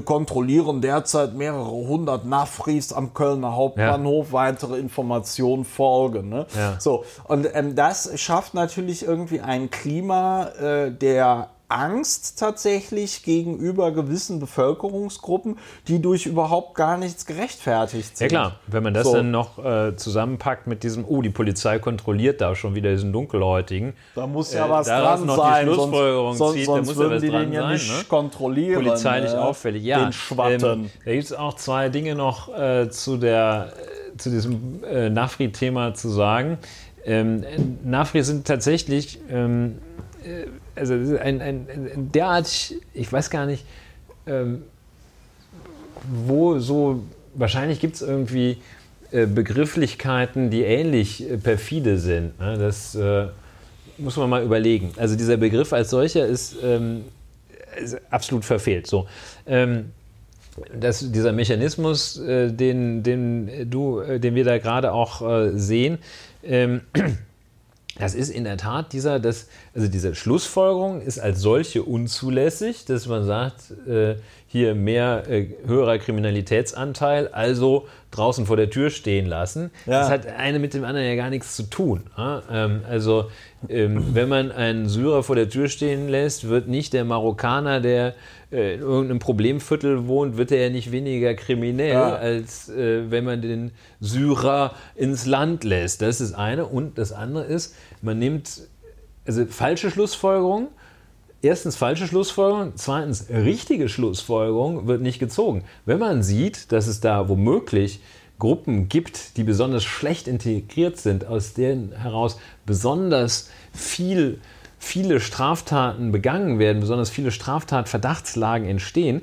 kontrollieren derzeit mehrere hundert Nafris am Kölner Hauptbahnhof, weitere Informationen folgen. Ne? Ja. So, und ähm, das schafft natürlich irgendwie ein Klima äh, der Angst tatsächlich gegenüber gewissen Bevölkerungsgruppen, die durch überhaupt gar nichts gerechtfertigt sind. ja klar, wenn man das So. dann noch äh, zusammenpackt mit diesem, oh, die Polizei kontrolliert da schon wieder diesen Dunkelhäutigen. Da muss ja Äh, was daraus dran noch die sein, Schlussfolgerung sonst, zieht, sonst, da sonst muss ja was die dran den ja sein, nicht ne? kontrollieren. polizeilich äh, auffällig. Ja, Den Schwatten. Ähm, da gibt es auch zwei Dinge noch äh, zu, der, äh, zu diesem äh, Nafri-Thema zu sagen. Ähm, Nafri sind tatsächlich, ähm, äh, also das ist ein, ein, ein derartig, ich weiß gar nicht, ähm, wo so, wahrscheinlich gibt es irgendwie äh, Begrifflichkeiten, die ähnlich äh, perfide sind. Ne? Das äh, muss man mal überlegen. Also dieser Begriff als solcher ist, ähm, ist absolut verfehlt. So. Ähm, das, dieser Mechanismus, äh, den, den, du, äh, den wir da gerade auch äh, sehen, ähm, das ist in der Tat dieser, das, also diese Schlussfolgerung ist als solche unzulässig, dass man sagt, äh, hier mehr äh, höherer Kriminalitätsanteil, also draußen vor der Tür stehen lassen. Ja. Das hat eine mit dem anderen ja gar nichts zu tun. ja? Ähm, also ähm, wenn man einen Syrer vor der Tür stehen lässt, wird nicht der Marokkaner, der äh, in irgendeinem Problemviertel wohnt, wird er ja nicht weniger kriminell, Ja. als äh, wenn man den Syrer ins Land lässt. Das ist das eine. Und das andere ist, man nimmt also falsche Schlussfolgerungen. Erstens falsche Schlussfolgerung, zweitens richtige Schlussfolgerung wird nicht gezogen. Wenn man sieht, dass es da womöglich Gruppen gibt, die besonders schlecht integriert sind, aus denen heraus besonders viel, viele Straftaten begangen werden, besonders viele Straftatverdachtslagen entstehen,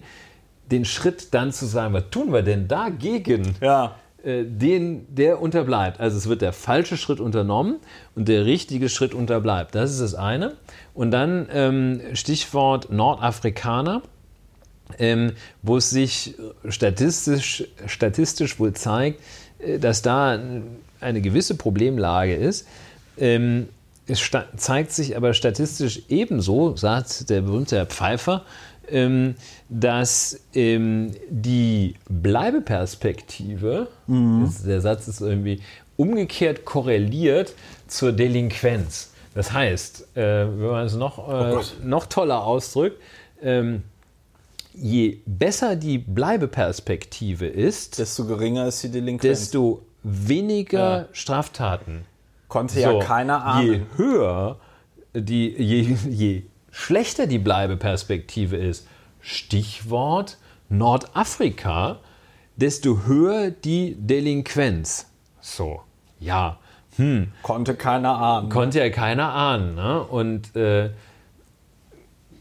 den Schritt dann zu sagen, was tun wir denn dagegen? Ja. äh, den, der unterbleibt. Also es wird der falsche Schritt unternommen und der richtige Schritt unterbleibt. Das ist das eine. Und dann ähm, Stichwort Nordafrikaner, ähm, wo es sich statistisch, statistisch wohl zeigt, äh, dass da eine gewisse Problemlage ist. Ähm, es zeigt sich aber statistisch ebenso, sagt der berühmte Herr Pfeiffer, ähm, dass ähm, die Bleibeperspektive, das- der Satz ist irgendwie umgekehrt korreliert zur Delinquenz. Das heißt, äh, wenn man es noch, äh, Gott. noch toller ausdrückt, ähm, je besser die Bleibeperspektive ist, Desto geringer ist die Delinquenz. desto weniger Straftaten. Konnte ja So, keiner Je ahnen. höher, die, je, je schlechter die Bleibeperspektive ist, Stichwort Nordafrika, desto höher die Delinquenz. So, ja, Konnte keiner ahnen. konnte ja keiner ahnen. Ne? Und äh,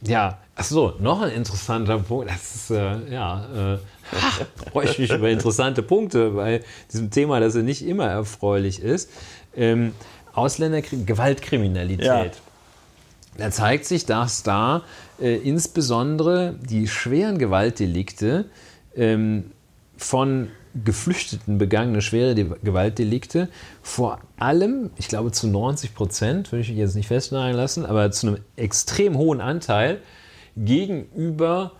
ja, Ach so, noch ein interessanter Punkt. Das ist, äh, ja, äh, freue ich mich über interessante Punkte bei diesem Thema, das ja nicht immer erfreulich ist. Ähm, Ausländerkrieg, Gewaltkriminalität. Ja. Da zeigt sich, dass da äh, insbesondere die schweren Gewaltdelikte ähm, von Geflüchteten begangene schwere Gewaltdelikte vor allem, ich glaube zu 90 Prozent, würde ich jetzt nicht festnageln lassen, aber zu einem extrem hohen Anteil gegenüber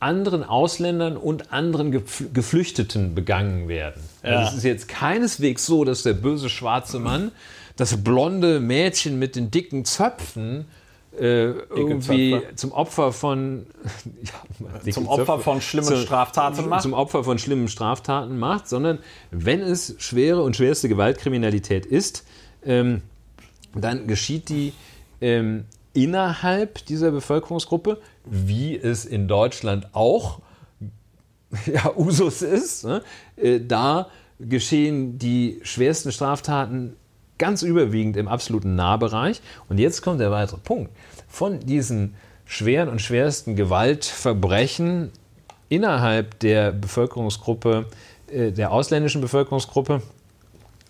anderen Ausländern und anderen Geflüchteten begangen werden. Ja. Also es ist jetzt keineswegs so, dass der böse schwarze Mann das blonde Mädchen mit den dicken Zöpfen äh, irgendwie zum Opfer von ja, zum Opfer von schlimmen zu, Straftaten macht. Zum Opfer von schlimmen Straftaten macht, sondern wenn es schwere und schwerste Gewaltkriminalität ist, ähm, dann geschieht die ähm, innerhalb dieser Bevölkerungsgruppe, wie es in Deutschland auch ja, Usus ist. Ne? Äh, da geschehen die schwersten Straftaten ganz überwiegend im absoluten Nahbereich. Und jetzt kommt der weitere Punkt. Von diesen schweren und schwersten Gewaltverbrechen innerhalb der Bevölkerungsgruppe, äh, der ausländischen Bevölkerungsgruppe,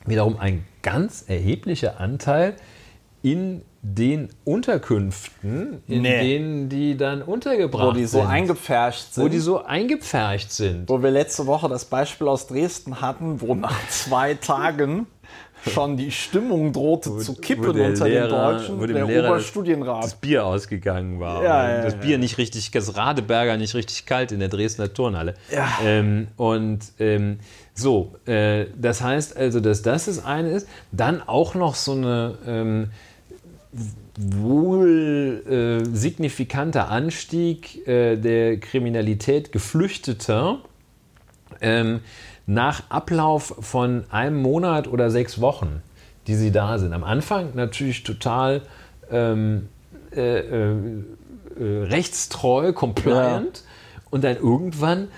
wiederum ein ganz erheblicher Anteil in den Unterkünften, in nee. denen die dann untergebracht sind. Wo die so sind. eingepfercht sind. Wo die so eingepfercht sind. Wo wir letzte Woche das Beispiel aus Dresden hatten, wo nach zwei Tagen schon die Stimmung drohte wo, zu kippen unter Lehrer, den Deutschen, wo dem der Lehrer Oberstudienrat. Das, das Bier ausgegangen war. Ja, ja, das Bier ja. nicht richtig, das Radeberger nicht richtig kalt in der Dresdner Turnhalle. Ja. Ähm, und ähm, so, äh, das heißt also, dass das das eine ist. Dann auch noch so eine ähm, wohl äh, signifikanter Anstieg äh, der Kriminalität Geflüchteter ähm, nach Ablauf von einem Monat oder sechs Wochen, die sie da sind. Am Anfang natürlich total ähm, äh, äh, äh rechtstreu, compliant ja. und dann irgendwann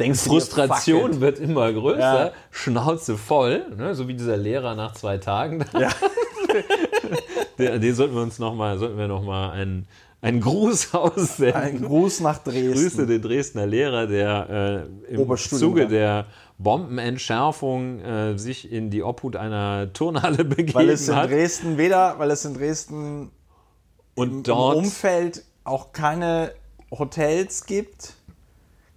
Denkst Frustration wird immer größer, ja. Schnauze voll, ne? so wie dieser Lehrer nach zwei Tagen. Ja. den, den, sollten wir uns noch mal, sollten wir einen, einen Gruß aussenden. Ein Gruß nach Dresden. Grüße den Dresdner Lehrer, der äh, im Zuge der Bombenentschärfung äh, sich in die Obhut einer Turnhalle begeben weil es in hat. Dresden weder, weil es in Dresden und im, dort im Umfeld auch keine Hotels gibt,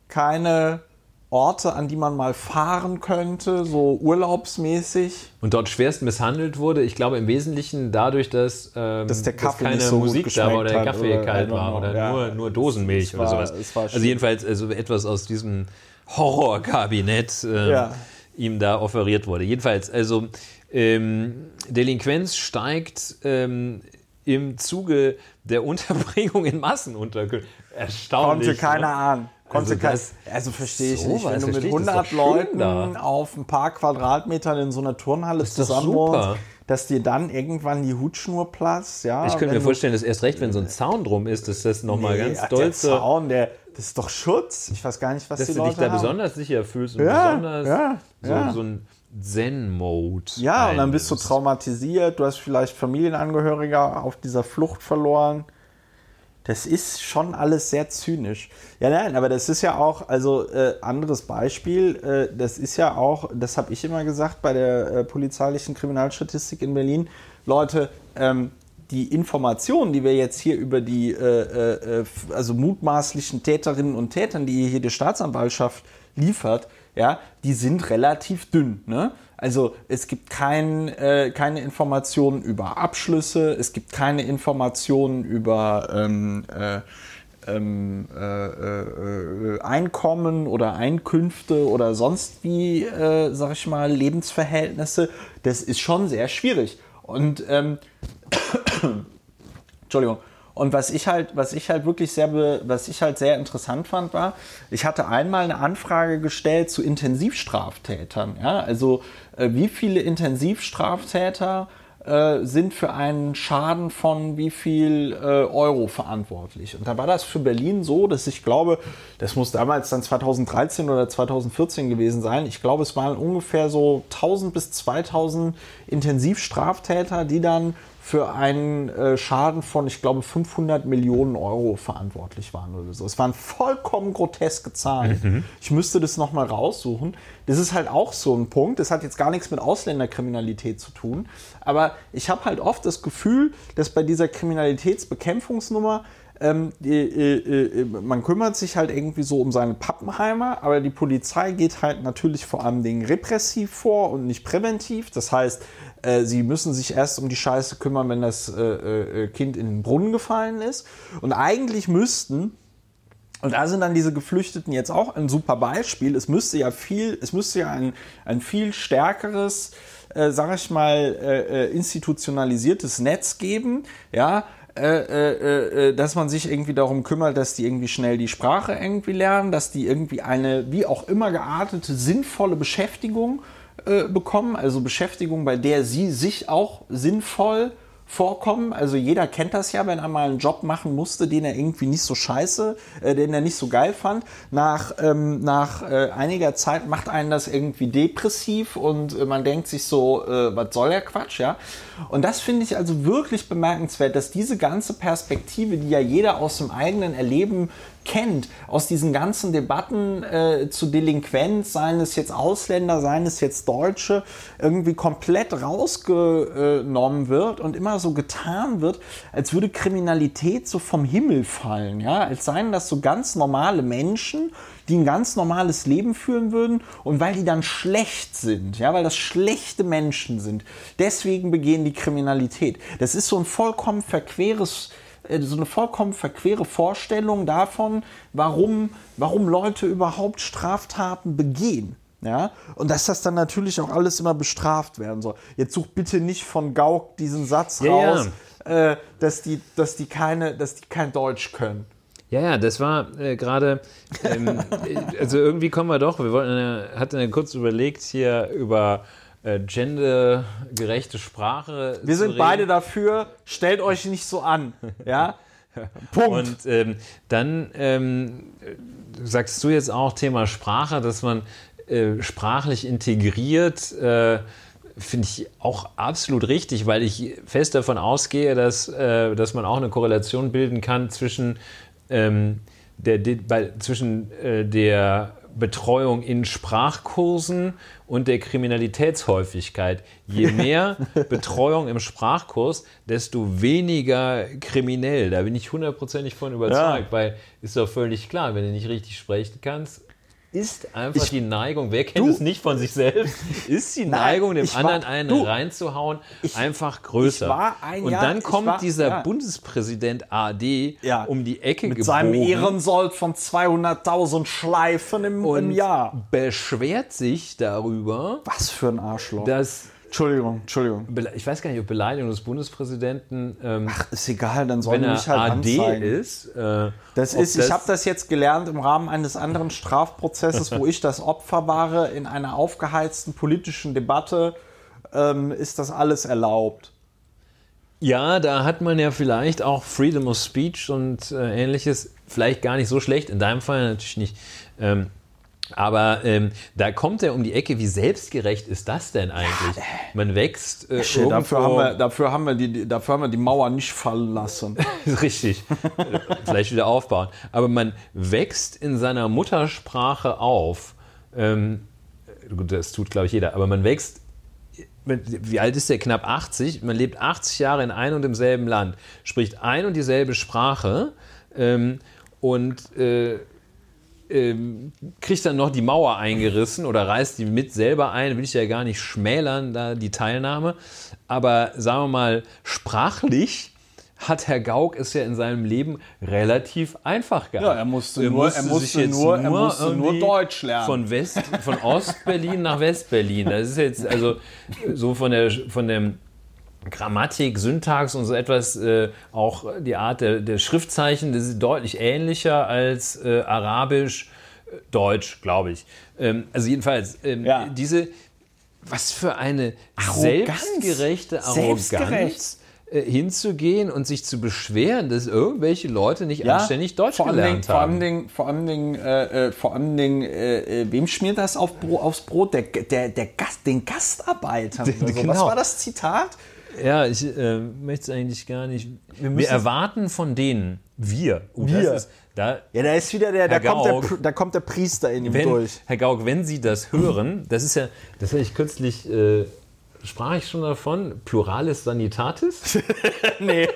keine Orte, an die man mal fahren könnte, so urlaubsmäßig. Und dort schwerst misshandelt wurde, ich glaube im Wesentlichen dadurch, dass, ähm, dass der Kaffee dass keine so Musik da war oder der Kaffee oder, kalt war oder ja, nur, nur Dosenmilch oder war, sowas. also jedenfalls also etwas aus diesem Horrorkabinett ähm, ja. ihm da offeriert wurde. Jedenfalls, also ähm, Delinquenz steigt ähm, im Zuge der Unterbringung in Massenunterkünften. Erstaunlich. Konnte keiner ne? ahnen. Konnte also, das, also verstehe ich so nicht, wenn du mit 100 Leuten auf ein paar Quadratmetern in so einer Turnhalle zusammen wohnst, dass dir dann irgendwann die Hutschnur platzt. Ja, ich könnte mir vorstellen, dass erst recht, wenn so ein Zaun drum ist, dass das nochmal nee, ganz doll Der Zaun, der, das ist doch Schutz. Ich weiß gar nicht, was dass die Leute Dass du dich da haben. besonders sicher fühlst und ja, besonders ja, so, ja. so ein Zen-Mode. Ja, und dann bist du traumatisiert, du hast vielleicht Familienangehörige auf dieser Flucht verloren das ist schon alles sehr zynisch. Ja, nein, aber das ist ja auch, also äh, anderes Beispiel, äh, das ist ja auch, das habe ich immer gesagt bei der äh, polizeilichen Kriminalstatistik in Berlin, Leute, ähm, die Informationen, die wir jetzt hier über die äh, äh, äh, also mutmaßlichen Täterinnen und Tätern, die hier die Staatsanwaltschaft liefert, ja, die sind relativ dünn. Ne? Also es gibt kein, äh, keine Informationen über Abschlüsse, es gibt keine Informationen über ähm, äh, ähm, äh, äh Einkommen oder Einkünfte oder sonst wie, äh, sag ich mal, Lebensverhältnisse. Das ist schon sehr schwierig. Und ähm, Entschuldigung. Und was ich halt, was ich halt wirklich sehr, was ich halt sehr interessant fand, war, ich hatte einmal eine Anfrage gestellt zu Intensivstraftätern. Ja, also äh, wie viele Intensivstraftäter äh, sind für einen Schaden von wie viel äh, Euro verantwortlich. Und da war das für Berlin so, dass ich glaube, das muss damals dann 2013 oder 2014 gewesen sein. Ich glaube, es waren ungefähr so 1000 bis 2000 Intensivstraftäter, die dann für einen äh, Schaden von, ich glaube, 500 Millionen Euro verantwortlich waren oder so. Es waren vollkommen groteske Zahlen. Mhm. Ich müsste das nochmal raussuchen. Das ist halt auch so ein Punkt. Das hat jetzt gar nichts mit Ausländerkriminalität zu tun. Aber ich habe halt oft das Gefühl, dass bei dieser Kriminalitätsbekämpfungsnummer ähm, äh, äh, man kümmert sich halt irgendwie so um seine Pappenheimer, aber die Polizei geht halt natürlich vor allem Dingen repressiv vor und nicht präventiv. Das heißt, äh, sie müssen sich erst um die Scheiße kümmern, wenn das äh, äh, Kind in den Brunnen gefallen ist. Und eigentlich müssten und da sind dann diese Geflüchteten jetzt auch ein super Beispiel. Es müsste ja viel, es müsste ja ein, ein viel stärkeres, äh, sag ich mal, äh, äh institutionalisiertes Netz geben, ja, äh, äh, äh, dass man sich irgendwie darum kümmert, dass die irgendwie schnell die Sprache irgendwie lernen, dass die irgendwie eine wie auch immer geartete, sinnvolle Beschäftigung äh, bekommen, also Beschäftigung, bei der sie sich auch sinnvoll vorkommen. Also jeder kennt das ja, wenn er mal einen Job machen musste, den er irgendwie nicht so scheiße, äh, den er nicht so geil fand. Nach, ähm, nach äh, einiger Zeit macht einen das irgendwie depressiv und äh, man denkt sich so, äh, was soll der Quatsch, ja? Und das finde ich also wirklich bemerkenswert, dass diese ganze Perspektive, die ja jeder aus dem eigenen Erleben kennt, aus diesen ganzen Debatten äh, zu Delinquenz, seien es jetzt Ausländer, seien es jetzt Deutsche, irgendwie komplett rausgenommen wird und immer so getan wird, als würde Kriminalität so vom Himmel fallen, ja, als seien das so ganz normale Menschen, die ein ganz normales Leben führen würden und weil die dann schlecht sind, ja, weil das schlechte Menschen sind, deswegen begehen die Kriminalität. Das ist so ein vollkommen verqueres so eine vollkommen verquere Vorstellung davon, warum, warum Leute überhaupt Straftaten begehen. Ja, und dass das dann natürlich auch alles immer bestraft werden soll. Jetzt such bitte nicht von Gauck diesen Satz ja, raus, ja. Äh, dass, die, dass, die keine, dass die kein Deutsch können. Ja, ja, das war äh, gerade, ähm, also irgendwie kommen wir doch, wir wollten, äh, hatten kurz überlegt hier über äh, gendergerechte Sprache. Wir sind reden. beide dafür, stellt euch nicht so an. Ja? Punkt. Und ähm, dann ähm, sagst du jetzt auch Thema Sprache, dass man äh, sprachlich integriert. Äh, Finde ich auch absolut richtig, weil ich fest davon ausgehe, dass, äh, dass man auch eine Korrelation bilden kann zwischen, ähm, der, bei, zwischen äh, der Betreuung in Sprachkursen und der Kriminalitätshäufigkeit. Je mehr Betreuung im Sprachkurs, desto weniger kriminell. Da bin ich hundertprozentig von überzeugt, ja. weil ist doch völlig klar, wenn du nicht richtig sprechen kannst, ist einfach ich, die Neigung, wer kennt du, es nicht von sich selbst, ist die Neigung, dem anderen war, einen du, reinzuhauen, ich, einfach größer. Ein und Jahr, dann kommt war, dieser ja. Bundespräsident AD ja. um die Ecke Mit gebogen, seinem Ehrensold von 200.000 Schleifen im, im Jahr. beschwert sich darüber. Was für ein Arschloch. Dass Entschuldigung, Entschuldigung. Ich weiß gar nicht, ob Beleidigung des Bundespräsidenten. Ähm, Ach, ist egal, dann sollen wenn mich halt AD anzeigen. ist. Äh, das ist, das ich habe das jetzt gelernt im Rahmen eines anderen Strafprozesses, wo ich das Opfer war in einer aufgeheizten politischen Debatte. Ähm, ist das alles erlaubt? Ja, da hat man ja vielleicht auch Freedom of Speech und äh, ähnliches vielleicht gar nicht so schlecht. In deinem Fall natürlich nicht. Ähm, aber ähm, da kommt er um die Ecke. Wie selbstgerecht ist das denn eigentlich? Ja, Man wächst. Äh, dafür, haben wir, dafür, haben wir die, dafür haben wir die Mauer nicht fallen lassen. Richtig. Vielleicht wieder aufbauen. Aber man wächst in seiner Muttersprache auf. Ähm, das tut, glaube ich, jeder. Aber man wächst. Wie alt ist der? Knapp 80. Man lebt 80 Jahre in einem und demselben Land, spricht ein und dieselbe Sprache ähm, und. Äh, kriegt dann noch die Mauer eingerissen oder reißt die mit selber ein, will ich ja gar nicht schmälern, da die Teilnahme. Aber sagen wir mal, sprachlich hat Herr Gauck es ja in seinem Leben relativ einfach gehabt. Ja, er musste, er nur, musste, er musste, nur, er musste nur Deutsch lernen. Von, West, von Ost-Berlin nach West-Berlin. Das ist jetzt also so von der, von dem Grammatik, Syntax und so etwas, äh, auch die Art der, der, Schriftzeichen, das ist deutlich ähnlicher als äh, Arabisch, äh, Deutsch, glaube ich. Ähm, also jedenfalls, ähm, ja. diese, was für eine Arroganz. selbstgerechte Arroganz. Selbstgerecht. Äh, hinzugehen und sich zu beschweren, dass irgendwelche Leute nicht ja, anständig Deutsch gelernt haben. Dingen, vor allen Dingen, äh, äh, vor allen Dingen, äh, wem schmiert das auf Bro aufs Brot? Der, der, der Gast, den Gastarbeitern. Also, genau. Was war das Zitat? Ja, ich äh, möchte es eigentlich gar nicht. Wir, müssen- erwarten von denen, wir, oh, Wir. Das ist, da, Ja, da ist wieder der, da kommt der, da kommt der Priester in ihm wenn, durch. Herr Gauck, wenn Sie das hören, das ist ja, das habe ich kürzlich, äh, sprach ich schon davon, Pluralis Sanitatis? nee.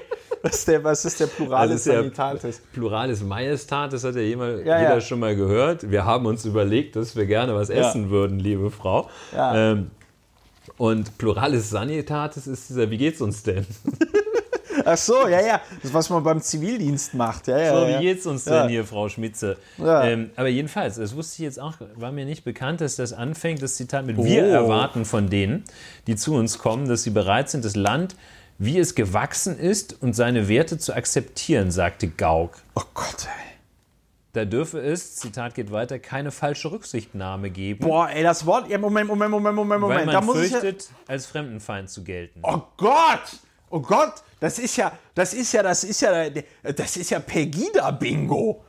Was ist der, was ist der Pluralis Also ist ja Sanitatis? Pluralis Majestatis hat ja jemand, Ja, jeder ja. schon mal gehört. Wir haben uns überlegt, dass wir gerne was essen würden, liebe Frau. Ja. Ähm, und Pluralis Sanitatis ist dieser, wie geht's uns denn? Ach so, ja, ja. Das, was man beim Zivildienst macht. Ja, ja, So, ja. wie geht's uns Ja. denn hier, Frau Schmitze? Ja. Ähm, aber jedenfalls, das wusste ich jetzt auch, war mir nicht bekannt, dass das anfängt, das Zitat mit Oh. Wir erwarten von denen, die zu uns kommen, dass sie bereit sind, das Land, wie es gewachsen ist und seine Werte zu akzeptieren, sagte Gauck. Oh Gott, ey. Da dürfe es, Zitat geht weiter, keine falsche Rücksichtnahme geben, Boah, ey, das Wort. Ja, Moment, Moment, Moment, Moment, weil Moment. man Da muss ich ja, fürchtet, als Fremdenfeind zu gelten. Oh Gott! Oh Gott! Das ist ja, das ist ja, das ist ja, das ist ja Pegida-Bingo.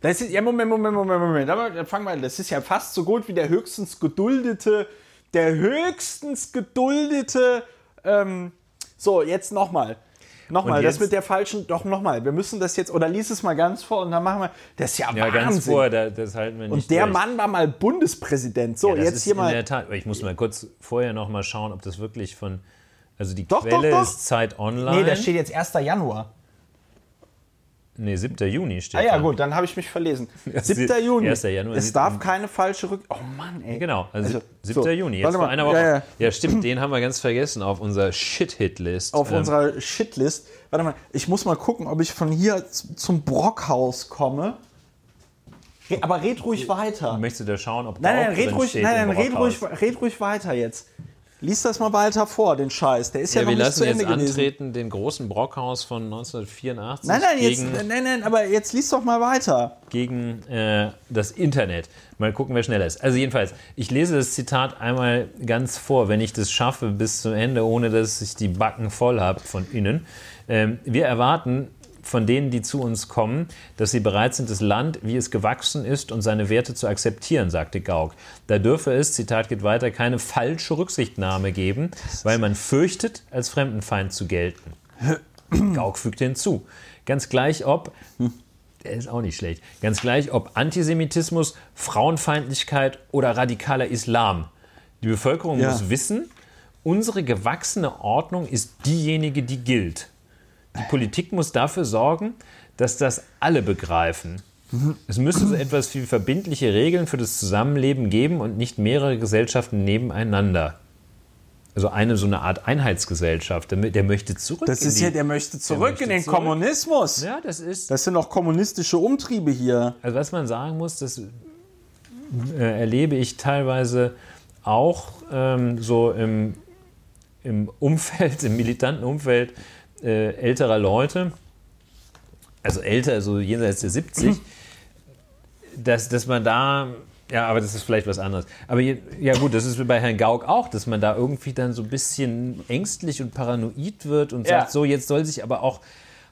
Das ist, ja, Moment, Moment, Moment, Moment. Aber fangen wir an. Das ist ja fast so gut wie der höchstens geduldete, der höchstens geduldete, ähm, so, jetzt nochmal. Nochmal, das mit der falschen, doch nochmal. Wir müssen das jetzt, oder lies es mal ganz vor und dann machen wir, das ist ja, Ja, Wahnsinn. ganz vor, da, das halten wir nicht und der durch. Mann war mal Bundespräsident. So, Ja, jetzt hier in mal. der Tat, ich muss mal kurz vorher noch mal schauen, ob das wirklich von, also die Doch, Quelle doch, doch. ist Zeit Online. Nee, da steht jetzt 1. Januar. Nee, 7. Juni steht Ah ja, da. gut, dann habe ich mich verlesen. Ja, 7. sie- Juni. 1. Januar, Es darf keine falsche Rück... Oh Mann, ey. Genau, also, Also, 7. so, Juni, jetzt warte vor mal. einer Woche. Ja, Ja, ja. stimmt, den haben wir ganz vergessen auf unserer Shit-Hit-List. Auf Ähm, unserer Shitlist. Warte mal, ich muss mal gucken, ob ich von hier zum Brockhaus komme. Aber red ruhig weiter. Möchtest du da schauen, ob Nein, da nein, auch red ruhig, nein, nein, red ruhig, red ruhig weiter jetzt. Lies das mal weiter vor, den Scheiß. Der ist ja, Ja, noch wir nicht lassen zu jetzt Ende gelesen. antreten den großen Brockhaus von 1984 Nein, nein, jetzt, gegen, nein, nein, aber jetzt lies doch mal weiter. gegen äh, das Internet. Mal gucken, wer schneller ist. Also jedenfalls, ich lese das Zitat einmal ganz vor, wenn ich das schaffe bis zum Ende, ohne dass ich die Backen voll habe von innen. Ähm, wir erwarten von denen, die zu uns kommen, dass sie bereit sind, das Land, wie es gewachsen ist, und seine Werte zu akzeptieren, sagte Gauck. Da dürfe es, Zitat geht weiter, keine falsche Rücksichtnahme geben, weil man fürchtet, als Fremdenfeind zu gelten. Gauck fügte hinzu. Ganz gleich ob, der ist auch nicht schlecht, ganz gleich ob Antisemitismus, Frauenfeindlichkeit oder radikaler Islam. Die Bevölkerung Ja. muss wissen, unsere gewachsene Ordnung ist diejenige, die gilt. Die Politik muss dafür sorgen, dass das alle begreifen. Es müsste so etwas wie verbindliche Regeln für das Zusammenleben geben und nicht mehrere Gesellschaften nebeneinander. Also eine so eine Art Einheitsgesellschaft. Der, der möchte zurück. Das in ist die, ja, der möchte zurück möchte in den zurück. Kommunismus. Ja, das ist. Das sind doch kommunistische Umtriebe hier. Also was man sagen muss, das äh, erlebe ich teilweise auch ähm, so im, im Umfeld, im militanten Umfeld äh, älterer Leute, also älter, also jenseits der 70, dass, dass man da, ja, aber das ist vielleicht was anderes. Aber je, ja gut, das ist bei Herrn Gauck auch, dass man da irgendwie dann so ein bisschen ängstlich und paranoid wird und Ja. sagt, so, jetzt soll sich aber auch,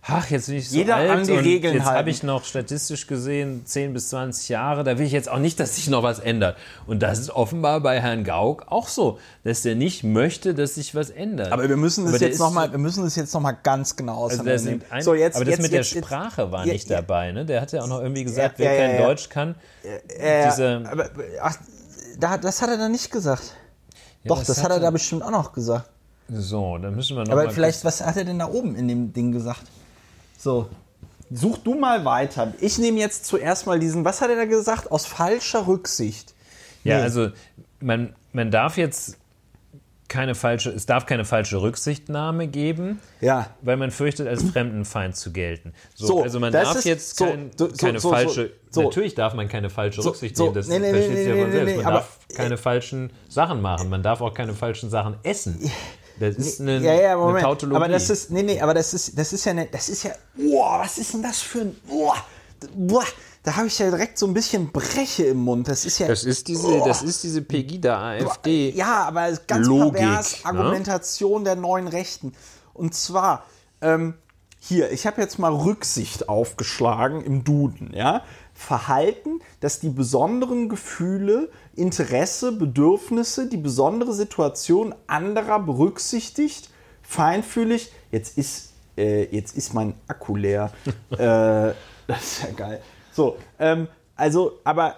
ach, jetzt bin ich so Jeder alt an die Regeln jetzt habe ich noch statistisch gesehen 10 bis 20 Jahre, da will ich jetzt auch nicht, dass sich noch was ändert. Und das ist offenbar bei Herrn Gauck auch so, dass der nicht möchte, dass sich was ändert. Aber wir müssen das Aber jetzt ist noch mal, wir müssen das jetzt noch mal ganz genau also auseinandernehmen. ein, so jetzt, aber das jetzt, mit jetzt, der Sprache war nicht dabei. Ne? Der hat ja auch noch irgendwie gesagt, Ja, wer ja, kein ja. Deutsch kann, diese- aber, ach, da, das hat er da nicht gesagt. Doch, das hat er da bestimmt auch noch gesagt. so, dann müssen wir noch Aber vielleicht, was hat er denn da oben in dem Ding gesagt? So, such du mal weiter. Ich nehme jetzt zuerst mal diesen, was hat er da gesagt? Aus falscher Rücksicht. Ja, Nee. also man, man darf jetzt keine falsche, es darf keine falsche Rücksichtnahme geben, Ja. weil man fürchtet, als Fremdenfeind zu gelten. So, So, also man darf jetzt kein, so, so, keine falsche, natürlich darf man keine falsche Rücksicht nehmen, das nee, nee, versteht nee, sich ja von selbst. Man darf keine falschen Sachen machen, man darf auch keine falschen Sachen essen. Das ist eine, ja, ja, eine Moment. Tautologie. Aber das ist, nee, nee, aber das ist, das ist ja, ne, das ist ja, boah, was ist denn das für ein, boah, boah, da habe ich ja direkt so ein bisschen Breche im Mund. Das ist ja, das ist diese, Boah. das ist diese Pegida-AfD. Ja, aber ganz Logik, pervers ne? Argumentation der neuen Rechten. Und zwar, ähm, hier, ich habe jetzt mal Rücksicht aufgeschlagen im Duden, ja. Verhalten, das die besonderen Gefühle, Interesse, Bedürfnisse, die besondere Situation anderer berücksichtigt, feinfühlig. Jetzt ist, äh, jetzt ist mein Akku leer. äh, das ist ja geil. So, ähm, also, aber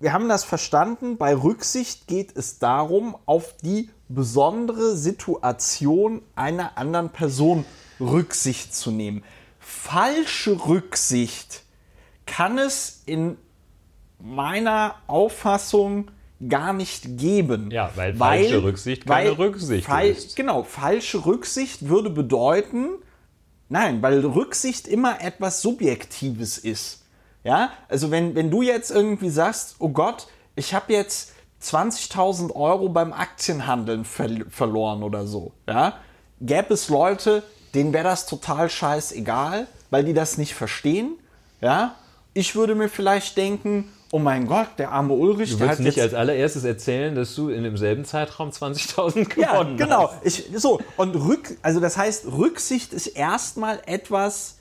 wir haben das verstanden. Bei Rücksicht geht es darum, auf die besondere Situation einer anderen Person Rücksicht zu nehmen. Falsche Rücksicht kann es in meiner Auffassung gar nicht geben. Ja, weil falsche Rücksicht keine Rücksicht fal ist. Genau, falsche Rücksicht würde bedeuten, nein, weil Rücksicht immer etwas Subjektives ist. Ja, also wenn, wenn du jetzt irgendwie sagst, oh Gott, ich habe jetzt 20.000 Euro beim Aktienhandeln ver verloren oder so, ja, gäbe es Leute, denen wäre das total scheißegal, weil die das nicht verstehen, ja. Ich würde mir vielleicht denken, oh mein Gott, der arme Ulrich, Du willst hat nicht als allererstes erzählen, dass du in demselben Zeitraum 20.000 Ja, gewonnen genau. hast. Ich, so, und Rück, also das heißt, Rücksicht ist erstmal etwas,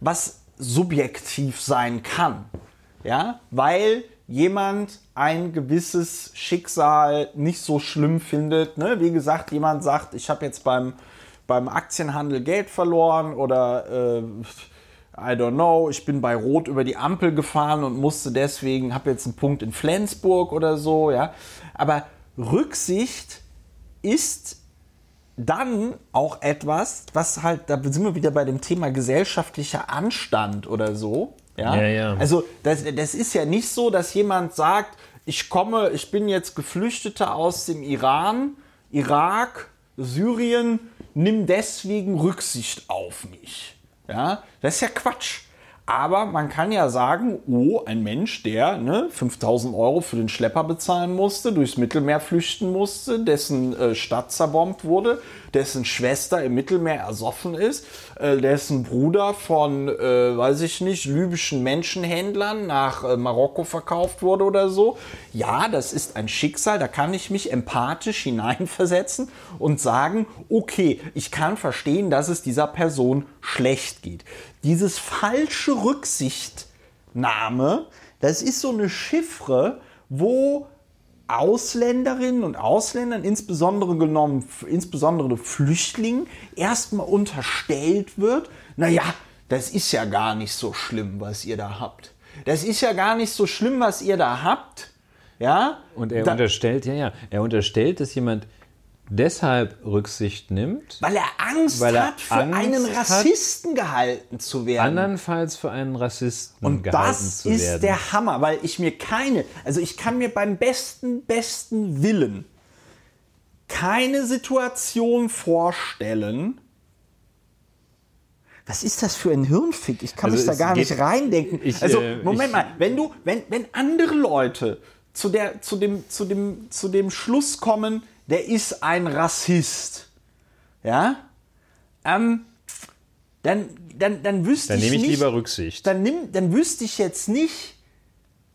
was subjektiv sein kann. Ja, weil jemand ein gewisses Schicksal nicht so schlimm findet. Ne? Wie gesagt, jemand sagt, ich habe jetzt beim, beim Aktienhandel Geld verloren oder äh, I don't know, ich bin bei Rot über die Ampel gefahren und musste deswegen, habe jetzt einen Punkt in Flensburg oder so, ja. Aber Rücksicht ist dann auch etwas, was halt, da sind wir wieder bei dem Thema gesellschaftlicher Anstand oder so. Ja, Ja, ja. Also das, das ist ja nicht so, dass jemand sagt, ich komme, ich bin jetzt Geflüchteter aus dem Iran, Irak, Syrien, nimm deswegen Rücksicht auf mich. Ja, das ist ja Quatsch. Aber man kann ja sagen, oh, ein Mensch, der ne, 5000 Euro für den Schlepper bezahlen musste, durchs Mittelmeer flüchten musste, dessen äh, Stadt zerbombt wurde, dessen Schwester im Mittelmeer ersoffen ist, äh, dessen Bruder von, äh, weiß ich nicht, libyschen Menschenhändlern nach äh, Marokko verkauft wurde oder so. Ja, das ist ein Schicksal, da kann ich mich empathisch hineinversetzen und sagen, okay, ich kann verstehen, dass es dieser Person schlecht geht. Dieses falsche Rücksichtnahme, das ist so eine Chiffre, wo Ausländerinnen und Ausländern, insbesondere genommen, insbesondere Flüchtlingen, erstmal unterstellt wird, naja, das ist ja gar nicht so schlimm, was ihr da habt. Das ist ja gar nicht so schlimm, was ihr da habt. Ja? Und er Da- unterstellt, ja, ja, er unterstellt, dass jemand deshalb Rücksicht nimmt, weil er Angst Weil er hat, für Angst einen hat- Rassisten gehalten zu werden. andernfalls für einen Rassisten Und gehalten das zu ist werden. der Hammer, weil ich mir keine, also ich kann mir beim besten, besten Willen keine Situation vorstellen. Was ist das für ein Hirnfick? Ich kann Also mich da gar geht- nicht reindenken. Ich, also, äh, Moment ich- mal, wenn du, wenn, wenn andere Leute zu, der, zu, dem, zu, dem, zu dem Schluss kommen, der ist ein Rassist, ja, ähm, dann, dann, dann wüsste Dann ich nehme ich nicht, lieber Rücksicht. dann, nimm, dann wüsste ich jetzt nicht,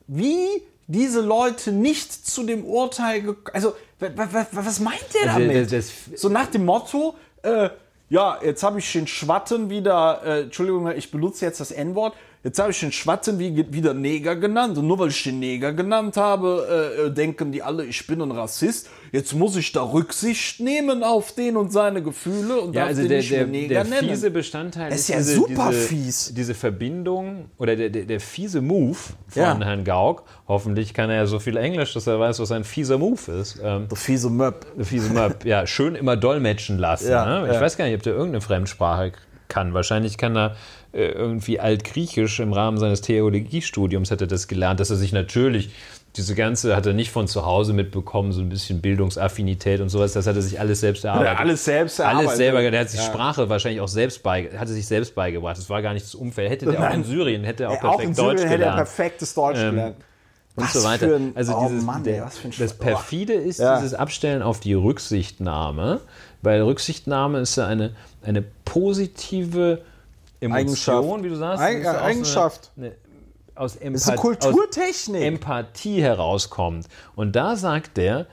wie diese Leute nicht zu dem Urteil gekommen Also, wa- wa- wa- was meint der damit? das- das- so nach dem Motto, äh, ja, jetzt habe ich den Schwatten wieder, äh, Entschuldigung, ich benutze jetzt das N-Wort, jetzt habe ich den Schwatten wie, wieder Neger genannt und nur weil ich den Neger genannt habe, äh, äh, denken die alle, ich bin ein Rassist. Jetzt muss ich da Rücksicht nehmen auf den und seine Gefühle und Ja, darf also den der, nicht der, Neger der nennen. fiese Bestandteil Das ist ja diese, super diese, fies. diese Verbindung oder der, der, der fiese Move von Ja. Herrn Gauck. Hoffentlich kann er ja so viel Englisch, dass er weiß, was ein fieser Move ist. Ähm, der fiese Möb. fiese Move, ja, schön immer dolmetschen lassen. Ja, ne? Ich weiß gar nicht, ob der irgendeine Fremdsprache kann. Wahrscheinlich kann er irgendwie Altgriechisch im Rahmen seines Theologiestudiums hätte das gelernt, dass er sich natürlich diese ganze hat er nicht von zu Hause mitbekommen, so ein bisschen Bildungsaffinität und sowas. Das hat er sich alles selbst erarbeitet. alles selbst Alles erarbeitet. selber, der hat sich Ja. Sprache wahrscheinlich auch selbst bei, hatte sich selbst beigebracht. Das war gar nicht das Umfeld. Hätte der auch in Syrien, hätte er auch Ey, auch perfekt in Syrien Deutsch hätte er gelernt. perfektes Deutsch Ähm, gelernt. und Was so weiter. ein- also oh dieses, Mann, der, ey, was für ein das perfide ist Ja. dieses Abstellen auf die Rücksichtnahme, weil Rücksichtnahme ist ja eine, eine positive Emotion, Eigenschaft. wie du sagst. Eig- Eigenschaft. Eine, eine, aus, Empath- aus Kulturtechnik. Empathie herauskommt. Und da sagt der,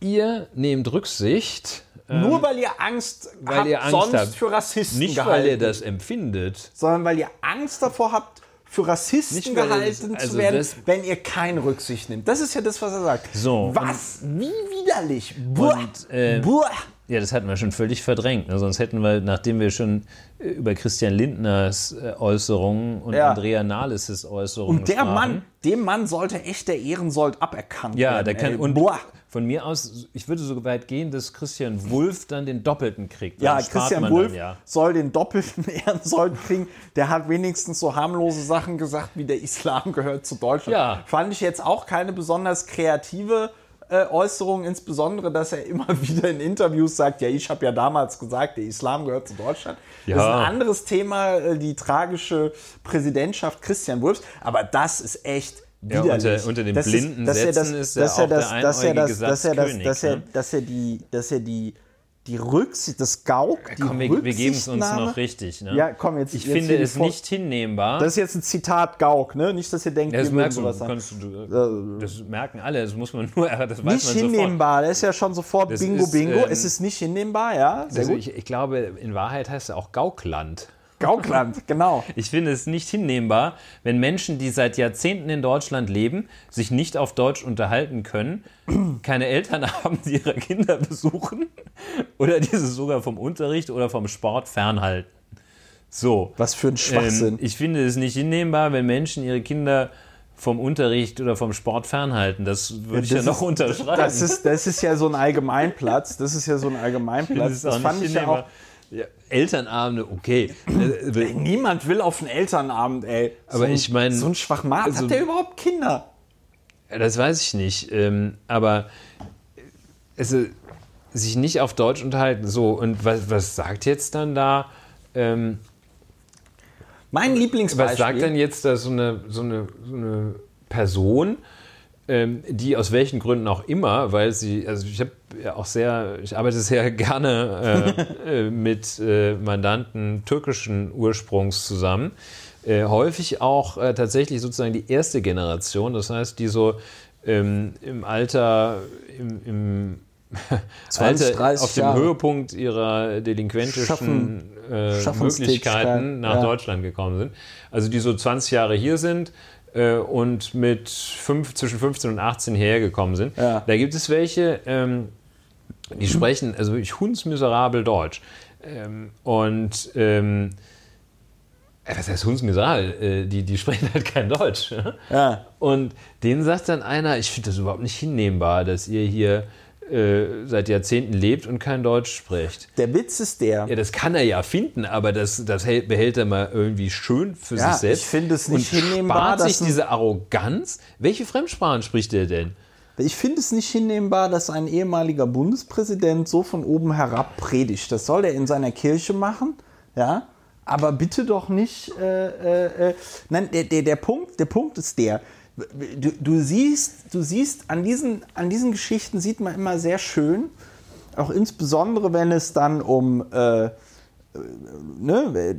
ihr nehmt Rücksicht, Nur weil ihr Angst weil habt, ihr Angst sonst habt. für Rassisten nicht gehalten, weil ihr das empfindet, sondern weil ihr Angst davor habt, für Rassisten Nicht, gehalten also zu werden, wenn ihr keine Rücksicht nehmt. Das ist ja das, was er sagt. So, Was? Wie widerlich. Buah. Und, äh, Buah. Ja, das hatten wir schon völlig verdrängt. Ne? Sonst hätten wir, nachdem wir schon äh, über Christian Lindners äh, Äußerungen und Ja. Andrea Nahles' Äußerungen Und der sprachen. Mann, dem Mann sollte echt der Ehrensold aberkannt Ja, werden. der kann ey. und Boah. von mir aus, ich würde so weit gehen, dass Christian Wulff dann den Doppelten kriegt. Ja, Dann Christian Wulff ja. soll den doppelten Ehrensold kriegen. Der hat wenigstens so harmlose Sachen gesagt, wie der Islam gehört zu Deutschland. Ja. Fand ich jetzt auch keine besonders kreative äh, Äußerung, insbesondere, dass er immer wieder in Interviews sagt, ja, ich habe ja damals gesagt, der Islam gehört zu Deutschland. Das ist Ja. ein anderes Thema, äh, die tragische Präsidentschaft Christian Wulffs. Aber das ist echt Ja, unter- unter den Das blinden er Sätzen ist er dass auch der das- er das- einäugige Satzkönig, dass ne? dass er die, dass er die, die Rücksicht, das Gauk, die Komm, wir, wir geben es uns noch richtig. Ne? Ja, komm, jetzt- Ich jetzt finde es nicht hinnehmbar. Das ist jetzt ein Zitat Gauk, ne? Nicht, dass ihr denkt, das merkst du, sowas sagen. kannst du, das merken alle, das muss man nur, das weiß Nicht hinnehmbar, das ist ja schon sofort Das Bingo, ist, Bingo. ähm, es ist nicht hinnehmbar, ja? Sehr Also gut. ich, ich glaube, in Wahrheit heißt es auch Gaukland. Gaukland, genau. Ich finde es nicht hinnehmbar, wenn Menschen, die seit Jahrzehnten in Deutschland leben, sich nicht auf Deutsch unterhalten können, keine Eltern haben, die ihre Kinder besuchen oder diese sogar vom Unterricht oder vom Sport fernhalten. So. Was für ein Schwachsinn. Ähm, ich finde es nicht hinnehmbar, wenn Menschen ihre Kinder vom Unterricht oder vom Sport fernhalten. Das würde ich ja Das noch ist- unterschreiben. Das ist, das ist ja so ein Allgemeinplatz. Das ist ja so ein Allgemeinplatz. ist Das, auch fand ich ja auch. Ja, Elternabende, okay. Äh, Niemand will auf einen Elternabend, ey. Aber so ein, ich mein, So ein Schwachmat. also- Hat der überhaupt Kinder? Das weiß ich nicht. Ähm, aber äh, sich nicht auf Deutsch unterhalten. So, und was, was sagt jetzt dann da? Ähm, Mein Lieblingsbeispiel. was sagt denn jetzt da so eine, so eine, so eine Person, ähm, die aus welchen Gründen auch immer, weil sie, also ich habe auch sehr, ich arbeite sehr gerne äh, äh, mit äh, Mandanten türkischen Ursprungs zusammen. Äh, häufig auch äh, tatsächlich sozusagen die erste Generation, das heißt, die so ähm, im Alter, im, im 20, Alter, 30 auf dem Jahre. Höhepunkt ihrer delinquentischen Schaffen- äh, Möglichkeiten nach ja. Deutschland gekommen sind. Also die so 20 Jahre hier sind äh, und mit fünf, zwischen 15 und 18 hierher gekommen sind. Ja. Da gibt es welche, ähm, die sprechen also wirklich hundsmiserabel Deutsch. Ähm, und ähm, äh, was heißt hundsmiserabel? Äh, die, die sprechen halt kein Deutsch. ne? Ja. Und denen sagt dann einer, ich finde das überhaupt nicht hinnehmbar, dass ihr hier äh, seit Jahrzehnten lebt und kein Deutsch spricht. Der Witz ist der. Ja, das kann er ja finden, aber das, das hält, behält er mal irgendwie schön für Ja, sich selbst. ich finde es nicht und hinnehmbar, spart sich diese Arroganz. Welche Fremdsprachen spricht er denn? Ich finde es nicht hinnehmbar, dass ein ehemaliger Bundespräsident so von oben herab predigt. Das soll er in seiner Kirche machen, ja. Aber bitte doch nicht. Äh, äh, äh, nein, der, der, der, Punkt, der Punkt ist der. Du, du siehst, du siehst an diesen, an diesen Geschichten sieht man immer sehr schön, auch insbesondere wenn es dann um äh, äh, ne,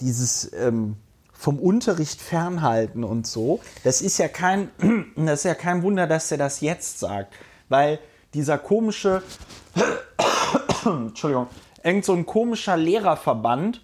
dieses ähm, vom Unterricht fernhalten und so. Das ist ja kein, das ist ja kein Wunder, dass er das jetzt sagt, weil dieser komische, Entschuldigung, irgend so ein komischer Lehrerverband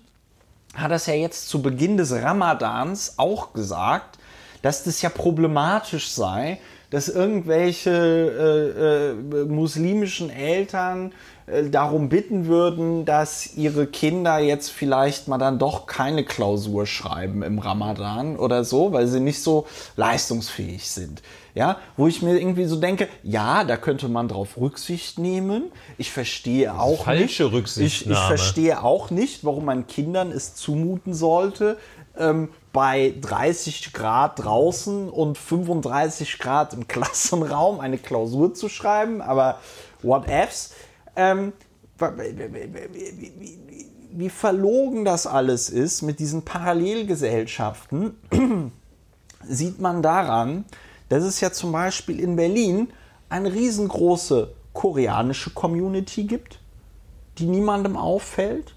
hat das ja jetzt zu Beginn des Ramadans auch gesagt, dass das ja problematisch sei, dass irgendwelche äh, äh, muslimischen Eltern darum bitten würden, dass ihre Kinder jetzt vielleicht mal dann doch keine Klausur schreiben im Ramadan oder so, weil sie nicht so leistungsfähig sind. Ja, wo ich mir irgendwie so denke, ja, da könnte man drauf Rücksicht nehmen. Ich verstehe auch falsche nicht. Ich, ich verstehe auch nicht, warum man Kindern es zumuten sollte, ähm, bei 30 Grad draußen und 35 Grad im Klassenraum eine Klausur zu schreiben, aber what ifs. Ähm, wie, verlogen das alles ist mit diesen Parallelgesellschaften, sieht man daran, dass es ja zum Beispiel in Berlin eine riesengroße koreanische Community gibt, die niemandem auffällt.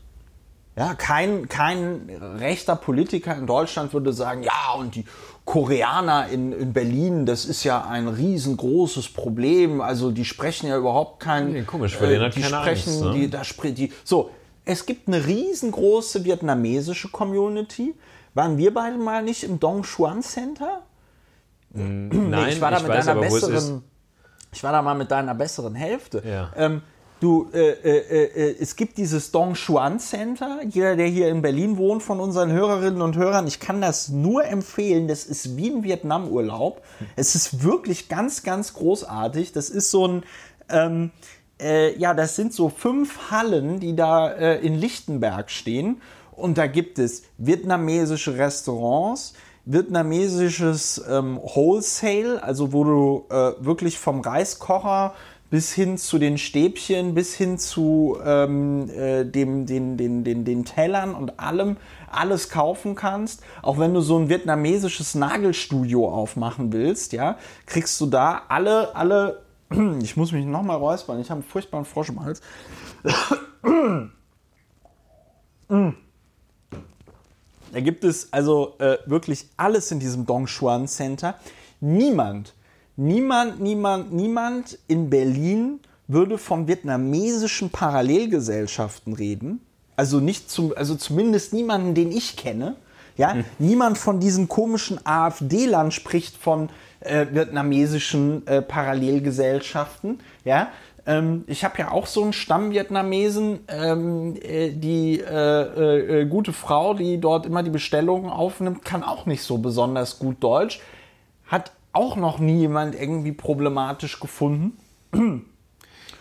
Ja, kein, kein rechter Politiker in Deutschland würde sagen, ja, und die Koreaner in, in Berlin, das ist ja ein riesengroßes Problem. Also die sprechen ja überhaupt kein. Nee, komisch, vor denen hat die keiner sprechen, Angst, ne? die, da die. So, es gibt eine riesengroße vietnamesische Community. Waren wir beide mal nicht im Dong Xuan Center? Nein, ich war da mit weiß besseren. Ich war da mal mit deiner besseren Hälfte. Ja. Ähm, Du, äh, äh, äh, es gibt dieses Dong Xuan Center. Jeder, der hier in Berlin wohnt, von unseren Hörerinnen und Hörern, ich kann das nur empfehlen. Das ist wie ein Vietnam-Urlaub. Es ist wirklich ganz, ganz großartig. Das ist so ein, ähm, äh, ja, das sind so fünf Hallen, die da äh, in Lichtenberg stehen. Und da gibt es vietnamesische Restaurants, vietnamesisches ähm, Wholesale, also wo du äh, wirklich vom Reiskocher bis hin zu den Stäbchen, bis hin zu ähm, äh, dem, den, den, den, den Tellern und allem alles kaufen kannst. Auch wenn du so ein vietnamesisches Nagelstudio aufmachen willst, ja, kriegst du da alle, alle, ich muss mich nochmal räuspern, ich habe einen furchtbaren Frosch im Hals. Da gibt es also äh, wirklich alles in diesem Dongchuan Center. Niemand Niemand, niemand, niemand in Berlin würde von vietnamesischen Parallelgesellschaften reden. Also nicht zum, also zumindest niemanden, den ich kenne. Ja, hm. niemand von diesen komischen AfD-Lern spricht von äh, vietnamesischen äh, Parallelgesellschaften. Ja, ähm, ich habe ja auch so einen Stamm-Vietnamesen, ähm, äh, die äh, äh, gute Frau, die dort immer die Bestellungen aufnimmt, kann auch nicht so besonders gut Deutsch, hat auch noch nie jemand irgendwie problematisch gefunden.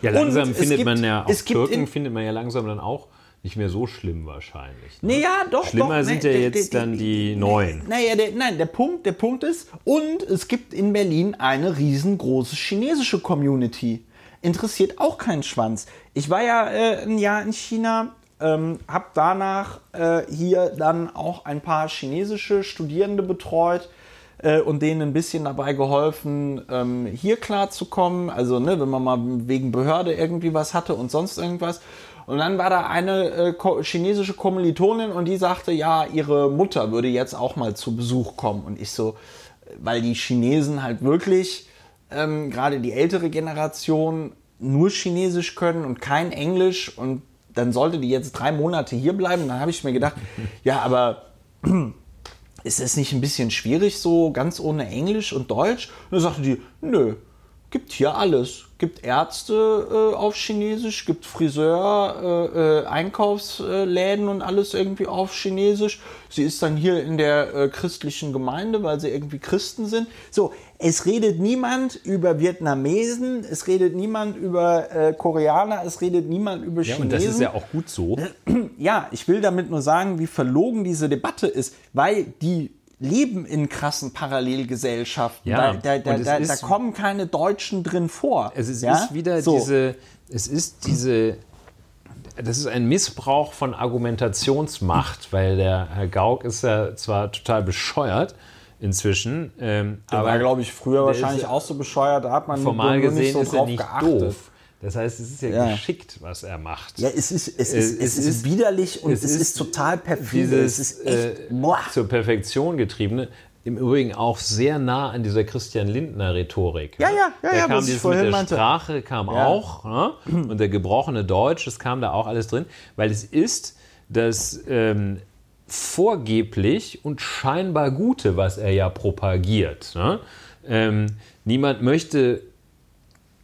Ja, langsam findet gibt, man ja, auf Türken findet man ja langsam dann auch nicht mehr so schlimm wahrscheinlich. Ne? Naja, doch. Schlimmer doch, sind ne, ja jetzt die, dann die, die neuen. Naja, der, nein, der Punkt, der Punkt ist, und es gibt in Berlin eine riesengroße chinesische Community. Interessiert auch keinen Schwanz. Ich war ja äh, ein Jahr in China, ähm, habe danach äh, hier dann auch ein paar chinesische Studierende betreut äh, und denen ein bisschen dabei geholfen, ähm, hier klarzukommen. Also, ne, wenn man mal wegen Behörde irgendwie was hatte und sonst irgendwas. Und dann war da eine äh, chinesische Kommilitonin und die sagte, ja, ihre Mutter würde jetzt auch mal zu Besuch kommen. Und ich so, weil die Chinesen halt wirklich, ähm, gerade die ältere Generation, nur Chinesisch können und kein Englisch und dann sollte die jetzt drei Monate hier bleiben. Dann habe ich mir gedacht, ja, aber ist es nicht ein bisschen schwierig, so ganz ohne Englisch und Deutsch? Und dann sagte die, nö, gibt hier alles. Gibt Ärzte äh, auf Chinesisch, gibt Friseur, äh, äh, Einkaufsläden und alles irgendwie auf Chinesisch. Sie ist dann hier in der äh, christlichen Gemeinde, weil sie irgendwie Christen sind. So, es redet niemand über Vietnamesen, es redet niemand über äh, Koreaner, es redet niemand über Chinesen. Ja, und das ist ja auch gut so. Ja, ich will damit nur sagen, wie verlogen diese Debatte ist, weil die leben in krassen Parallelgesellschaften. Ja, da, da, da, da, kommen keine Deutschen drin vor. Es ist, ja? ist wieder so. diese, es ist diese, das ist ein Missbrauch von Argumentationsmacht, weil der Herr Gauck ist ja zwar total bescheuert inzwischen, ähm, der aber war glaube ich früher wahrscheinlich auch so bescheuert, da hat man formal gesehen nicht so ist er nicht geachtet. doof. Das heißt, es ist ja, ja, geschickt, was er macht. Ja, es ist, es ist, es, es ist, widerlich und es, ist, ist, total perfide. es ist echt, äh, zur Perfektion getriebene. Im Übrigen auch sehr nah an dieser Christian Lindner Rhetorik. Ja, ja, ja. Da ja, kam dieses mit der meinte. Sprache kam ja. auch ne? und der gebrochene Deutsch, das kam da auch alles drin, weil es ist das ähm, vorgeblich und scheinbar Gute, was er ja propagiert. Ne? Ähm, niemand möchte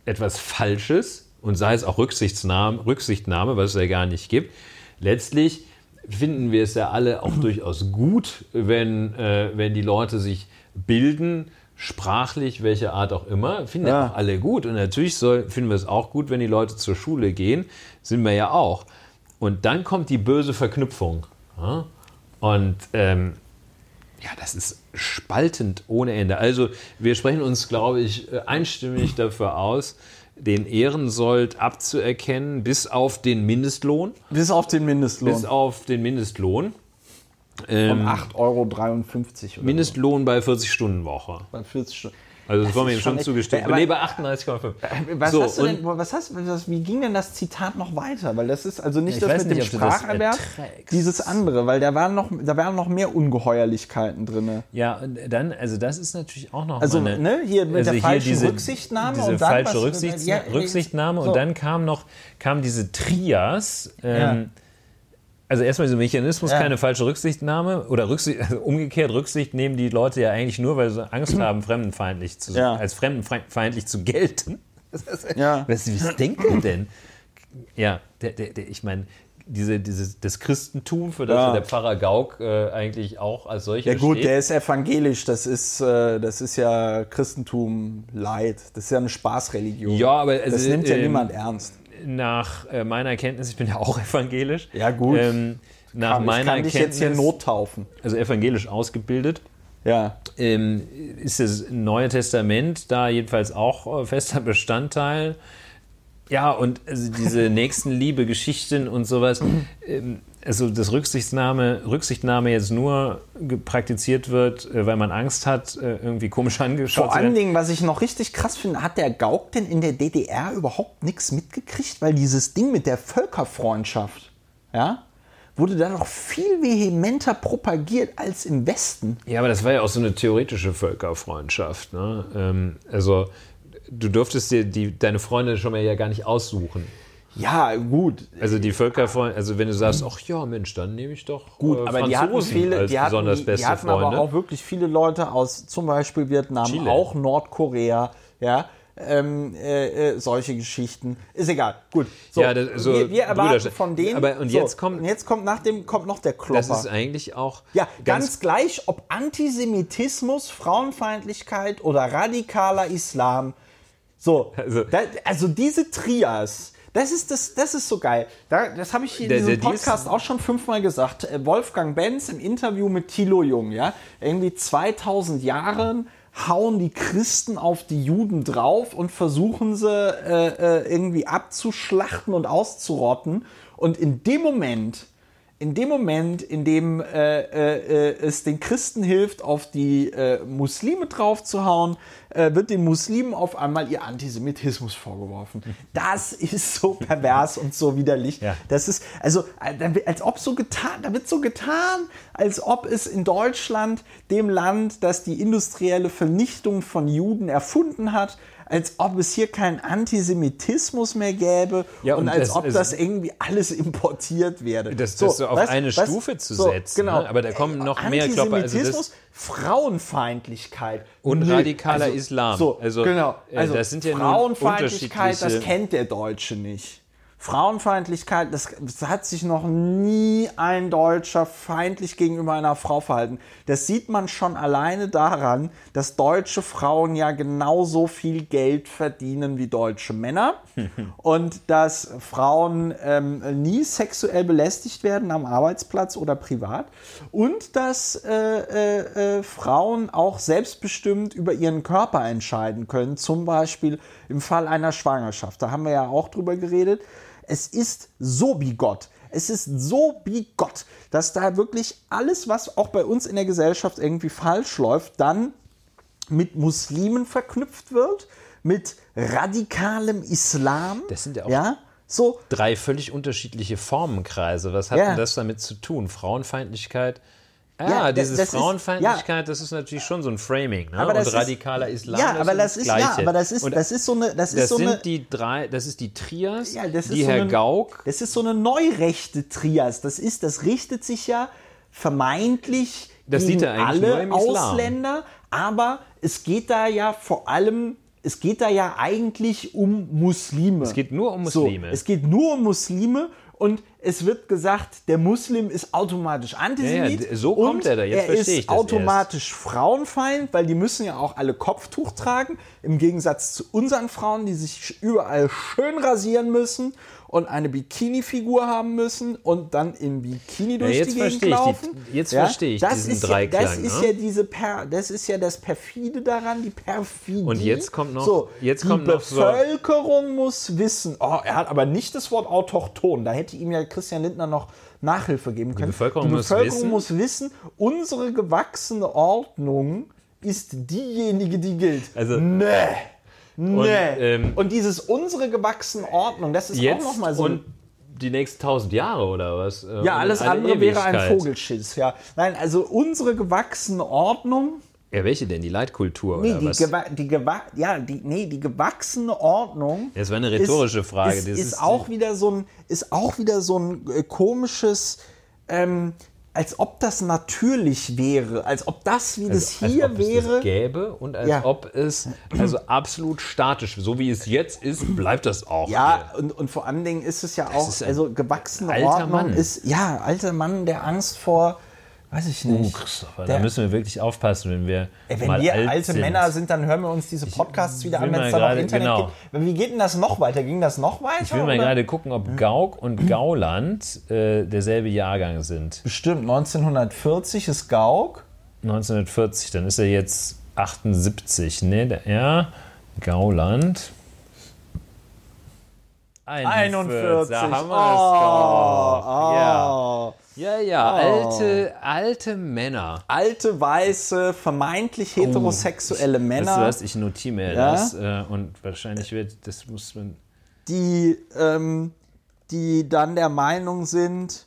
etwas Falsches und sei es auch Rücksichtnahme, Rücksichtnahme, was es ja gar nicht gibt. Letztlich finden wir es ja alle auch durchaus gut, wenn, äh, wenn die Leute sich bilden, sprachlich, welche Art auch immer, finden ja auch alle gut. Und natürlich soll, finden wir es auch gut, wenn die Leute zur Schule gehen, sind wir ja auch. Und dann kommt die böse Verknüpfung. Ja? Und ähm, ja, das ist spaltend ohne Ende. Also wir sprechen uns, glaube ich, äh, einstimmig dafür aus, den Ehrensold abzuerkennen, bis auf den Mindestlohn. Bis auf den Mindestlohn. Bis auf den Mindestlohn. Ähm, Von 8,53 Euro. Mindestlohn so. bei 40-Stunden-Woche. Bei 40 Stunden. Also das, das war mir schon zugestimmt. Aber, nee, bei 38,5. Äh, was so, hast du denn, was hast, was, wie ging denn das Zitat noch weiter? Weil das ist also nicht ja, das mit nicht, dem Spracherwerb, dieses andere, weil da waren noch, da waren noch mehr Ungeheuerlichkeiten drin. Ja, und dann, also das ist natürlich auch noch also, eine, ne, hier mit also der falschen diese, Rücksichtnahme diese und dann falsche was, Rücksichts ja, Rücksichtnahme so. und dann kam noch kam diese Trias. Ähm, ja also erstmal dieser Mechanismus, ja. keine falsche Rücksichtnahme oder Rücksicht, also umgekehrt Rücksicht nehmen die Leute ja eigentlich nur, weil sie Angst haben, fremdenfeindlich zu, ja. als fremdenfeindlich zu gelten. ja. Was, was denkt ihr denn? ja, der, der, der, ich meine, diese, dieses, das Christentum, für das Ja. der Pfarrer Gauck äh, eigentlich auch als solcher Ja gut, steht. der ist evangelisch, das ist, äh, das ist ja Christentum Leid. Das ist ja eine Spaßreligion. Ja, aber das also, nimmt ja ähm, niemand ernst. Nach äh, meiner Kenntnis, ich bin ja auch evangelisch. Ja, gut. Ähm, nach ich meiner kann dich jetzt hier nottaufen. also evangelisch ausgebildet, Ja. ähm, ist das Neue Testament da jedenfalls auch äh, fester Bestandteil. Ja, und also diese Nächstenliebe-Geschichten und sowas, ähm, also dass Rücksichtnahme, Rücksichtnahme jetzt nur praktiziert wird, äh, weil man Angst hat, äh, irgendwie komisch angeschaut Vor allen. Dingen, was ich noch richtig krass finde, hat der Gauck denn in der DDR überhaupt nichts mitgekriegt? Weil dieses Ding mit der Völkerfreundschaft, ja, wurde da noch viel vehementer propagiert als im Westen. Ja, aber das war ja auch so eine theoretische Völkerfreundschaft. Ne? Ähm, also du durftest dir die, deine Freunde schon mal ja gar nicht aussuchen. Ja, gut. Also die Völkerfreunde, also wenn du sagst, ach ja, Mensch, dann nehme ich doch Gut, äh, aber die hatten viele, die hatten, die, die hatten Freunde. aber auch wirklich viele Leute aus zum Beispiel Vietnam, Chile. auch Nordkorea, ja, ähm, äh, äh, solche Geschichten. Ist egal. Gut. So, Ja, das- so wir, wir erwarten Brüderschaft. von denen. Aber- und so, jetzt kommt- und jetzt kommt nach dem kommt noch der Klopper. das ist eigentlich auch Ja, ganz, gleich, ob Antisemitismus, Frauenfeindlichkeit oder radikaler Islam. So, Also- da, also diese Trias, das ist, das, das ist so geil. Da, das habe ich in Der- diesem der- Podcast auch schon fünfmal gesagt. Äh, Wolfgang Benz im Interview mit Thilo Jung, ja, irgendwie 2000 Jahren hauen die Christen auf die Juden drauf und versuchen sie äh, äh, irgendwie abzuschlachten und auszurotten. Und in dem Moment, in dem Moment, in dem äh, äh, äh, es den Christen hilft, auf die äh, Muslime draufzuhauen, äh, wird den Muslimen auf einmal ihr Antisemitismus vorgeworfen. Das ist so pervers und so widerlich. Ja. Das ist, also, äh, als ob so getan, da wird so getan, als ob es in Deutschland, dem Land, das die industrielle Vernichtung von Juden erfunden hat, als ob es hier keinen Antisemitismus mehr gäbe Ja, und, und als ob das irgendwie alles importiert werde. Das- das so auf weißt- eine weißt- Stufe zu setzen, Genau. ne? Aber da kommen noch mehr Klopper, also Frauenfeindlichkeit Und Nö. radikaler also, Islam. So, Also, genau. äh, Also das sind ja Frauenfeindlichkeit, das kennt der Deutsche nicht. Frauenfeindlichkeit, das, das hat sich noch nie ein Deutscher feindlich gegenüber einer Frau verhalten. Das sieht man schon alleine daran, dass deutsche Frauen ja genauso viel Geld verdienen wie deutsche Männer und dass Frauen ähm, nie sexuell belästigt werden am Arbeitsplatz oder privat und dass äh, äh, äh, Frauen auch selbstbestimmt über ihren Körper entscheiden können, zum Beispiel im Fall einer Schwangerschaft. Da haben wir ja auch drüber geredet. Es ist so bigott. Es ist so bigott, dass da wirklich alles, was auch bei uns in der Gesellschaft irgendwie falsch läuft, dann mit Muslimen verknüpft wird, mit radikalem Islam. Das sind ja auch- ja so drei völlig unterschiedliche Formenkreise. Was hat Ja. denn das damit zu tun? Frauenfeindlichkeit? Ah, Ja, dieses das ist- Frauenfeindlichkeit, das ist natürlich schon so ein Framing. Ne? Aber das Und ist- radikaler Islam. ja, aber das das ist Gleiche. ja, aber das ist Und das ist so eine das, das ist so sind eine die drei, das ist die Trias, Ja, das die ist so Herr eine- Gauck. Das ist so eine neurechte Trias. Das ist, das richtet sich ja vermeintlich Das gegen alle. Ausländer, aber es geht da ja vor allem, es geht da ja eigentlich um Muslime. Es geht nur um Muslime. So, es geht nur um Muslime und es wird gesagt, der Muslim ist automatisch Antisemit. Ja, ja, so und kommt er da. Jetzt er verstehe ist ich das automatisch Frauenfeind, weil die müssen ja auch alle Kopftuch tragen, im Gegensatz zu unseren Frauen, die sich überall schön rasieren müssen und eine Bikini-Figur haben müssen und dann im Bikini durch jetzt die Gegend verstehe ich die- laufen. jetzt verstehe ich das diesen ist Dreiklang, Ja, das ist ne? ja diese per, das ist ja das perfide daran, die perfidie. Und jetzt kommt noch- so, jetzt die kommt noch so- Bevölkerung muss wissen. Oh, er hat aber nicht das Wort autochton. Da hätte ihm ja Christian Lindner noch Nachhilfe geben können. Bevölkerung die muss Bevölkerung wissen- muss wissen, unsere gewachsene Ordnung ist diejenige, die gilt. Also- nee. Nee. ähm, und dieses unsere gewachsene Ordnung, das ist Jetzt auch noch mal so und die nächsten tausend Jahre oder was? Äh, ja, und alles andere wäre ein Ewigkeit. Vogelschiss, ja. Nein, also unsere gewachsene Ordnung, Ja, welche denn? Die Leitkultur nee, oder die, was? gewa die, gewa ja, die, nee, die gewachsene Ordnung. Das war eine rhetorische Frage. Ist, ist, ist- auch wieder so ein, ist auch wieder so ein äh, komisches, ähm, als ob das natürlich wäre, als ob das, wie das als hier ob es wäre. das gäbe und als Ja. ob es also absolut statisch, so wie es jetzt ist, bleibt das auch. Ja, und, und vor allen Dingen ist es ja auch, ist ein also gewachsene alter Ordnung Mann. ist, ja, alter Mann, der Angst vor, weiß ich Uh, nicht. Christopher, Der- da müssen wir wirklich aufpassen, wenn wir Ey, wenn wir alt alte sind. Männer sind, dann hören wir uns diese Podcasts wieder an, wenn es dann auf gerade- Internet genau. geht. Wie geht denn das noch weiter? Ging das noch weiter? Ich will mal gerade gucken, ob Gauk und Gauland äh, derselbe Jahrgang sind. Bestimmt, 1940 ist Gauk. 1940, dann ist er jetzt 78, ne? Der- Ja, Gauland. 41, da haben wir es doch. Ja. Oh. ja, ja, alte, alte Männer. Alte, weiße, vermeintlich heterosexuelle Weißt du Männer, was, ich notiere mir Ja? das äh, und wahrscheinlich wird, das muss man, die, ähm, die dann der Meinung sind,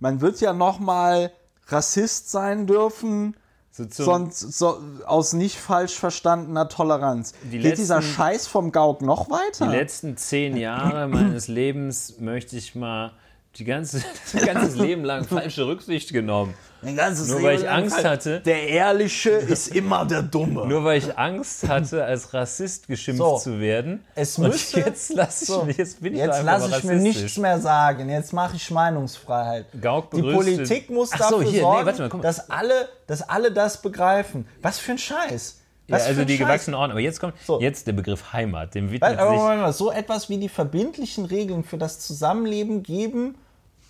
man wird ja noch mal Rassist sein dürfen, so sonst so, aus nicht falsch verstandener Toleranz. Die Geht dieser letzten- Scheiß vom Gauk noch weiter? die letzten zehn Jahre meines Lebens möchte ich mal die ganze, das ganze Leben lang falsche Rücksicht genommen. Nur Leben weil ich Angst hatte. Der Ehrliche ist immer der Dumme. Nur weil ich Angst hatte, als Rassist geschimpft So. zu werden. Es Und müsste- jetzt lasse ich So, mich, jetzt bin ich Jetzt lasse ich mir nichts mehr sagen. Jetzt mache ich Meinungsfreiheit. Gauk Die Politik muss Ach so, dafür hier, nee, sorgen, warte mal, dass, alle, dass alle das begreifen. Was für ein Scheiß. Ja, also die Scheiß. gewachsene Ordnung. Aber jetzt kommt So. jetzt der Begriff Heimat. Dem Weil, widmet aber sich Moment mal, so etwas wie die verbindlichen Regeln für das Zusammenleben geben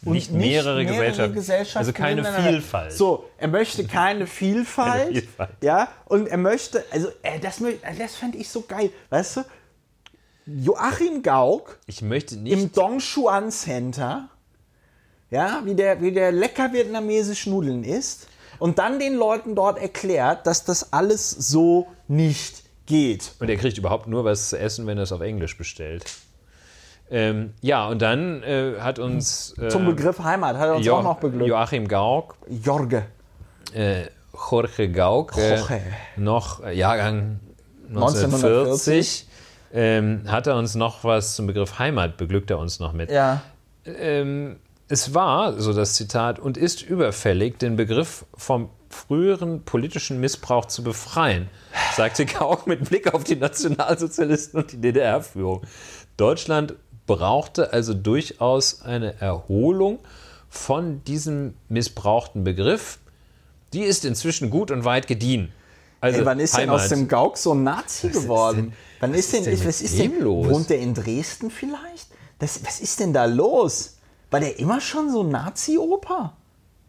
und Nicht mehrere Gesellschaften. Also keine. Vielfalt. So, er möchte keine Vielfalt. Keine Vielfalt. Ja, und er möchte, also äh, das, äh, das fände ich so geil. Weißt du, Joachim Gauck ich möchte nicht. im Dongchuan Center, ja, wie der, wie der lecker vietnamesisch Nudeln isst und dann den Leuten dort erklärt, dass das alles so nicht geht. Und er kriegt überhaupt nur was zu essen, wenn er es auf Englisch bestellt. Ähm, ja, und dann äh, hat uns äh, Zum Begriff Heimat hat er uns Jo auch noch beglückt. Joachim Gauck, Jorge. äh, Jorge Gauck, äh, Jorge. noch äh, Jahrgang 1940, ähm, hat er uns noch was zum Begriff Heimat, beglückt er uns noch mit. Ja. ähm, es war, so das Zitat, und ist überfällig, den Begriff vom früheren politischen Missbrauch zu befreien, sagte Gauck mit Blick auf die Nationalsozialisten und die DDR-Führung. Deutschland brauchte also durchaus eine Erholung von diesem missbrauchten Begriff. Die ist inzwischen gut und weit gediehen. Also Ey, wann ist denn Heimat. aus dem Gauk so ein Nazi geworden? denn- wann ist denn, denn was ist denn, los? wohnt der in Dresden vielleicht? Das, was ist denn da los? War der immer schon so ein Nazi-Opa?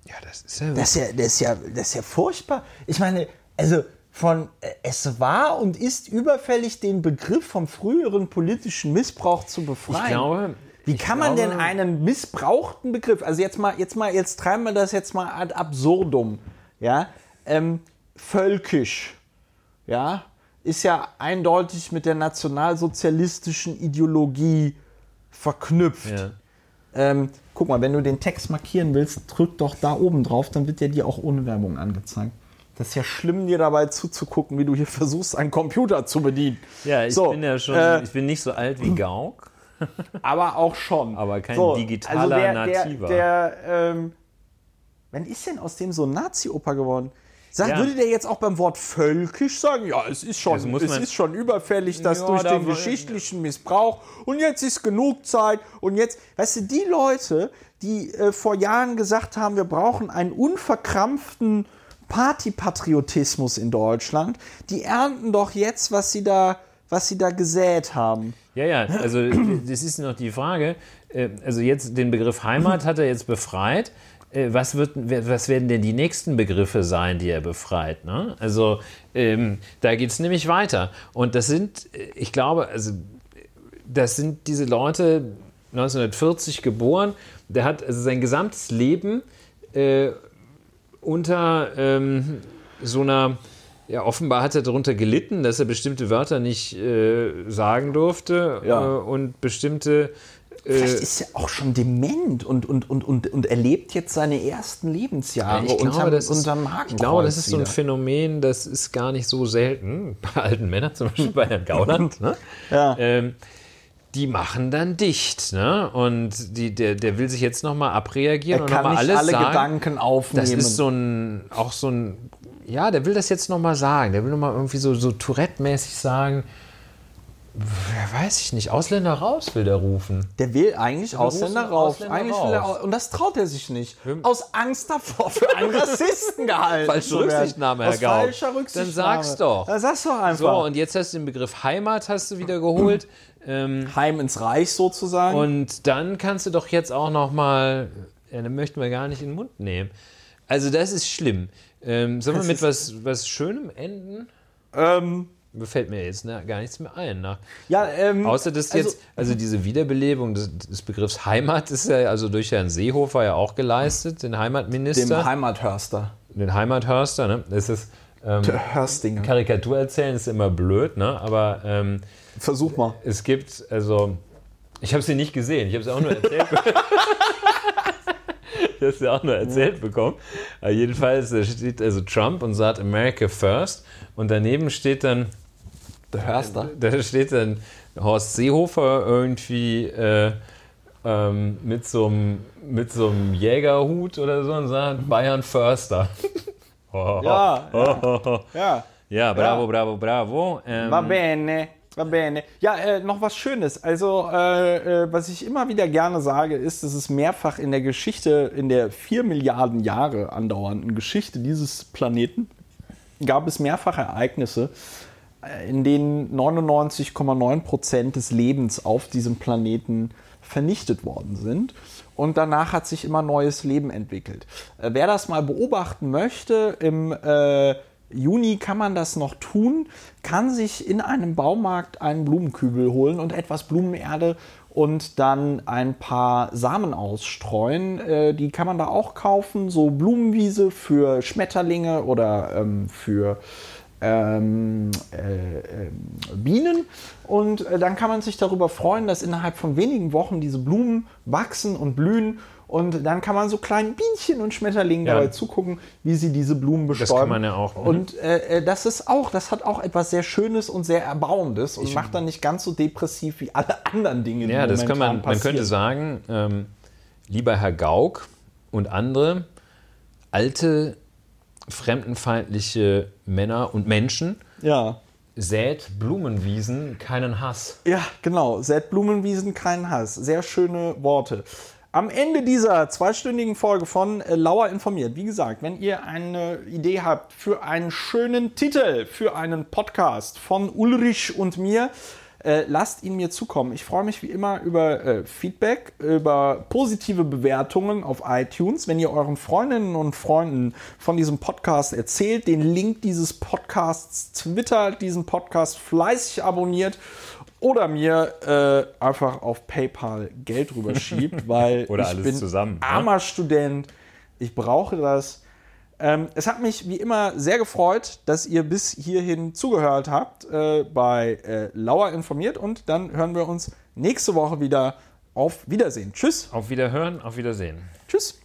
Ja, das ist ja Das ist ja, das ist ja, das ist ja furchtbar. Ich meine, also von äh, es war und ist überfällig, den Begriff vom früheren politischen Missbrauch zu befreien. Ich glaube, Wie kann man glaube- denn einen missbrauchten Begriff, also jetzt mal, jetzt mal, jetzt treiben wir das jetzt mal ad absurdum, ja, ähm, völkisch, ja, ist ja eindeutig mit der nationalsozialistischen Ideologie verknüpft. Ja. Ähm, guck mal, wenn du den Text markieren willst, drück doch da oben drauf, dann wird der dir auch ohne Werbung angezeigt. Das ist ja schlimm, dir dabei zuzugucken, wie du hier versuchst, einen Computer zu bedienen. Ja, ich So, bin ja schon, äh, ich bin nicht so alt wie Gauck. aber auch schon. Aber kein digitaler der, Nativer. Der, der, ähm, wann ist denn aus dem so ein Nazi-Opa geworden? Sag, Ja. Würde der jetzt auch beim Wort völkisch sagen, ja, es ist schon, es ist schon überfällig, dass Ja, durch da den geschichtlichen Missbrauch und jetzt ist genug Zeit und jetzt, weißt du, die Leute, die äh, vor Jahren gesagt haben, wir brauchen einen unverkrampften Partypatriotismus in Deutschland, die ernten doch jetzt, was sie da, was sie da gesät haben. Ja, ja, also das ist noch die Frage. äh, Also jetzt den Begriff Heimat hat er jetzt befreit. Äh, Was, wird, was werden denn die nächsten Begriffe sein, die er befreit? Ne? Also ähm, da geht es nämlich weiter. Und das sind, äh, ich glaube, also das sind diese Leute 1940 geboren. Der hat also sein gesamtes Leben unter ähm, so einer, ja, offenbar hat er darunter gelitten, dass er bestimmte Wörter nicht äh, sagen durfte Ja. äh, und bestimmte. Vielleicht ist er auch schon dement und, und, und, und, und erlebt jetzt seine ersten Lebensjahre ich glaube, unterm, das ist, unterm ich glaube, das ist so ein wieder. Phänomen, das ist gar nicht so selten. Bei alten Männern, zum Beispiel bei Herrn Gauland. Ne? Ja. Ähm, die machen dann dicht, ne? Und die, der, der will sich jetzt nochmal abreagieren Er und kann nochmal alles alle sagen. Gedanken aufnehmen. Das ist so ein, auch so ein, ja, der will das jetzt nochmal sagen. Der will nochmal irgendwie so, so Tourette-mäßig sagen, weiß ich nicht, Ausländer raus will der rufen. Der will eigentlich Ausländer rufen raus. Ausländer eigentlich will er, raus. und das traut er sich nicht. Aus Angst davor, für einen Rassisten gehalten Falsche. Rücksichtnahme, Herr Aus Gauck. falscher Dann Rücksichtnahme. sag's doch. Dann sag's doch einfach. So, und jetzt hast du den Begriff Heimat hast du wieder geholt. ähm, Heim ins Reich sozusagen. und dann kannst du doch jetzt auch nochmal, ja, dann möchten wir gar nicht in den Mund nehmen. Also das ist schlimm. Ähm, sollen wir mit was, was Schönem enden? ähm, fällt mir jetzt ne, gar nichts mehr ein. Ne? ja, ähm, Außer dass also- jetzt, also diese Wiederbelebung des, des Begriffs Heimat ist ja also durch Herrn Seehofer ja auch geleistet, den dem Heimatminister, Heimathörster. den Heimathörster. Ne? Das ist ähm, Hörstinger. Karikatur erzählen ist immer blöd, ne? aber ähm, Versuch mal. es gibt, also ich habe sie nicht gesehen, ich habe sie auch nur erzählt. ich habe sie auch nur erzählt bekommen. Aber jedenfalls steht also Trump und sagt America First und daneben steht dann Der Hörster. da steht dann Horst Seehofer irgendwie äh, ähm, mit so einem mit Jägerhut oder so und sagt Bayern Förster. Ja, ja. ja. ja, bravo, bravo, bravo. Ähm, Va bene, va bene. Ja, äh, noch was Schönes. Also, äh, äh, was ich immer wieder gerne sage, ist, dass es mehrfach in der Geschichte, in der vier Milliarden Jahre andauernden Geschichte dieses Planeten, gab es mehrfach Ereignisse, äh, in denen 99,9 Prozent des Lebens auf diesem Planeten vernichtet worden sind. Und danach hat sich immer neues Leben entwickelt. Äh, wer das mal beobachten möchte, im äh, Juni kann man das noch tun, kann sich in einem Baumarkt einen Blumenkübel holen und etwas Blumenerde und dann ein paar Samen ausstreuen. Äh, die kann man da auch kaufen, so Blumenwiese für Schmetterlinge oder ähm, für ähm, äh, ähm, Bienen. Und äh, dann kann man sich darüber freuen, dass innerhalb von wenigen Wochen diese Blumen wachsen und blühen. Und dann kann man so kleinen Bienchen und Schmetterlingen Ja. dabei zugucken, wie sie diese Blumen bestäuben. kann man ja auch, mhm. Und äh, äh, das ist auch, das hat auch etwas sehr Schönes und sehr Erbauendes und macht dann nicht ganz so depressiv wie alle anderen Dinge, die ja, das kann man, momentan man könnte passieren. sagen, ähm, lieber Herr Gauck und andere alte, fremdenfeindliche Männer und Menschen, Ja. sät Blumenwiesen keinen Hass. Ja, genau. Sät Blumenwiesen, kein Hass. Sehr schöne Worte. Am Ende dieser zweistündigen Folge von äh, Lauer informiert, wie gesagt, wenn ihr eine Idee habt für einen schönen Titel für einen Podcast von Ulrich und mir, äh, lasst ihn mir zukommen. Ich freue mich wie immer über äh, Feedback, über positive Bewertungen auf iTunes. Wenn ihr euren Freundinnen und Freunden von diesem Podcast erzählt, den Link dieses Podcasts twittert, diesen Podcast fleißig abonniert oder mir äh, einfach auf PayPal Geld rüberschiebt, weil Oder ich bin zusammen, ne? armer Student. Ich brauche das. Ähm, es hat mich wie immer sehr gefreut, dass ihr bis hierhin zugehört habt äh, bei äh, Lauer informiert und dann hören wir uns nächste Woche wieder. Auf Wiedersehen. Tschüss. Auf Wiederhören, auf Wiedersehen. Tschüss.